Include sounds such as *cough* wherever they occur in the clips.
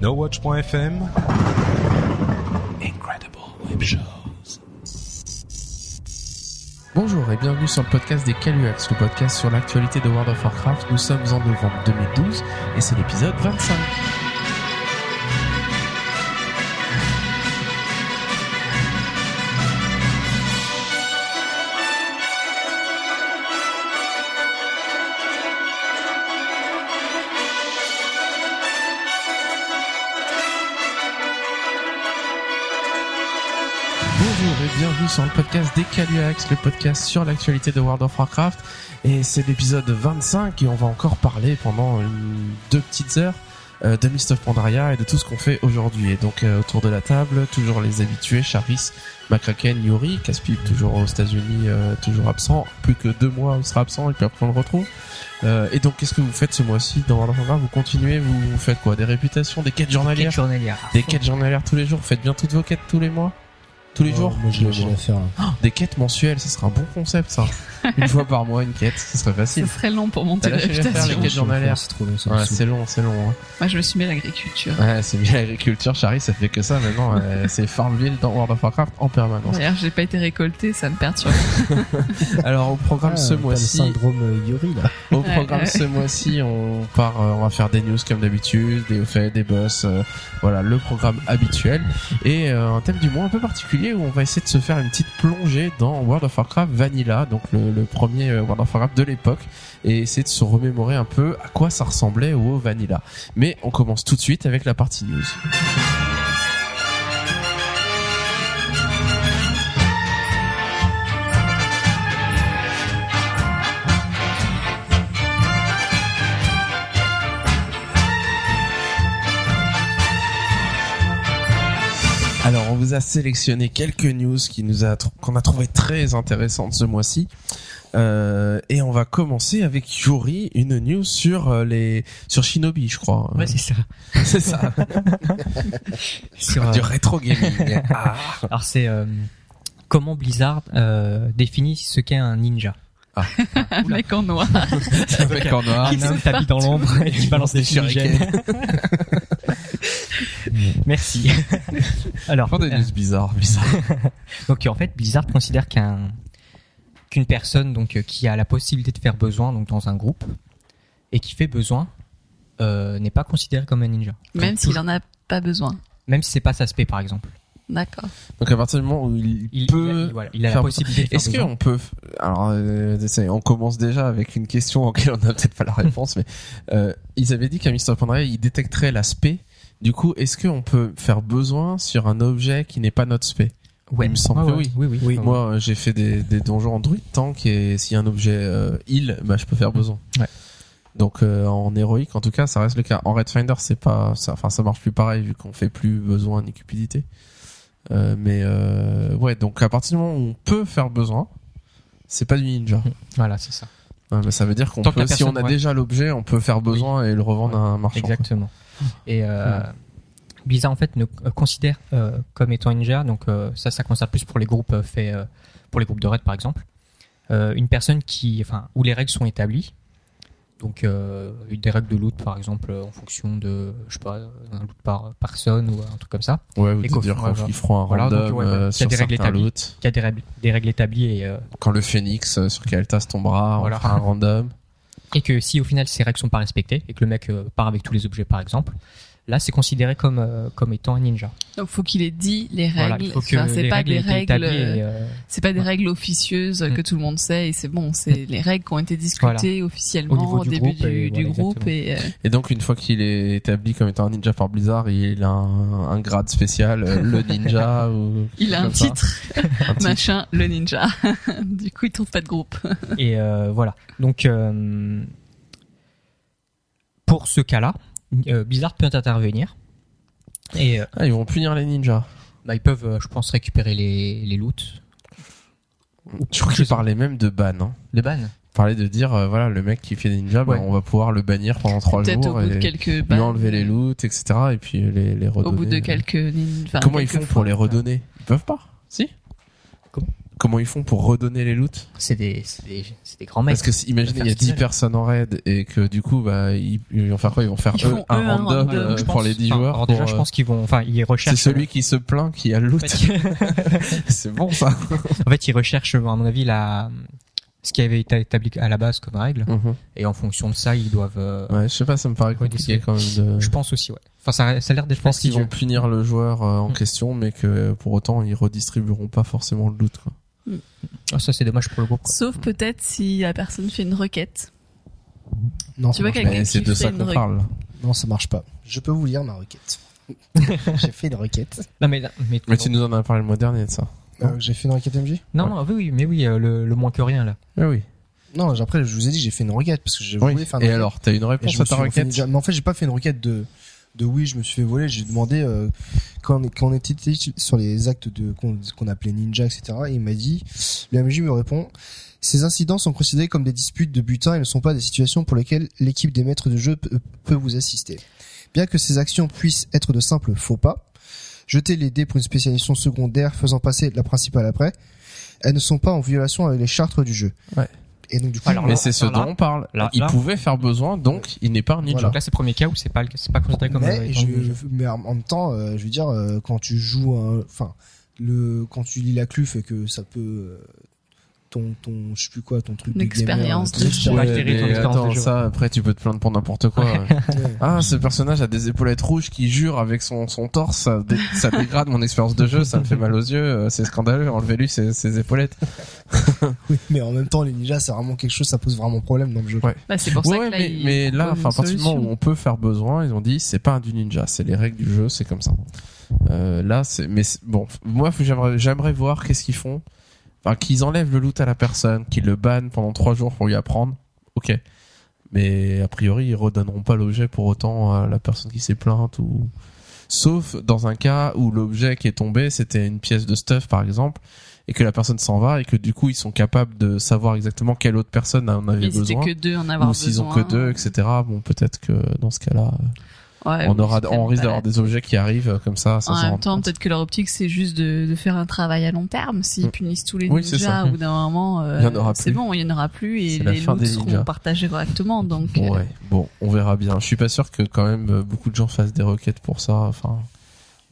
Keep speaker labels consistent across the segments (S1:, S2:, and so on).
S1: NoWatch.fm Incredible Web Shows.
S2: Bonjour et bienvenue sur le podcast des Caluax, le podcast sur l'actualité de World of Warcraft. Nous sommes en novembre 2012 et c'est l'épisode 25. Sur le podcast des Caluax, le podcast sur l'actualité de World of Warcraft. Et c'est l'épisode 25 et on va encore parler pendant une- deux petites heures euh, de Mist of Pandaria et de tout ce qu'on fait aujourd'hui. Et donc euh, autour de la table, toujours les habitués, Charis, Macraken, Yuri, Caspip toujours aux États-Unis, euh, toujours absent. Plus que deux mois, il sera absent et puis après on le retrouve. Et donc qu'est-ce que vous faites ce mois-ci dans World of Warcraft? Vous continuez, vous, vous faites quoi? Des réputations, des quêtes journalières?
S3: Quête journalière.
S2: Des quêtes journalières tous les jours? Vous faites bien toutes vos quêtes tous les mois? Tous les
S4: Oh,
S2: jours
S4: Moi, je fait. là.
S2: Des quêtes mensuelles, ce serait un bon concept ça. Une fois par mois, une quête, ce serait
S5: Ce
S2: facile.
S5: serait long pour monter la
S2: les
S5: réputation.
S2: quêtes journalières.
S4: C'est trop long,
S2: Ouais, c'est long, c'est long. hein.
S5: Moi, je me suis mis à l'agriculture.
S2: Ouais, c'est bien l'agriculture, Charlie, ça fait que ça maintenant. euh, c'est Farmville dans World of Warcraft en permanence.
S5: D'ailleurs, j'ai pas été récolté, ça me perturbe. *laughs*
S2: Alors au programme
S4: Ah,
S2: ce
S4: t'as le
S2: mois-ci,
S4: syndrome euh, Yuri, là.
S2: au programme
S5: ouais.
S2: ce mois-ci, on part, euh, on va faire des news comme d'habitude, des faits, des boss, euh, voilà le programme habituel et euh, un thème du mois un peu particulier où on va essayer de se faire une petite plongée dans World of Warcraft Vanilla, donc le, le premier euh, World of Warcraft de l'époque, et essayer de se remémorer un peu à quoi ça ressemblait au Vanilla. Mais on commence tout de suite avec la partie news. Alors, on vous a sélectionné quelques news qui nous a qu'on a trouvé très intéressantes ce mois-ci. Euh, et on va commencer avec Yuri, une news sur euh, les sur Shinobi, je crois.
S3: Ouais, c'est ça. *laughs*
S2: c'est ça. *laughs*
S3: Sur, euh,
S2: du rétro gaming. ah. *laughs*
S3: alors c'est euh, comment Blizzard euh, définit ce qu'est un ninja.
S5: Un mec en noir.
S2: Avec en noir.
S3: Un homme t'habille dans l'ombre et qui balance des
S2: shurikens. *laughs*
S3: Merci. *laughs* Alors,
S2: Prends des
S3: euh,
S2: news bizarres, bizarres. *laughs*
S3: donc en fait, Blizzard considère qu'un qu'une personne donc euh, qui a la possibilité de faire besoin donc dans un groupe et qui fait besoin euh, n'est pas considéré comme un ninja.
S5: Même s'il en a pas besoin.
S3: même si c'est pas sa spé par exemple.
S5: D'accord.
S2: Donc à partir du moment où il,
S3: Il,
S2: peut
S3: il a, voilà, il a la possibilité de faire
S2: Est-ce qu'on peut alors euh, on commence déjà avec une question auquel on n'a peut-être pas la réponse mais euh, ils avaient dit qu'à Mr. Pandaria il détecterait l'aspect du coup est-ce qu'on peut faire besoin sur un objet qui n'est pas notre spé?
S3: Ouais.
S2: Il me semble
S3: Ouais,
S2: que oui.
S3: Oui, oui.
S4: Oui.
S2: moi j'ai fait des, des donjons en druide tank et s'il y a un objet euh, heal bah je peux faire besoin
S3: Ouais.
S2: donc euh, en héroïque en tout cas ça reste le cas en Red Finder c'est pas ça enfin ça marche plus pareil vu qu'on fait plus besoin ni cupidité euh, mais euh, ouais donc à partir du moment où on peut faire besoin c'est pas du ninja
S3: Voilà, c'est ça.
S2: Ouais, mais ça veut dire qu'on peut, si on a
S3: ouais.
S2: déjà l'objet, on peut faire besoin et le revendre à un marchand. quoi.
S3: Et euh, Blizzard en fait ne euh, considère euh, comme étant une donc euh, ça, ça concerne plus pour les groupes faits, pour les groupes de raid par exemple, une personne qui, enfin, où les règles sont établies. Donc des règles de loot par exemple en fonction de, je sais pas, un loot par personne ou un truc comme ça.
S2: Ouais,
S3: Et qu'au
S2: dire qu'ils
S3: voilà.
S2: feront un
S3: Voilà,
S2: random
S3: ouais, ouais. Il y a
S2: sur
S3: des règles
S2: certains
S3: établies.
S2: loots.
S3: Il y a des règles, des règles établies et,
S2: Quand le euh, sur Kael'thas tombera,
S3: Voilà.
S2: on fera un random. *laughs*
S3: et que si au final ces règles sont pas respectées et que le mec euh, part avec tous les objets par exemple, là c'est considéré comme euh, comme étant un ninja.
S5: Donc, faut qu'il ait dit les
S3: Voilà,
S5: règles.
S3: que
S5: Enfin, c'est pas des règles. euh,
S3: euh,
S5: C'est pas des
S3: Ouais.
S5: règles officieuses
S3: Mm.
S5: que tout le monde sait et c'est bon. C'est les règles qui ont été discutées officiellement
S3: Au niveau
S5: au
S3: du
S5: début
S3: groupe
S5: du,
S3: et
S5: du
S3: voilà,
S5: groupe et euh,
S2: Et donc, une fois qu'il est établi comme étant un ninja par Blizzard, il a un, un grade spécial, le ninja *laughs* ou.
S5: il a un titre,
S2: Un titre.
S5: machin, le ninja. *laughs* du coup, il trouve pas de groupe.
S3: Et euh, voilà. Donc, euh, pour ce cas-là, Blizzard peut intervenir. Et euh,
S2: Ah, ils vont punir les ninjas.
S3: bah, ils peuvent, euh, je pense, récupérer les, les loots.
S2: Je crois qu'ils parlaient même de ban. Hein.
S3: Les bans
S2: Ils parlaient de dire, euh, voilà, le mec qui fait des ninjas, bah,
S3: Ouais.
S2: on va pouvoir le bannir pendant trois
S5: Peut-être au
S2: jours
S5: bout de
S2: et
S5: quelques
S2: lui enlever les loots, etc. Et puis les, les redonner.
S5: Au bout de quelques. enfin,
S2: Comment ils font
S5: fois.
S2: pour les redonner? Ils peuvent pas? Si? Comment ils font pour redonner les loots
S3: C'est des, c'est des, c'est des grands mecs.
S2: Parce que imaginez, il y a 10
S3: Faire
S2: personnes en raid et que du coup, bah, ils, ils vont faire quoi? Ils vont faire
S5: Ils
S2: eux,
S5: eux un
S2: random, euh,
S3: je
S2: pour
S3: pense.
S2: les 10
S3: Enfin,
S2: joueurs.
S3: Alors déjà,
S2: pour,
S3: je
S2: euh,
S3: pense qu'ils vont, enfin, ils
S2: c'est
S3: recherchent.
S2: celui qui se plaint qui a le
S3: En
S2: loot.
S3: fait, *laughs*
S2: c'est bon ça. *laughs*
S3: en fait, ils recherchent, à mon avis, la, ce qui avait été établi à la base comme règle.
S2: Mhm.
S3: Et en fonction de ça, ils doivent. euh,
S2: Ouais, je sais pas, ça me paraît compliqué quand même de.
S3: Je pense aussi, ouais. Enfin, ça, ça a l'air d'être
S2: Je pense qu'ils vont punir le joueur euh, en
S3: Mm.
S2: question, mais que pour autant ils redistribueront pas forcément le loot. Quoi.
S3: Ah, ça, c'est dommage pour le groupe.
S5: Sauf peut-être si la personne fait une requête.
S4: Non,
S5: Tu vois quelqu'un qui
S2: c'est de
S5: fait
S2: ça
S5: une
S2: qu'on
S5: re-
S2: parle.
S4: Non, ça marche pas. Je peux vous lire ma requête. *laughs* j'ai fait une requête.
S3: Non, mais, mais,
S2: Mais tu nous en as parlé le mois dernier de ça.
S4: Euh, j'ai fait une requête MJ
S3: non, non, oui, oui, mais oui, euh, le, le moins que rien, là.
S2: Ah oui.
S4: Non, après, je vous ai dit, j'ai fait une requête parce que j'ai
S2: oui.
S4: voulu faire une
S2: Et
S4: requête.
S2: alors, t'as une
S4: Et
S2: réponse
S4: je me
S2: à ta
S4: suis fait
S2: requête
S4: une- Mais en fait, j'ai pas fait une requête de de oui, je me suis fait voler. J'ai demandé euh, quand, on, était sur les actes de qu'on appelait ninja, etc. Et il m'a dit, le MJ me répond. Ces incidents sont considérés comme des disputes de butin et ne sont pas des situations pour lesquelles l'équipe des maîtres de jeu peut, vous assister. Bien que ces actions puissent être de simples faux pas, jeter les dés pour une spécialisation secondaire faisant passer la principale après, elles ne sont pas en violation avec les chartres du jeu. Et donc du coup,
S3: Alors
S2: Mais c'est ce dont on parle.
S3: là-
S2: il
S3: là-
S2: pouvait faire besoin, donc il n'est pas un ninja.
S4: Voilà.
S3: Donc là, c'est le premier cas où c'est pas, c'est pas considéré comme. euh,
S4: mais,
S3: étant
S4: je,
S3: jeu.
S4: mais en même temps, euh, je veux dire, euh, quand tu joues, un- enfin, le, quand tu lis la cluf et que ça peut, euh, ton, ton, je sais plus quoi, ton truc de
S5: L'expérience
S4: gamer,
S5: de.
S3: Ouais,
S2: attends, ça, après, tu peux te plaindre pour n'importe quoi.
S4: Ouais.
S2: ah, ce personnage a des épaulettes rouges qui jure avec son, son torse, ça, dé- ça dégrade mon expérience de jeu, ça me fait mal aux yeux, euh, c'est scandaleux, enlevez-lui ses, ses épaulettes. *laughs*
S4: Oui, mais en même temps, les ninjas, c'est vraiment quelque chose, ça pose vraiment problème dans le jeu.
S2: Ouais.
S5: Bah, c'est pour
S2: Ouais,
S5: ça
S2: ouais,
S5: que là,
S2: mais, mais là, enfin, à
S5: une
S2: partir du moment où on peut faire besoin, ils ont dit, c'est pas un du ninja, c'est les règles du jeu, c'est comme ça. Euh, là, c'est, mais bon, moi, j'aimerais, j'aimerais voir qu'est-ce qu'ils font. Enfin, qu'ils enlèvent le loot à la personne, qu'ils le bannent pendant trois jours pour lui apprendre. Ok. Mais a priori, ils redonneront pas l'objet pour autant à la personne qui s'est plainte ou. Sauf dans un cas où l'objet qui est tombé, c'était une pièce de stuff, par exemple, et que la personne s'en va et que du coup, ils sont capables de savoir exactement quelle autre personne en avait
S5: étaient
S2: besoin
S5: que deux en avoir
S2: ou s'ils ont que deux, etc. Bon, peut-être que dans ce cas-là,
S5: Ouais,
S2: on aura, on risque d'avoir des objets qui arrivent euh, comme ça, sans
S5: En même temps, peut-être que leur optique, c'est juste de, de faire un travail à long terme. S'ils
S2: Mm.
S5: punissent tous les
S2: Oui,
S5: ninjas,
S2: ça.
S5: au bout d'un moment, euh, c'est bon, il y en aura plus et les loots seront partagés correctement. Donc, euh,
S2: Ouais, bon, on verra bien. Je suis pas sûr que quand même beaucoup de gens fassent des requêtes pour ça. Enfin,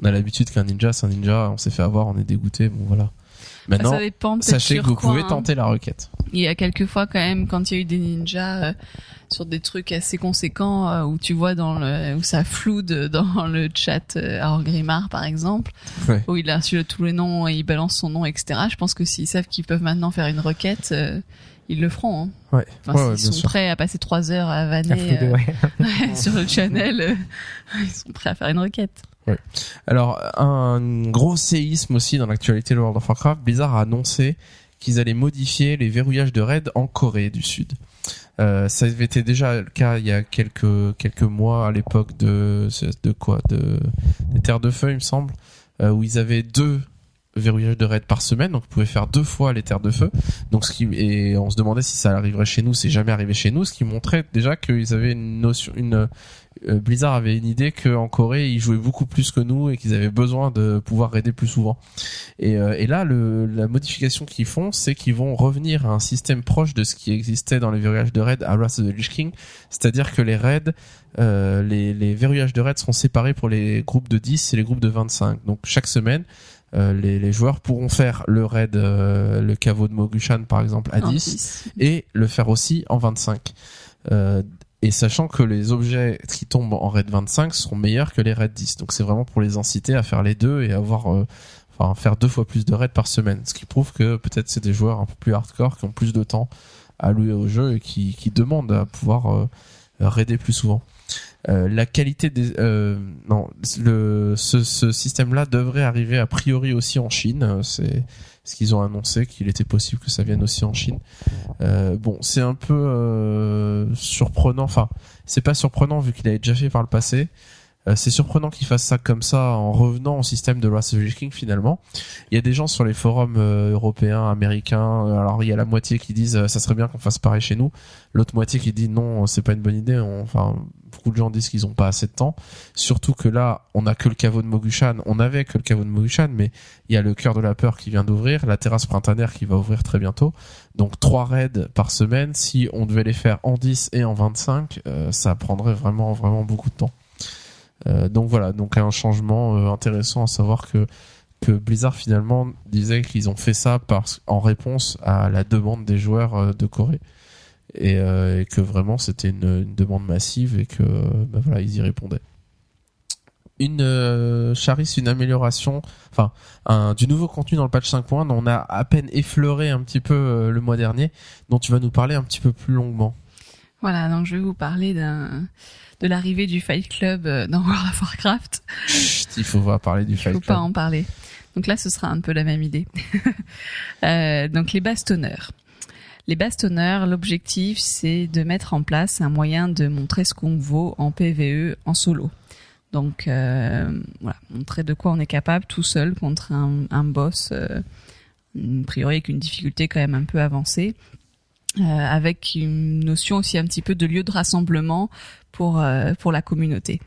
S2: on a l'habitude qu'un ninja, c'est un ninja. On s'est fait avoir, on est dégoûté. Bon, voilà. Maintenant,
S5: ça dépend
S2: sachez que vous
S5: quoi,
S2: pouvez
S5: hein.
S2: tenter la requête.
S5: Il y a quelques fois quand même quand il y a eu des ninjas euh, sur des trucs assez conséquents euh, où tu vois dans le où ça floude *laughs* dans le chat euh, à Grimard par exemple
S2: Ouais.
S5: où il a reçu tous les noms et il balance son nom etc. Je pense que s'ils savent qu'ils peuvent maintenant faire une requête euh, ils le feront. Hein.
S2: Ouais.
S5: Enfin,
S2: Ouais, ouais,
S5: sont
S2: sûr.
S5: prêts à passer trois heures à
S3: À
S5: vanner
S3: flouder,
S5: euh, *laughs* sur le channel, euh, *laughs* ils sont prêts à faire une requête.
S2: Alors, un gros séisme aussi dans l'actualité de World of Warcraft. Blizzard a annoncé qu'ils allaient modifier les verrouillages de raids en Corée du Sud. Euh, ça avait été déjà le cas il y a quelques quelques mois à l'époque de de quoi? De des terres de feu il me semble euh, où ils avaient deux verrouillages de raids par semaine donc ils pouvaient faire deux fois les terres de feu donc ce qui et on se demandait si ça arriverait chez nous c'est jamais arrivé chez nous ce qui montrait déjà qu'ils avaient une notion une Blizzard avait une idée qu'en Corée ils jouaient beaucoup plus que nous et qu'ils avaient besoin de pouvoir raider plus souvent. Et, euh, et là, le, la modification qu'ils font, c'est qu'ils vont revenir à un système proche de ce qui existait dans les verrouillages de raid à Wrath of the Lich King, c'est-à-dire que les raids, euh, les, les verrouillages de raid seront séparés pour les groupes de 10 et les groupes de 25. Donc chaque semaine, euh, les, les joueurs pourront faire le raid, euh, le caveau de Mogushan par exemple à
S5: En
S2: 10
S5: dix.
S2: et le faire aussi en 25. Euh, et sachant que les objets qui tombent en raid 25 seront meilleurs que les raid 10. Donc c'est vraiment pour les inciter à faire les deux et avoir euh, enfin faire deux fois plus de raids par semaine. Ce qui prouve que peut-être c'est des joueurs un peu plus hardcore qui ont plus de temps à allouer au jeu et qui, qui demandent à pouvoir euh, raider plus souvent. Euh, la qualité des euh, non le ce, ce système là devrait arriver a priori aussi en Chine Euh, c'est ce qu'ils ont annoncé qu'il était possible que ça vienne aussi en Chine. Euh, bon c'est un peu euh, surprenant. Enfin c'est pas surprenant vu qu'il avait déjà fait par le passé c'est surprenant qu'ils fassent ça comme ça en revenant au système de Wrath of the King finalement. Il y a des gens sur les forums euh, européens, américains. euh, alors il y a la moitié qui disent euh, ça serait bien qu'on fasse pareil chez nous. L'autre moitié qui dit non, c'est pas une bonne idée. Enfin, beaucoup de gens disent qu'ils ont pas assez de temps. Surtout que là, on a que le caveau de Mogushan. On avait que le caveau de Mogushan, mais il y a le cœur de la peur qui vient d'ouvrir, la terrasse printanière qui va ouvrir très bientôt. Donc trois raids par semaine. Si on devait les faire en 10 et en 25, euh, ça prendrait vraiment vraiment beaucoup de temps. Euh, donc voilà, donc un changement euh, intéressant à savoir que que Blizzard finalement disait qu'ils ont fait ça parce en réponse à la demande des joueurs euh, de Corée et, et que vraiment c'était une, une demande massive et que bah voilà ils y répondaient. Une euh, Charis, une amélioration, enfin un, du nouveau contenu dans le patch 5.1 dont on a à peine effleuré un petit peu le mois dernier, dont tu vas nous parler un petit peu plus longuement.
S5: Voilà, donc je vais vous parler d'un de l'arrivée du Fight Club euh, dans World of Warcraft.
S2: Chut, il faut pas parler du
S5: Il
S2: Fight
S5: faut
S2: Club.
S5: pas en parler. Donc là, ce sera un peu la même idée. *laughs* Euh, donc les bastonneurs. Les bastonneurs, l'objectif, c'est de mettre en place un moyen de montrer ce qu'on vaut en PVE en solo. Donc euh, voilà, montrer de quoi on est capable tout seul contre un, un boss, euh, a priori avec une difficulté quand même un peu avancée, euh, avec une notion aussi un petit peu de lieu de rassemblement pour euh, pour la communauté.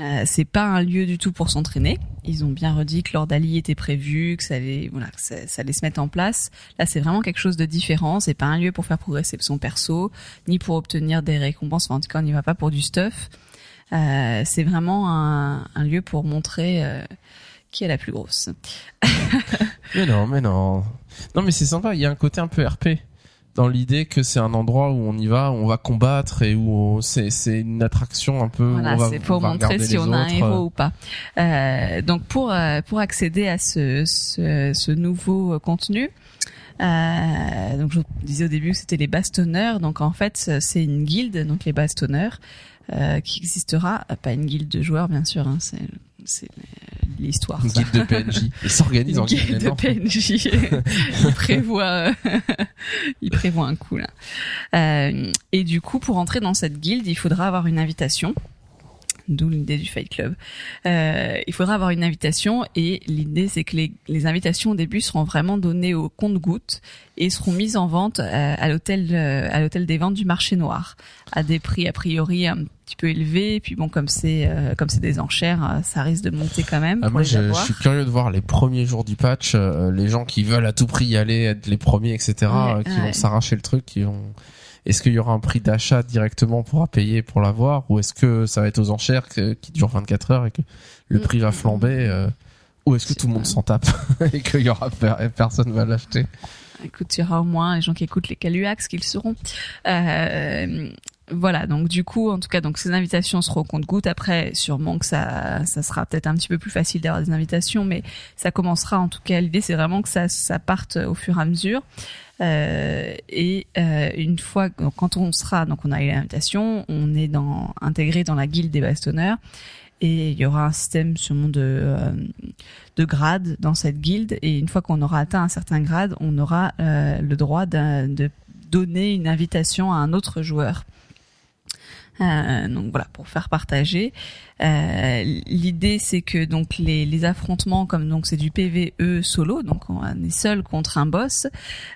S5: Euh, c'est pas un lieu du tout pour s'entraîner. Ils ont bien redit que l'ordre d'Ali était prévu, que ça allait, voilà, que ça, allait se mettre en place. Là, c'est vraiment quelque chose de différent. C'est pas un lieu pour faire progresser son perso, ni pour obtenir des récompenses. En tout cas, on n'y va pas pour du stuff. Euh, c'est vraiment un, un lieu pour montrer euh, qui est la plus grosse. *laughs*
S2: Mais non, mais non. Non, mais c'est sympa. Il y a un côté un peu RP dans l'idée que c'est un endroit où on y va, où on va combattre et où c'est c'est une attraction un peu.
S5: Voilà, c'est pour
S2: on
S5: montrer si on a un héros ou pas. Euh, donc pour euh, pour accéder à ce ce, ce nouveau contenu, euh, donc je vous disais au début que c'était les bastonneurs. Donc en fait c'est une guilde, donc les bastonneurs, euh, qui existera, euh, pas une guilde de joueurs bien sûr, hein, c'est l'histoire.
S2: Guide de PNJ. Ils s'organisent en
S5: guilde. de. PNJ. il prévoit, *laughs* il prévoit un coup là. Euh, et du coup, pour entrer dans cette guilde, il faudra avoir une invitation. D'où l'idée du Fight Club. Euh, il faudra avoir une invitation et l'idée c'est que les, les invitations au début seront vraiment données au compte-gouttes et seront mises en vente euh, à l'hôtel euh, à l'hôtel des ventes du marché noir à des prix a priori un petit peu élevés. Et puis bon, comme c'est euh, comme c'est des enchères, euh, ça risque de monter quand même.
S2: Ah, moi, je, suis curieux de voir les premiers jours du patch, euh, les gens qui veulent à tout prix y aller, être les premiers, etc.,
S5: Ouais,
S2: qui vont s'arracher le truc, qui vont. Est-ce qu'il y aura un prix d'achat directement pour payer pour l'avoir, ou est-ce que ça va être aux enchères qui durent 24 heures et que le prix va flamber, euh, ou est-ce que tout le monde s'en tape *laughs* et qu'il y aura per- personne va l'acheter?
S5: Écoute, il y aura au moins les gens qui écoutent les Caluax qui le seront. Euh, voilà, donc du coup, en tout cas, donc ces invitations seront au compte-goutte. Après, sûrement que ça, ça sera peut-être un petit peu plus facile d'avoir des invitations, mais ça commencera. En tout cas, l'idée c'est vraiment que ça, ça parte au fur et à mesure. Euh, et euh, une fois, quand on sera, donc on a eu l'invitation, on est dans intégré dans la guilde des bastonneurs. Et il y aura un système sûrement de, euh, de grades dans cette guilde. Et une fois qu'on aura atteint un certain grade, on aura euh, le droit de donner une invitation à un autre joueur. Euh, donc voilà pour faire partager. Euh, L'idée c'est que donc les, les affrontements comme donc c'est du PVE solo donc on est seul contre un boss.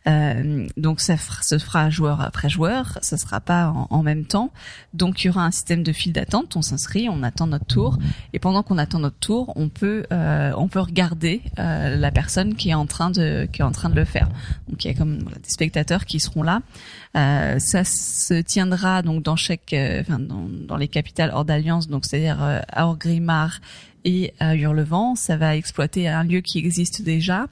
S5: Euh, donc ça se fera joueur après joueur, ça sera pas en, même temps. Donc il y aura un système de file d'attente. On s'inscrit, on attend notre tour et pendant qu'on attend notre tour, on peut euh, on peut regarder la personne qui est en train de qui est en train de le faire. Donc il y a comme voilà, des spectateurs qui seront là. Euh, ça se tiendra donc dans chaque, enfin dans, dans les capitales hors d'alliance, donc c'est-à-dire euh, à Orgrimmar et à Hurlevent. Ça va exploiter un lieu qui existe déjà.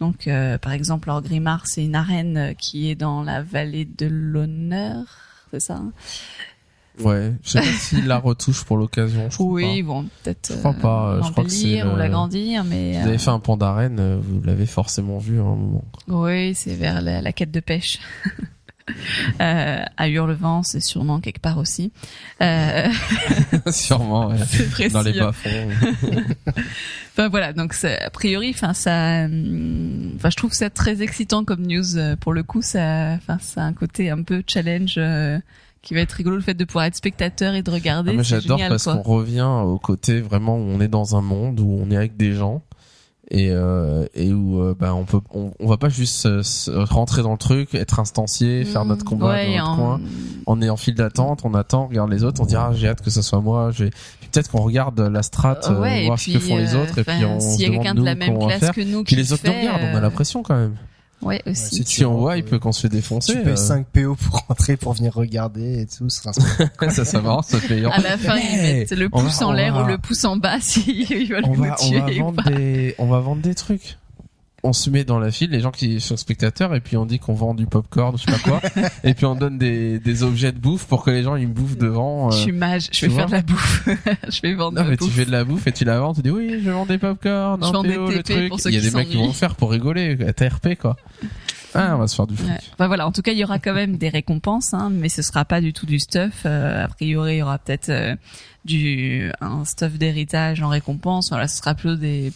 S5: Donc euh, par exemple Orgrimmar, c'est une arène euh, qui est dans la vallée de l'honneur, c'est ça hein
S2: Ouais, je sais pas la retouchent pour l'occasion.
S5: Oui,
S2: pas.
S5: vont peut-être
S2: Je crois pas, euh, je crois que c'est
S5: ou l'agrandir, mais
S2: Vous avez fait un pan d'arène, vous l'avez forcément vu à un moment.
S5: oui, c'est vers la, la quête de pêche. *laughs* *laughs* Euh, à Hurlevent, c'est sûrement quelque part aussi. Euh, *laughs*
S2: Sûrement, ouais.
S5: précis.
S2: Dans les bas-fonds. *laughs*
S5: Enfin voilà, donc a priori, enfin ça, hum, enfin je trouve ça très excitant comme news. euh, Pour le coup, ça, enfin ça a un côté un peu challenge euh, qui va être rigolo le fait de pouvoir être spectateur et de regarder.
S2: Ah, mais j'adore parce qu'on revient au côté vraiment où on est dans un monde où on est avec des gens et euh, et où euh, bah on peut on, on va pas juste euh, rentrer dans le truc, être instancié, faire notre combat
S5: Mm, Ouais,
S2: dans notre
S5: en-
S2: coin. On est en file d'attente, on attend, on regarde les autres, on dit ah j'ai hâte que ce soit moi. J'ai peut-être qu'on regarde la strat, euh,
S5: Ouais,
S2: voir
S5: puis,
S2: ce que font les
S5: euh,
S2: autres et puis on
S5: s'il y a quelqu'un de la même classe que nous
S2: Puis les autres nous regardent, on a
S5: euh,
S2: la pression quand même.
S5: Ouais, aussi.
S2: Si
S4: tu
S2: on
S4: rentres,
S2: wipe
S4: euh,
S2: qu'on se fait défoncer,
S4: Tu payes
S2: euh,
S4: 5 PO pour *laughs* rentrer, pour venir regarder et tout. ce sera sympa. *laughs*
S2: ça ça marche, ça fait
S5: À la fin, ils mettent le
S2: on va-
S5: pouce en
S2: on
S5: l'air
S2: va-
S5: ou le pouce en bas *laughs* s'ils veulent
S2: on
S5: nous
S2: va, on
S5: tuer
S2: va
S5: ou
S2: vendre
S5: pas.
S2: des, on va vendre des trucs. On se met dans la file, les gens qui sont spectateurs, et puis on dit qu'on vend du popcorn, je sais pas quoi, *laughs* et puis on donne des, des objets de bouffe pour que les gens ils bouffent devant. euh.
S5: Je suis mage, je
S2: tu
S5: vais faire de la bouffe. *laughs* je vais vendre
S2: Non mais tu
S5: bouffe.
S2: fais de la bouffe et tu la vends, tu dis oui, je vends des popcorn,
S5: Je
S2: un
S5: vends des
S2: PO, le truc.
S5: pour ceux
S2: Il y a
S5: qui
S2: des mecs qui vont le faire pour rigoler, TRP quoi. Ah, on va se faire du fric.
S5: Ouais. Enfin voilà, en tout cas, il y aura quand même des récompenses, hein, mais ce sera pas du tout du stuff. Euh, a priori, il y aura peut-être euh, du un stuff d'héritage en récompense. Voilà, ce sera plutôt des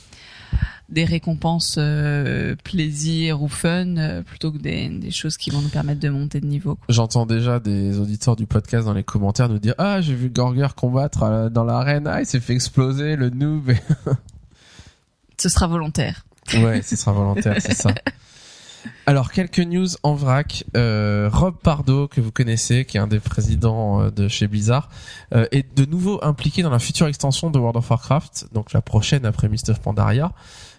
S5: des récompenses euh, plaisir ou fun euh, plutôt que des, des choses qui vont nous permettre de monter de niveau.
S2: J'entends déjà des auditeurs du podcast dans les commentaires nous dire ah j'ai vu Gorger combattre euh, dans l'arène, ah il s'est fait exploser le noob. *laughs*
S5: Ce sera volontaire.
S2: Ouais, ce sera volontaire, c'est ça. *laughs* Alors, quelques news en vrac. Euh, Rob Pardo, que vous connaissez, qui est un des présidents euh, de chez Blizzard, euh, est de nouveau impliqué dans la future extension de World of Warcraft, donc la prochaine après Mist of Pandaria.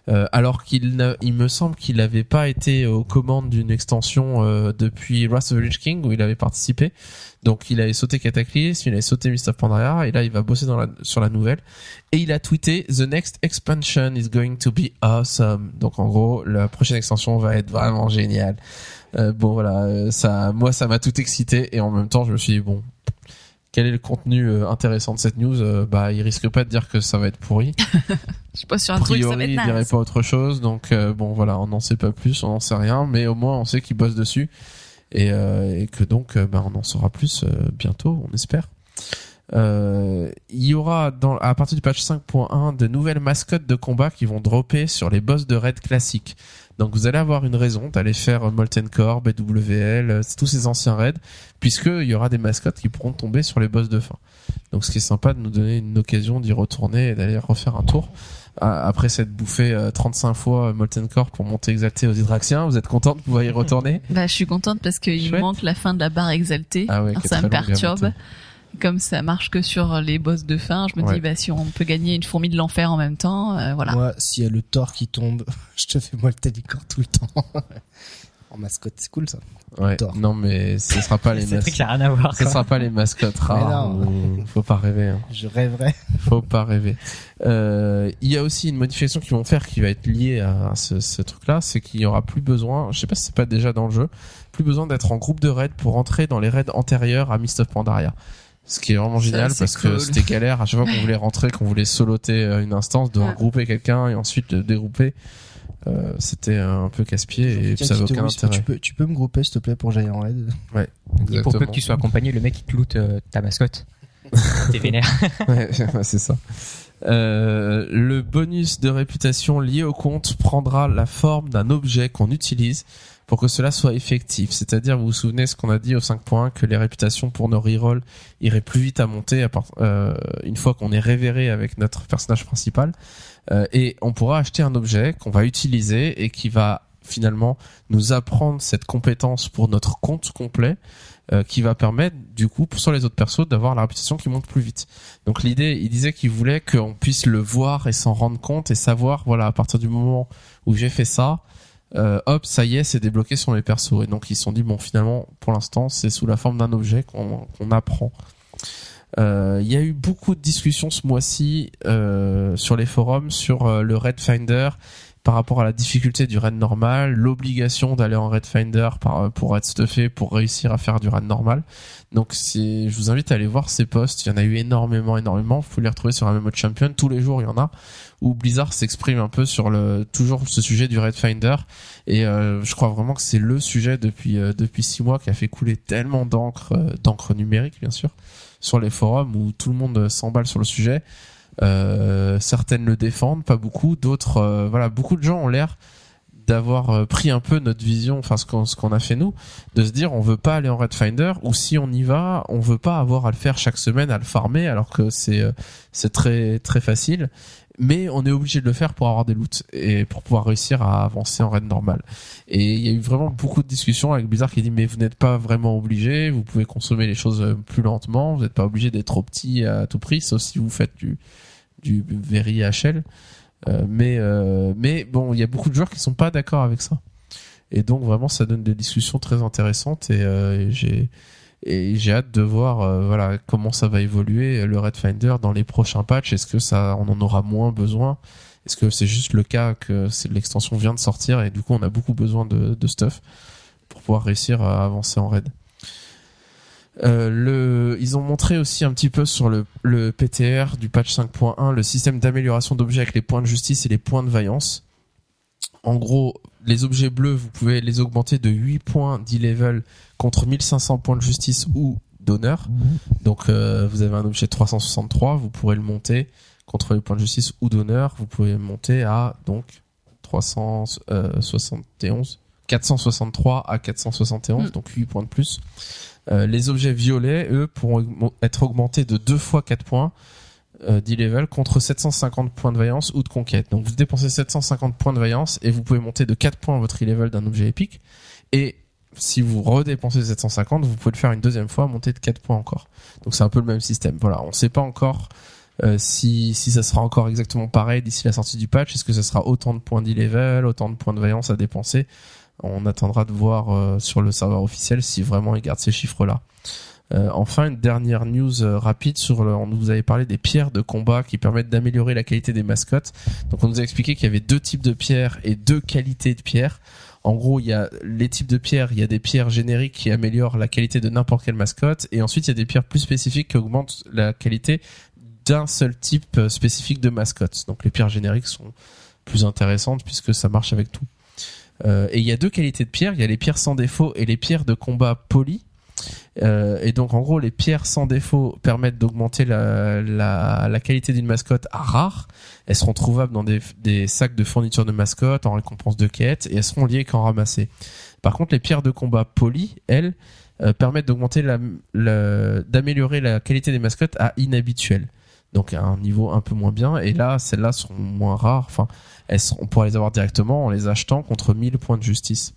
S2: Euh, alors qu'il il me semble qu'il n'avait pas été aux commandes d'une extension euh, depuis Wrath of the Lich King où il avait participé. Donc il avait sauté Cataclysm, il avait sauté Mist of Pandaria et là il va bosser dans la, sur la nouvelle. Et il a tweeté The next expansion is going to be awesome. Donc en gros la prochaine extension va être vraiment géniale. Euh, bon voilà, euh, ça, moi ça m'a tout excité et en même temps je me suis dit bon. Quel est le contenu euh, intéressant de cette news Euh, Bah, il risque pas de dire que ça va être pourri *laughs*
S5: Je suis pas sur un
S2: a
S5: truc, ça va
S2: priori,
S5: être
S2: il dirait pas autre chose. Donc euh, bon, voilà, on n'en sait pas plus, on n'en sait rien, mais au moins on sait qu'il bosse dessus et, euh, et que donc, bah, on en saura plus euh, bientôt, on espère. Il y aura dans, à partir du patch 5.1 de nouvelles mascottes de combat qui vont dropper sur les boss de raid classiques. Donc vous allez avoir une raison d'aller faire Molten Core, BWL, euh, tous ces anciens raids, puisque il y aura des mascottes qui pourront tomber sur les boss de fin. Donc ce qui est sympa de nous donner une occasion d'y retourner et d'aller refaire un tour. Ah, Après s'être bouffé euh, 35 fois Molten Core pour monter exalté aux Hydraxiens, vous êtes content de pouvoir y retourner?
S5: Bah, je suis contente parce qu'il manque la fin de la barre exaltée.
S2: Ah ouais,
S5: Alors, ça me perturbe. Comme ça marche que sur les boss de fin, je me
S2: Ouais.
S5: dis bah si on peut gagner une fourmi de l'enfer en même temps, euh, voilà.
S4: Moi, s'il y a le Thor qui tombe, *laughs* je te fais moi le Talicorps tout le temps. *laughs* en mascotte, c'est cool ça.
S2: Ouais.
S4: Thor.
S2: Non mais ce sera pas les mascottes.
S3: rien à voir.
S2: Ce sera pas les mascottes rares.
S4: non.
S2: ou- Faut pas rêver. Hein.
S4: Je rêverais.
S2: Faut pas rêver. Euh, il y a aussi une modification qu'ils vont faire qui va être liée à ce, ce truc-là, c'est qu'il y aura plus besoin, je sais pas si c'est pas déjà dans le jeu, plus besoin d'être en groupe de raids pour entrer dans les raids antérieurs à Mist of Pandaria. Ce qui est vraiment
S5: Ça,
S2: génial parce que c'était galère à chaque fois qu'on *laughs* voulait rentrer, qu'on voulait soloter euh, une instance, de
S5: Ouais.
S2: regrouper quelqu'un et ensuite le dégrouper. Euh, c'était un peu casse-pied et ça avait aucun intérêt.
S4: tu peux, tu peux me grouper s'il te plaît pour Giant Raid
S2: Ouais,
S3: Et pour peu que tu sois accompagné, le mec il te loot euh, ta mascotte. *laughs* T'es vénère. *laughs*
S2: Ouais, c'est ça. Euh, le bonus de réputation lié au compte prendra la forme d'un objet qu'on utilise pour que cela soit effectif. C'est-à-dire, vous vous souvenez ce qu'on a dit au 5.1 que les réputations pour nos rerolls iraient plus vite à monter euh, une fois qu'on est révéré avec notre personnage principal. Euh, et on pourra acheter un objet qu'on va utiliser et qui va finalement nous apprendre cette compétence pour notre compte complet euh, qui va permettre du coup pour sur les autres persos d'avoir la réputation qui monte plus vite. Donc l'idée, il disait qu'il voulait qu'on puisse le voir et s'en rendre compte et savoir, voilà, à partir du moment où j'ai fait ça, euh, hop, ça y est, c'est débloqué sur mes persos. Et donc ils se sont dit, bon, finalement, pour l'instant, c'est sous la forme d'un objet qu'on qu'on apprend. Euh, Il y a eu beaucoup de discussions ce mois-ci euh, sur les forums sur euh, le Red Finder par rapport à la difficulté du raid normal, l'obligation d'aller en raid finder par, pour être stuffé pour réussir à faire du raid normal. Donc je vous invite à aller voir ces posts. Il y en a eu énormément, énormément. Vous pouvez les retrouver sur la Mode Champion. Tous les jours, il y en a où Blizzard s'exprime un peu sur le toujours ce sujet du raid finder. Et euh, je crois vraiment que c'est le sujet depuis euh, depuis six mois qui a fait couler tellement d'encre, euh, d'encre numérique bien sûr, sur les forums où tout le monde s'emballe sur le sujet. Euh, certaines le défendent, pas beaucoup. D'autres, euh, voilà, beaucoup de gens ont l'air d'avoir pris un peu notre vision, enfin ce qu'on ce qu'on a fait nous, de se dire on veut pas aller en Red Finder ou si on y va, on veut pas avoir à le faire chaque semaine, à le farmer alors que c'est c'est très très facile. Mais on est obligé de le faire pour avoir des loots et pour pouvoir réussir à avancer en raid normal. Et il y a eu vraiment beaucoup de discussions avec Blizzard qui dit mais vous n'êtes pas vraiment obligé, vous pouvez consommer les choses euh, plus lentement, vous n'êtes pas obligé d'être trop petit à tout prix, sauf si vous faites du du very HL. Euh, mais euh, mais bon, il y a beaucoup de joueurs qui sont pas d'accord avec ça. Et donc vraiment, ça donne des discussions très intéressantes et, euh, et j'ai et j'ai hâte de voir euh, voilà comment ça va évoluer le Red Finder dans les prochains patchs. Est-ce que ça on en aura moins besoin? Est-ce que c'est juste le cas que l'extension vient de sortir et du coup on a beaucoup besoin de, de stuff pour pouvoir réussir à avancer en raid? Euh, le, ils ont montré aussi un petit peu sur le, le PTR du patch 5.1 le système d'amélioration d'objets avec les points de justice et les points de vaillance. En gros, les objets bleus, vous pouvez les augmenter de 8 points d'e-level contre 1500 points de justice ou d'honneur. Donc euh, vous avez un objet de 363, vous pourrez le monter contre les points de justice ou d'honneur. Vous pouvez le monter à donc 371, 463 à 471,
S5: Mm.
S2: donc 8 points de plus. Euh, les objets violets, eux, pourront être augmentés de 2 fois 4 points euh, d'e-level contre 750 points de vaillance ou de conquête. Donc vous dépensez 750 points de vaillance et vous pouvez monter de 4 points votre e-level d'un objet épique. Et si vous redépensez 750, vous pouvez le faire une deuxième fois, monter de 4 points encore. Donc c'est un peu le même système. Voilà, on sait pas encore euh, si, si ça sera encore exactement pareil d'ici la sortie du patch. Est-ce que ça sera autant de points d'e-level, autant de points de vaillance à dépenser? On attendra de voir euh, sur le serveur officiel si vraiment ils gardent ces chiffres-là. Euh, enfin, une dernière news euh, rapide sur le, on vous avait parlé des pierres de combat qui permettent d'améliorer la qualité des mascottes. Donc on nous a expliqué qu'il y avait deux types de pierres et deux qualités de pierres. En gros, il y a les types de pierres, il y a des pierres génériques qui améliorent la qualité de n'importe quelle mascotte et ensuite il y a des pierres plus spécifiques qui augmentent la qualité d'un seul type euh, spécifique de mascotte. Donc les pierres génériques sont plus intéressantes puisque ça marche avec tout. Et il y a deux qualités de pierres, il y a les pierres sans défaut et les pierres de combat polies. Euh, et donc en gros les pierres sans défaut permettent d'augmenter la, qualité d'une mascotte à rare. Elles seront trouvables dans des, sacs de fourniture de mascotte en récompense de quête et elles seront liées qu'en ramasser. Par contre les pierres de combat polies, elles, euh, permettent d'améliorer la qualité des mascottes à inhabituel. Donc à un niveau un peu moins bien. Et là, celles-là seront moins rares. Enfin, on pourra les avoir directement en les achetant contre 1000 points de justice.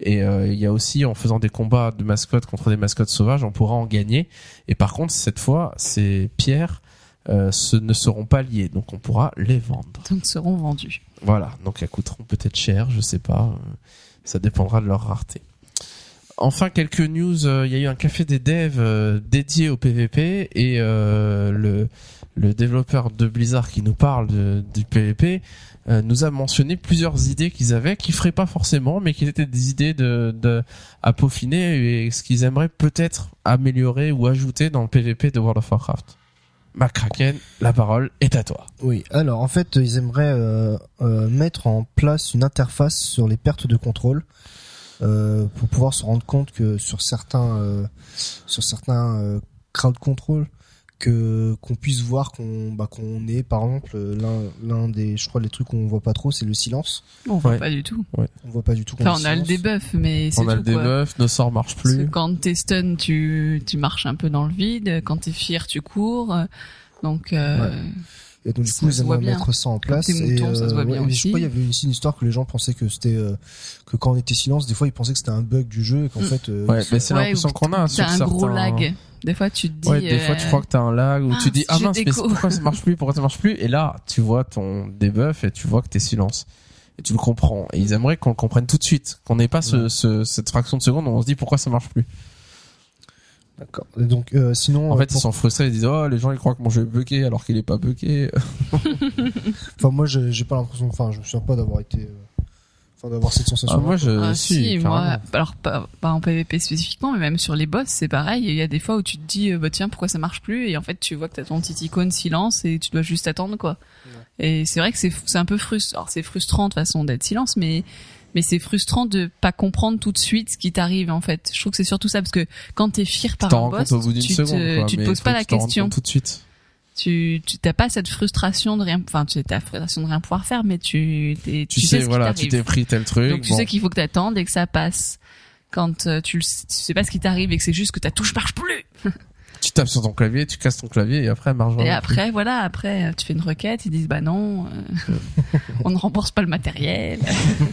S2: Et euh, il y a aussi en faisant des combats de mascottes contre des mascottes sauvages, on pourra en gagner. Et par contre, cette fois, ces pierres euh, ce ne seront pas liées, donc on pourra les vendre.
S5: Donc seront vendus.
S2: Voilà, donc elles coûteront peut-être cher, je sais pas. euh, Ça dépendra de leur rareté. Enfin, quelques news. euh, Il y a eu un café des devs euh, dédié au PVP et euh, le, le développeur de Blizzard qui nous parle de- du PVP euh, nous a mentionné plusieurs idées qu'ils avaient, qui feraient pas forcément, mais qui étaient des idées de, de à peaufiner et ce qu'ils aimeraient peut-être améliorer ou ajouter dans le PVP de World of Warcraft. McCracken, la parole est à toi.
S4: Oui, alors en fait, ils aimeraient euh, euh, mettre en place une interface sur les pertes de contrôle euh, pour pouvoir se rendre compte que sur certains euh, sur certains euh, crowd control que qu'on puisse voir qu'on bah, qu'on est par exemple euh, l'un l'un des je crois les trucs qu'on voit pas trop c'est le silence
S5: On voit
S2: Ouais.
S5: pas du tout.
S4: on voit pas du tout qu'on
S5: Enfin, on a le debuff, mais c'est
S2: On a le debuff, nos sorts marchent
S5: Parce que
S2: plus.
S5: quand t'es stun, tu, tu marches un peu dans le vide. Quand t'es fier, tu cours. Donc, euh,
S4: Et donc du
S5: Ça
S4: coup, ils aimeraient mettre ça en place.
S5: t'es mouton,
S4: et,
S5: ça se voit
S4: ouais,
S5: bien
S4: mais
S5: aussi.
S4: Je crois qu'il y avait aussi une histoire que les gens pensaient que c'était euh, que quand on était silence, des fois ils pensaient que c'était un bug du jeu et qu'en
S5: Mm.
S4: fait. euh,
S2: Ouais, mais c'est
S5: Ouais,
S2: l'impression qu'on a sur
S5: un gros
S2: certains-
S5: lag. Des fois, tu te dis.
S2: Ouais, des fois tu
S5: euh,
S2: crois que t'as un lag ou
S5: ah,
S2: tu dis ah
S5: je
S2: mince mais pourquoi ça marche plus pourquoi ça marche plus? Et là tu vois ton debuff et tu vois que t'es silence. Et tu le comprends. Et ils aimeraient qu'on le comprenne tout de suite qu'on n'ait pas ce, cette fraction de seconde où on se dit pourquoi ça marche plus.
S4: D'accord. Et donc euh, sinon,
S2: en
S4: euh,
S2: fait ils sont frustrés ils disent oh les gens ils croient que mon jeu est bugué alors qu'il est pas bugué. *laughs*
S4: Enfin moi j'ai j'ai pas l'impression, enfin je me souviens pas d'avoir été, euh, enfin d'avoir cette sensation.
S2: Ah, moi je
S5: Ah,
S2: si,
S5: si, moi, alors pas, pas en PVP spécifiquement, mais même sur les boss, c'est pareil. Il y a des fois où tu te dis, euh, bah tiens, pourquoi ça marche plus? Et en fait, tu vois que t'as ton petit icône silence et tu dois juste attendre quoi. Et c'est vrai que c'est c'est un peu frustrant. Alors c'est frustrant de façon d'être silence, mais mais c'est frustrant de pas comprendre tout de suite ce qui t'arrive en fait. Je trouve que c'est surtout ça parce que quand t'es fier par un boss,
S2: au bout
S5: tu
S2: seconde
S5: te,
S2: quoi,
S5: tu te
S2: mais
S5: poses pas la question.
S2: tout de suite
S5: tu tu t'as pas cette frustration de rien enfin tu la frustration de rien pouvoir faire mais tu t'es-
S2: Tu,
S5: tu,
S2: sais,
S5: ce qui
S2: voilà, tu t'es pris tel truc.
S5: donc tu
S2: bon.
S5: sais qu'il faut que t'attendes et que ça passe quand euh, tu, le- tu sais pas ce qui t'arrive et que c'est juste que ta touche marche plus *laughs*
S2: tu tapes sur ton clavier, tu casses ton clavier et après, elle marche
S5: et
S2: vraiment plus.
S5: après voilà après euh, tu fais une requête ils disent bah non euh, *laughs* on ne rembourse pas le matériel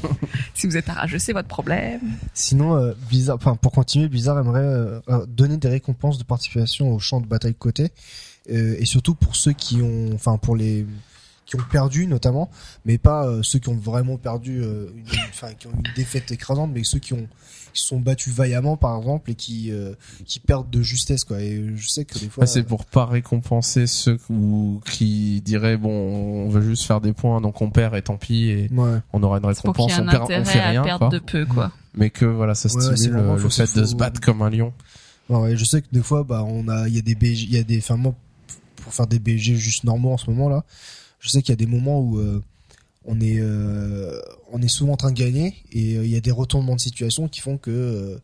S5: *laughs* si vous êtes arrageux c'est votre problème
S4: Sinon, euh, Blizzard, enfin pour continuer, Blizzard aimerait donner des récompenses de participation au champ de bataille côté, et surtout pour ceux qui ont, enfin pour les qui ont perdu notamment, mais pas euh, ceux qui ont vraiment perdu, euh, une, enfin qui ont une défaite écrasante, mais ceux qui ont qui se sont battus vaillamment par exemple et qui euh, qui perdent de justesse quoi. Et je sais que des fois,
S2: Ouais, c'est pour pas récompenser ceux ou qui diraient bon, on veut juste faire des points, donc on perd et tant pis, et
S4: ouais.
S2: on aura une
S5: pour
S2: récompense, on perd, on fait
S5: à
S2: rien,
S5: perdre
S2: quoi.
S5: de peu quoi
S2: Mais que voilà, ça
S4: Ouais, ouais,
S2: stimule
S4: vraiment-
S2: le, fait
S4: faut-
S2: de se battre comme un lion.
S4: Ouais, ouais, je sais que des fois, bah, on a, il y a des BG, il y a des, enfin, moi, pour faire des BG juste normaux en ce moment là, je sais qu'il y a des moments où euh, on est, euh, on est souvent en train de gagner et euh, il y a des retournements de situation qui font que,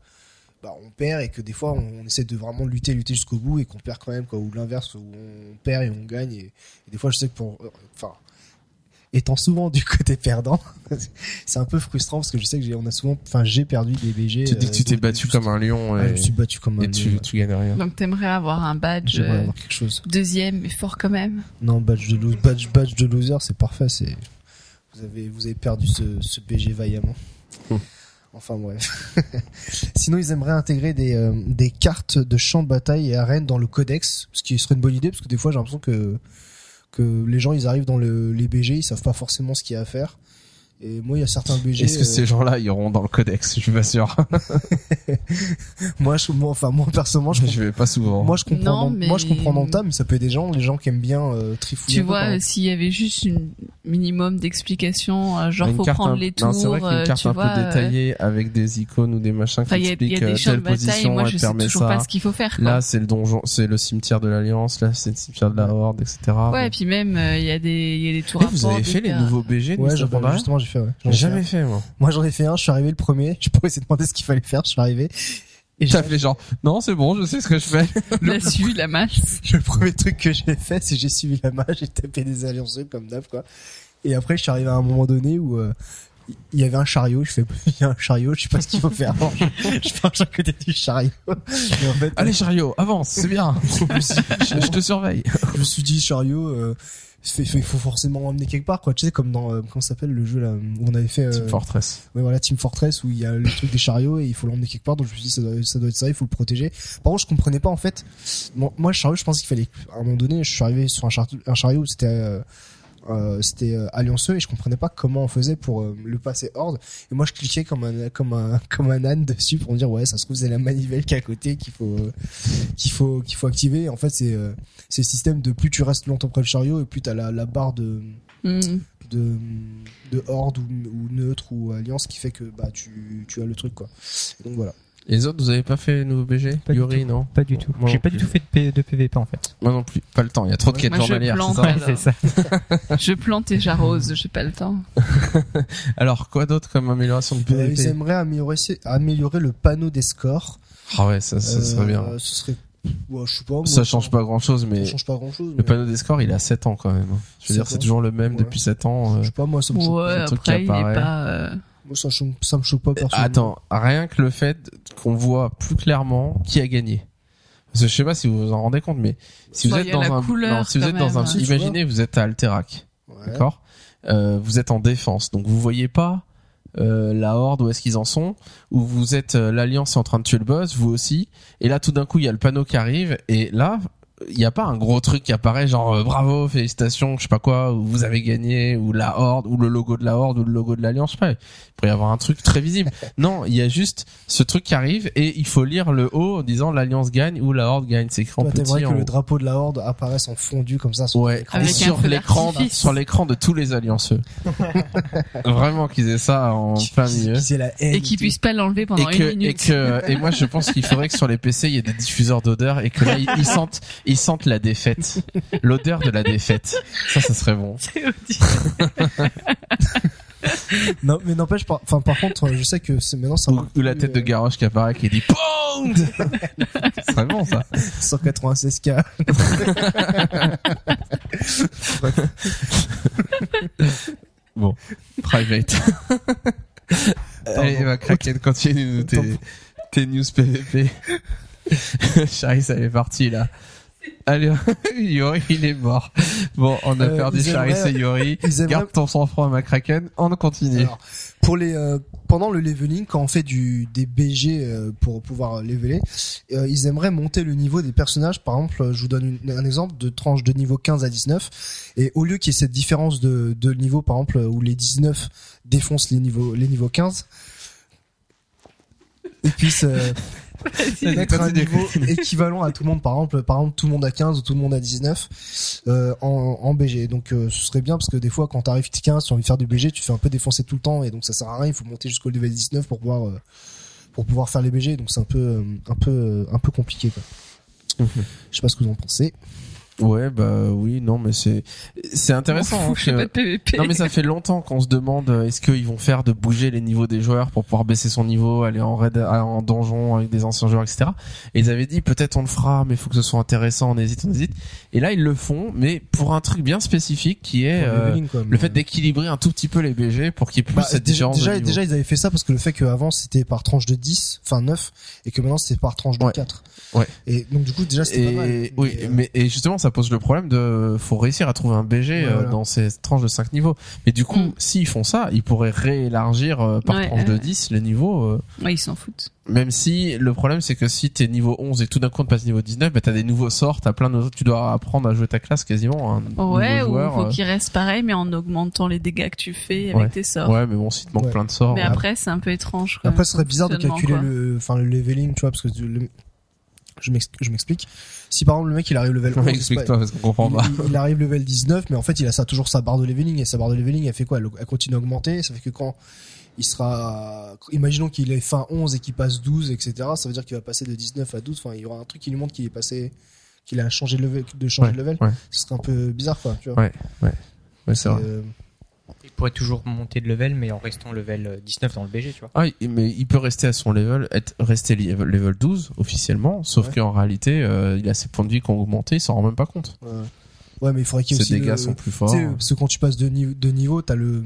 S4: bah, on perd et que des fois, on, essaie de vraiment lutter, lutter jusqu'au bout et qu'on perd quand même, quoi, ou l'inverse, où on perd et on gagne et, et des fois, je sais que pour, enfin, étant souvent du côté perdant, *laughs* c'est un peu frustrant parce que je sais que j'ai, on a souvent, enfin, j'ai perdu des BG.
S2: Tu dis que tu
S4: euh,
S2: t'es battu comme un lion
S4: Ouais,
S2: et,
S4: je me suis battu comme un
S2: et tu, gagnes rien.
S5: donc t'aimerais avoir un badge
S4: J'aimerais
S5: euh,
S4: avoir quelque chose.
S5: deuxième mais fort quand même
S4: Non, badge de, lo- badge, badge de loser, c'est parfait. C'est vous avez vous avez perdu ce, ce BG vaillamment.
S2: Hmm.
S4: Enfin bref. *laughs* Sinon, ils aimeraient intégrer des euh, des cartes de champ de bataille et arènes dans le codex, ce qui serait une bonne idée parce que des fois j'ai l'impression que que les gens ils arrivent dans le, les BG, ils savent pas forcément ce qu'il y a à faire. Et moi, il y a certains BG.
S2: Est-ce que
S4: euh,
S2: ces gens-là iront dans le codex? Je suis pas sûr. *laughs*
S4: moi, je, moi, enfin moi personnellement, je,
S2: je vais pas souvent.
S4: moi je comprends.
S5: Non,
S4: dans- Moi, je
S5: mais-
S4: comprends dans le tas, mais ça peut être des gens, les gens qui aiment bien euh, trifouiller.
S5: tu vois s'il y avait juste une minimum d'explications euh, genre
S2: Une
S5: faut
S2: carte
S5: prendre
S2: un-
S5: les
S2: non,
S5: tours
S2: c'est vrai qu'une carte un
S5: vois
S2: peu
S5: euh,
S2: détaillée avec des icônes ou des machins qui
S5: y a,
S2: expliquent
S5: des de
S2: telle position
S5: moi
S2: elle
S5: je sais
S2: permet
S5: toujours
S2: ça.
S5: pas ce qu'il faut faire quoi.
S2: Là, c'est le donjon, c'est le cimetière de l'Alliance. Là, c'est le cimetière de la Horde, etc.
S5: ouais et puis même il y a des il y a des tours
S2: vous avez fait les nouveaux BG de
S4: Ouais, justement, j'ai fait. Ouais. J'en ai
S2: J'ai
S4: fait
S2: jamais fait, moi.
S4: Moi, j'en ai fait un. Je suis arrivé le premier. *laughs* Je pourrais essayer de demander ce qu'il fallait faire. Je suis arrivé. Et j'ai
S2: T'as fait genre, non, c'est bon, je sais ce que je fais. *laughs*
S5: a suivi la masse *laughs*
S4: le premier truc que j'ai fait, c'est j'ai suivi la mage, j'ai tapé des alliances comme d'hab, quoi. Et après, je suis arrivé à un moment donné où euh, il y avait un chariot. Je fais, il y a un chariot. Je sais pas ce qu'il faut faire. Alors, je, je marche à côté du chariot. Et en fait,
S2: Allez, chariot, avance, c'est bien. je, je te surveille.
S4: je me suis dit chariot. Euh, il faut- forcément emmener quelque part, quoi. Tu sais, comme dans euh, comment s'appelle le jeu là où on avait fait. euh,
S2: Team Fortress.
S4: Ouais, voilà, Team Fortress où il y a le truc des chariots et il faut l'emmener quelque part. Donc je me suis dit ça doit, ça doit être ça, il faut le protéger. Par contre, je comprenais pas en fait. Bon, moi, le chariot, je pense qu'il fallait. À un moment donné, je suis arrivé sur un, char- un chariot où c'était euh, euh, c'était euh, allianceux et je comprenais pas comment on faisait pour euh, le passer horde. Et moi, je cliquais comme un comme un *laughs* comme un âne dessus pour me dire ouais, ça se trouve c'est la manivelle qui est à côté qu'il faut euh, qu'il faut qu'il faut activer. Et en fait, c'est euh, c'est le système de plus tu restes longtemps près du chariot et plus t'as la la barre de
S5: Hmm.
S4: de, de horde ou, ou neutre ou alliance qui fait que bah tu, tu as le truc quoi. Et donc voilà.
S2: Et les autres, vous avez pas fait les nouveaux BG
S3: Pas du
S2: Yuri,
S3: tout.
S2: non
S3: Pas du tout.
S2: Moi
S3: J'ai pas du tout fait de, P- de PVP en fait.
S2: Moi non plus. Pas le temps. Il y a trop de quêtes
S5: Moi, je plante,
S2: c'est ça *laughs*
S5: je plante et j'arrose j'ai pas le temps *laughs*
S2: Alors, quoi d'autre comme amélioration de
S4: Euh, ils
S2: PVP
S4: aimeraient améliorer, améliorer le panneau des scores.
S2: Ah ouais, ça, ça serait bien.
S4: Euh, ce serait, ouais, je sais pas. moi,
S2: Ça change pas grand chose, mais
S4: Ça change pas grand chose.
S2: le panneau des scores, il a 7 ans quand même. Je veux dire, c'est toujours le même
S4: Ouais.
S2: depuis 7 ans. euh.
S4: Je sais pas, moi ça me
S5: ouais
S2: un truc qui
S5: après il est
S2: apparaît.
S5: pas euh,
S4: moi, ça, me choque pas personnellement.
S2: Attends, rien que le fait qu'on voit plus clairement qui a gagné. Parce que je sais pas si vous vous en rendez compte, mais si vous êtes dans un, non, si vous êtes dans un, imaginez, vous êtes à Alterac,
S4: Ouais.
S2: d'accord? Euh, Vous êtes en défense, donc vous voyez pas euh, la horde où est-ce qu'ils en sont, ou vous êtes euh, l'alliance est en train de tuer le boss, vous aussi, et là tout d'un coup il y a le panneau qui arrive, et là il n'y a pas un gros truc qui apparaît genre euh, bravo félicitations je sais pas quoi ou vous avez gagné ou la horde ou le logo de la horde ou le logo de l'alliance je sais pas il pourrait y avoir un truc très visible *laughs* non il y a juste ce truc qui arrive et il faut lire le haut en disant l'alliance gagne ou la horde gagne c'est écrit en petit
S4: que
S2: en
S4: le
S2: haut.
S4: drapeau de la horde apparaisse en fondu comme ça sur
S2: Ouais, et sur l'écran, sur l'écran de tous les allianceux. *laughs* Vraiment qu'ils aient ça en plein milieu.
S4: La haine.
S5: et qu'ils puissent pas l'enlever pendant
S2: Et que,
S5: une
S2: et
S5: minute
S2: que, et moi je pense qu'il faudrait que sur les PC il y ait des diffuseurs d'odeur et que là ils, ils sentent, ils sentent la défaite, *laughs* l'odeur de la défaite. Ça, ça serait bon. *laughs*
S4: Non, mais n'empêche, par, enfin, par contre, je sais que c'est maintenant, c'est
S2: Ou, ou la tête de Garrosh qui apparaît qui dit *laughs* POUND C'est très bon ça.
S4: 196K.
S2: Bon, private. Allez, ma Kraken, continue tes, tes news PVP. Charis, elle est partie là. Allez, *laughs* Yori, il est mort. Bon, on a
S4: Euh,
S2: perdu Charis et Yori.
S4: aimeraient-
S2: Garde ton sang-froid, ma Kraken. On continue.
S4: Alors, pour les euh, pendant le leveling, quand on fait du des BG euh, pour pouvoir leveler, euh, ils aimeraient monter le niveau des personnages. Par exemple, je vous donne une- un exemple de tranche de niveau 15 à 19, et au lieu qu'il y ait cette différence de, de niveau, par exemple, où les 19 défoncent les niveaux les niveaux 15, ils puissent euh, mettre un niveau équivalent à tout le monde. Par exemple, par exemple, tout le monde à 15 ou tout le monde à 19 euh, en, en BG. Donc, euh, ce serait bien parce que des fois, quand t'arrives 15, tu as envie de faire du BG, tu fais un peu défoncer tout le temps et donc ça sert à rien. Il faut monter jusqu'au level 19 pour pouvoir euh, pour pouvoir faire les BG. Donc, c'est un peu un peu un peu compliqué. Quoi. Je sais pas ce que vous en pensez.
S2: Ouais, bah oui, non, mais c'est c'est intéressant. hein, *laughs* que-
S5: pas de PVP.
S2: Non mais ça fait longtemps qu'on se demande euh, est-ce qu'ils vont faire de bouger les niveaux des joueurs pour pouvoir baisser son niveau, aller en raid, aller en donjon avec des anciens joueurs, etc. Et ils avaient dit peut-être on le fera, mais il faut que ce soit intéressant, on hésite, on hésite. Et là ils le font, mais pour un truc bien spécifique qui est euh,
S4: quoi.
S2: le fait d'équilibrer un tout petit peu les BG pour qu'il y ait plus
S4: bah,
S2: cette
S4: déjà,
S2: différence.
S4: déjà, déjà, ils avaient fait ça parce que le fait qu'avant c'était par tranche de 10, enfin 9, et que maintenant c'est par tranche de
S2: Ouais.
S4: 4.
S2: Ouais.
S4: Et donc du coup déjà c'était pas mal.
S2: oui,
S4: Mais, euh,
S2: mais et justement ça pose le problème de faut réussir à trouver un BG
S4: Ouais,
S2: euh,
S4: voilà.
S2: dans ces tranches de 5 niveaux. Mais du coup,
S5: Mm.
S2: s'ils font ça, ils pourraient réélargir euh, par
S5: Ouais,
S2: tranche de
S5: ouais.
S2: 10 les niveaux euh,
S5: Ouais, ils s'en foutent.
S2: Même si le problème c'est que si t'es niveau 11 et tout d'un coup on te passe niveau 19, bah t'as des nouveaux sorts, t'as plein de tu dois apprendre à jouer ta classe quasiment. Un
S5: Ouais, ou
S2: joueur,
S5: faut
S2: euh,
S5: qu'il reste pareil, mais en augmentant les dégâts que tu fais avec
S2: Ouais.
S5: tes sorts.
S2: Ouais, mais bon si te manque
S4: Ouais.
S2: plein de sorts.
S5: Mais
S2: euh,
S5: après, c'est un peu étrange. quoi,
S4: Après, ce serait bizarre de calculer
S5: quoi.
S4: le, enfin, le leveling, tu vois, parce que le- je m'ex- je m'explique. Si par exemple le mec il arrive level *laughs* 11, c'est
S2: Explique-toi parce qu'on comprend
S4: il,
S2: pas.
S4: il- il arrive level 19, mais en fait il a ça toujours sa barre de leveling et sa barre de leveling elle fait quoi? Elle, elle continue à augmenter. Ça fait que quand il sera, imaginons qu'il est fin 11 et qu'il passe 12, etc. Ça veut dire qu'il va passer de 19 à 12. Enfin, il y aura un truc qui lui montre qu'il est passé, qu'il a changé de level, de changer
S2: Ouais,
S4: de level.
S2: ouais.
S4: Ce serait un peu bizarre, quoi. Tu vois.
S2: Ouais, Ouais, c'est vrai.
S4: Euh,
S3: pourrait toujours monter de level, mais en restant level euh, 19 dans le BG, tu vois.
S2: Ah, il- mais il peut rester à son level, être resté level, level 12 officiellement, sauf
S4: Ouais.
S2: qu'en réalité, euh, il a ses points de vie qui ont augmenté, il s'en rend même pas compte.
S4: ouais. Ouais, mais il faudrait qu'il y ait
S2: Ses dégâts
S4: le-
S2: sont plus forts.
S4: parce que quand tu passes de niveau, de niveau, t'as le,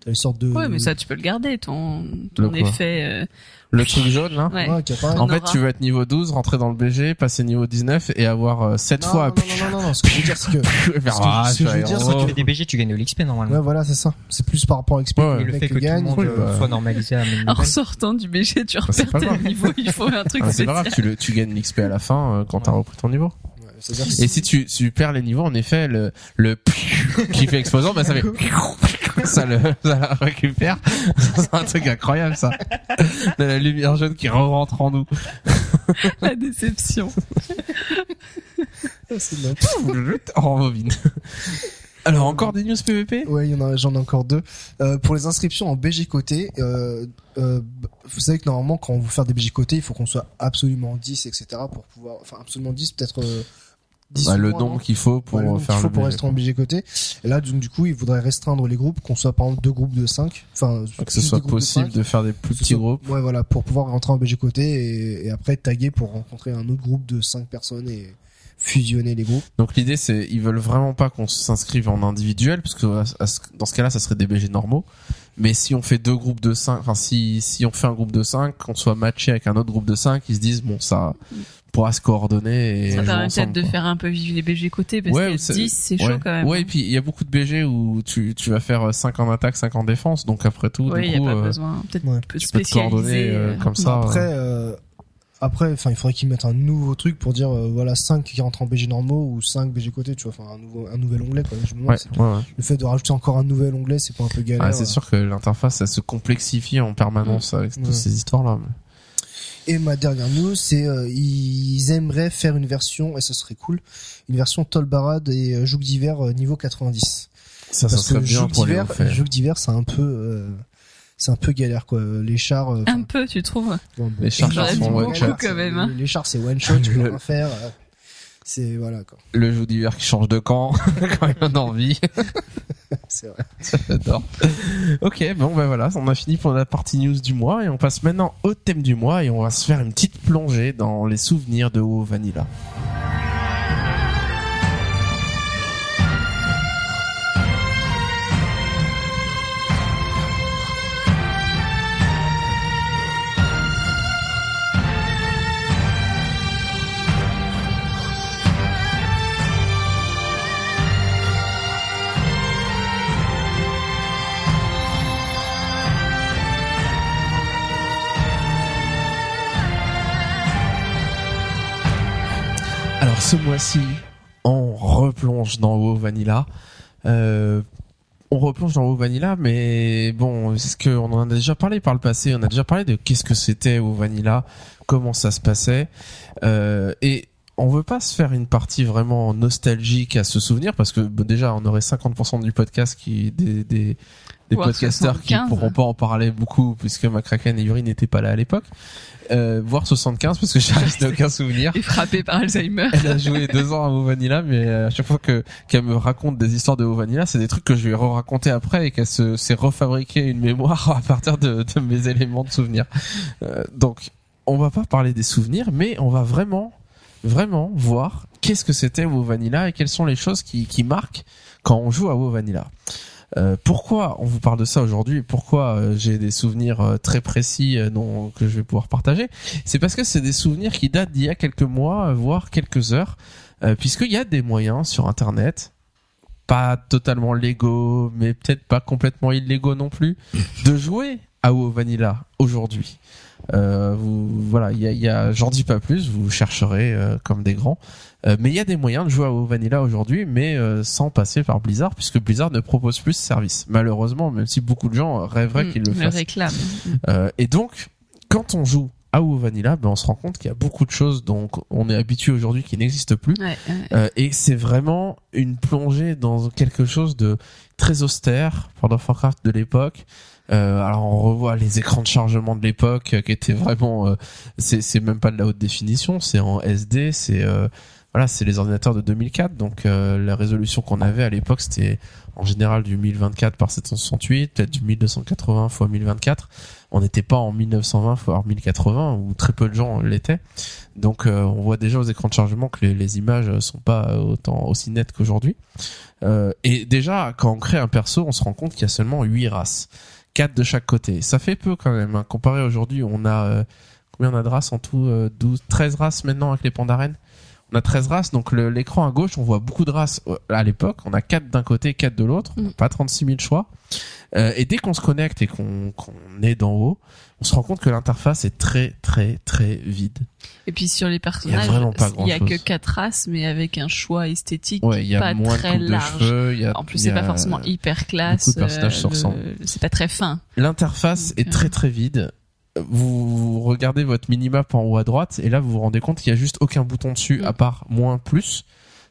S4: t'as une sorte de.
S5: Ouais, mais ça, tu peux le garder, ton, ton effet. euh,
S2: Le truc jaune là.
S5: Ouais.
S2: En fait,
S5: aura.
S2: tu veux être niveau 12, rentrer dans le BG, passer niveau 19 et avoir 7
S4: Non,
S2: fois
S4: non, non, non, non, non, ce que je veux dire, c'est que, *laughs* ce que-
S2: ah,
S4: ce que je veux
S2: tu
S4: dire, c'est
S2: héros.
S3: Tu fais des BG, tu gagnes de l'XP normalement.
S4: ouais, voilà, c'est ça. C'est plus par rapport à l'expérience
S2: Ouais,
S3: Et
S4: que
S3: le
S4: le
S3: fait
S4: mec
S3: que tout le
S4: gagne.
S3: monde euh,
S2: bah.
S3: soit normalisé à même
S5: En sortant du BG, tu
S2: Bah,
S5: repères tes niveaux, il faut un *laughs* truc
S2: Ah, c'est pas grave, tu, le, tu gagnes l'XP à la fin euh, quand t'as repris ton niveau. Et si tu, tu perds les niveaux, en effet, le, le *laughs* qui fait explosion, bah ça fait *laughs* ça le, ça le récupère. *laughs* C'est un truc incroyable ça. De la lumière jaune qui rentre en nous.
S5: La déception.
S2: en bobine. Alors encore des news PVP
S4: Ouais, il y en a, j'en ai encore deux. Euh, pour les inscriptions en BG côté, euh, euh, vous savez que normalement, quand on veut faire des BG côté, il faut qu'on soit absolument 10, etc. pour pouvoir, enfin, absolument 10, peut-être, euh, 10
S2: bah, Le nombre qu'il faut pour faire
S4: qu'il faut
S2: le
S4: pour rester en côté. Et là, donc, du coup, il faudrait restreindre les groupes, qu'on soit par exemple deux groupes de 5. Enfin,
S2: Que ce soit
S4: de
S2: possible
S4: cinq.
S2: de faire des plus petits
S4: soit-
S2: groupes.
S4: Ouais, voilà, pour pouvoir rentrer en BG côté et, et après taguer pour rencontrer un autre groupe de 5 personnes et fusionner les groupes.
S2: Donc l'idée c'est ils veulent vraiment pas qu'on s'inscrive en individuel parce que dans ce cas-là ça serait des BG normaux. Mais si on fait deux groupes de 5, enfin si si on fait un groupe de 5, qu'on soit matché avec un autre groupe de 5, ils se disent bon ça pourra se coordonner et
S5: Ça permet peut-être de
S2: quoi.
S5: faire un peu vivre les BG côté, parce
S2: Ouais,
S5: que
S2: c'est-
S5: 10, c'est chaud
S2: ouais.
S5: quand même. hein.
S2: Ouais, et puis il y a beaucoup de BG où tu tu vas faire 5 en attaque, 5 en défense, donc après tout
S5: Oui,
S2: du
S5: il n'y a pas
S2: euh,
S5: besoin. Peut-être
S4: Ouais.
S2: tu peux te coordonner
S5: spécialiser.
S2: euh,
S5: euh,
S2: comme ça.
S4: Après, euh, après, enfin, il faudrait qu'ils mettent un nouveau truc pour dire, euh, voilà, 5 qui rentrent en BG normaux ou 5 BG côté, tu vois, enfin, un nouveau, un nouvel onglet, quoi. Je me demande
S2: Ouais, ouais, ouais.
S4: le fait de rajouter encore un nouvel onglet, c'est pas un peu galère.
S2: Ouais, c'est
S4: euh.
S2: sûr que l'interface elle se complexifie en permanence avec
S4: Ouais.
S2: toutes ces histoires là.
S4: Et ma dernière news, c'est euh, ils aimeraient faire une version, et ce serait cool, une version Tolbarad et euh, Joug d'hiver euh, niveau 90.
S2: Ça ça
S4: Parce
S2: serait
S4: que
S2: bien
S4: Joug
S2: pour les
S4: d'hiver,
S2: refaire.
S4: Joug d'hiver, c'est un peu, euh, c'est un peu galère quoi. Les chars, euh,
S5: Un peu, tu trouves
S4: bon, bon,
S2: Les chars,
S5: J'aurais
S2: sont one shot.
S5: quand même. hein.
S4: Les, les chars, c'est one shot, tu peux
S2: Le-
S4: rien faire. euh, C'est voilà quoi.
S2: le jeu d'hiver qui change de camp *laughs* quand il en a envie. *laughs*
S4: C'est vrai.
S2: J'adore. ok, bon ben voilà, on a fini pour la partie news du mois et on passe maintenant au thème du mois et on va se faire une petite plongée dans les souvenirs de WoW Vanilla. Ce mois-ci, on replonge dans WoW Vanilla. Euh, on replonge dans WoW Vanilla, mais bon, est-ce qu'on en a déjà parlé par le passé? On a déjà parlé de qu'est-ce que c'était WoW Vanilla, comment ça se passait, euh, et on veut pas se faire une partie vraiment nostalgique à se souvenir parce que bon, déjà on aurait 50% du podcast qui des des, des
S5: Voire
S2: podcasteurs qui
S5: 75.
S2: pourront pas en parler beaucoup puisque McCracken et Yuri n'étaient pas là à l'époque, euh, voire 75 parce que Charles n'a aucun souvenir.
S5: Et frappé par Alzheimer.
S2: Elle a joué deux ans à WoW Vanilla, mais à chaque fois que qu'elle me raconte des histoires de Vanilla, c'est des trucs que je lui ai raconter après et qu'elle se s'est refabriqué une mémoire *laughs* à partir de, de mes éléments de souvenirs. Euh, donc, on va pas parler des souvenirs, mais on va vraiment, vraiment voir qu'est-ce que c'était WoW Vanilla et quelles sont les choses qui, qui marquent quand on joue à WoW Vanilla. Euh, pourquoi on vous parle de ça aujourd'hui? Pourquoi euh, j'ai des souvenirs euh, très précis dont que je vais pouvoir partager? C'est parce que c'est des souvenirs qui datent d'il y a quelques mois, voire quelques heures, puisqu'il y a des moyens sur Internet, pas totalement légaux, mais peut-être pas complètement illégaux non plus, de jouer à WoW Vanilla aujourd'hui. Euh, vous, voilà, il y a, y a j'en dis pas plus, vous chercherez euh, comme des grands. Euh, mais il y a des moyens de jouer à WoW Vanilla aujourd'hui, mais euh, sans passer par Blizzard, puisque Blizzard ne propose plus ce service. Malheureusement, même si beaucoup de gens rêveraient
S5: Mm,
S2: qu'ils le fassent.
S5: réclame.
S2: Euh, et donc, quand on joue à WoW Vanilla, ben on se rend compte qu'il y a beaucoup de choses dont on est habitué aujourd'hui qui n'existent plus.
S5: Ouais, ouais.
S2: Euh, et c'est vraiment une plongée dans quelque chose de très austère pour World of Warcraft de l'époque. Euh, alors on revoit les écrans de chargement de l'époque euh, qui étaient vraiment, euh, c'est même pas de la haute définition, c'est en SD, c'est euh, voilà, c'est les ordinateurs de 2004. Donc la résolution qu'on avait à l'époque c'était en général du 1024 par 768, peut-être du 1280 x 1024. On n'était pas en 1920 x 1080 où très peu de gens l'étaient. Donc euh, on voit déjà aux écrans de chargement que les, les images sont pas autant aussi nettes qu'aujourd'hui. Euh, et déjà quand on crée un perso, on se rend compte qu'il y a seulement 8 races, 4 de chaque côté. Ça fait peu quand même. Hein. Comparé aujourd'hui, on a euh, combien on de races en tout euh, 12 13 races maintenant avec les pandarènes? On a 13 races, donc l'écran à gauche, on voit beaucoup de races euh, à l'époque. On a 4 d'un côté, 4 de l'autre. On n'a
S5: Mm.
S2: pas 36 000 choix. Euh, et dès qu'on se connecte et qu'on est d'en haut, on se rend compte que l'interface est très très très vide.
S5: Et puis sur les personnages,
S2: vraiment pas
S5: il y a que
S2: grand-chose.
S5: quatre races, mais avec un choix esthétique
S2: Ouais, y a
S5: pas
S2: moins de
S5: très
S2: de
S5: large.
S2: cheveux. il Y a,
S5: En plus, c'est
S2: a-
S5: pas forcément hyper classe.
S2: beaucoup de personnages se
S5: euh,
S2: ressemblent.
S5: C'est pas très fin.
S2: L'interface est
S5: euh,
S2: très très vide. Vous, vous regardez votre minimap en haut à droite et là vous vous rendez compte qu'il y a juste aucun bouton dessus
S5: Mm.
S2: à part moins plus.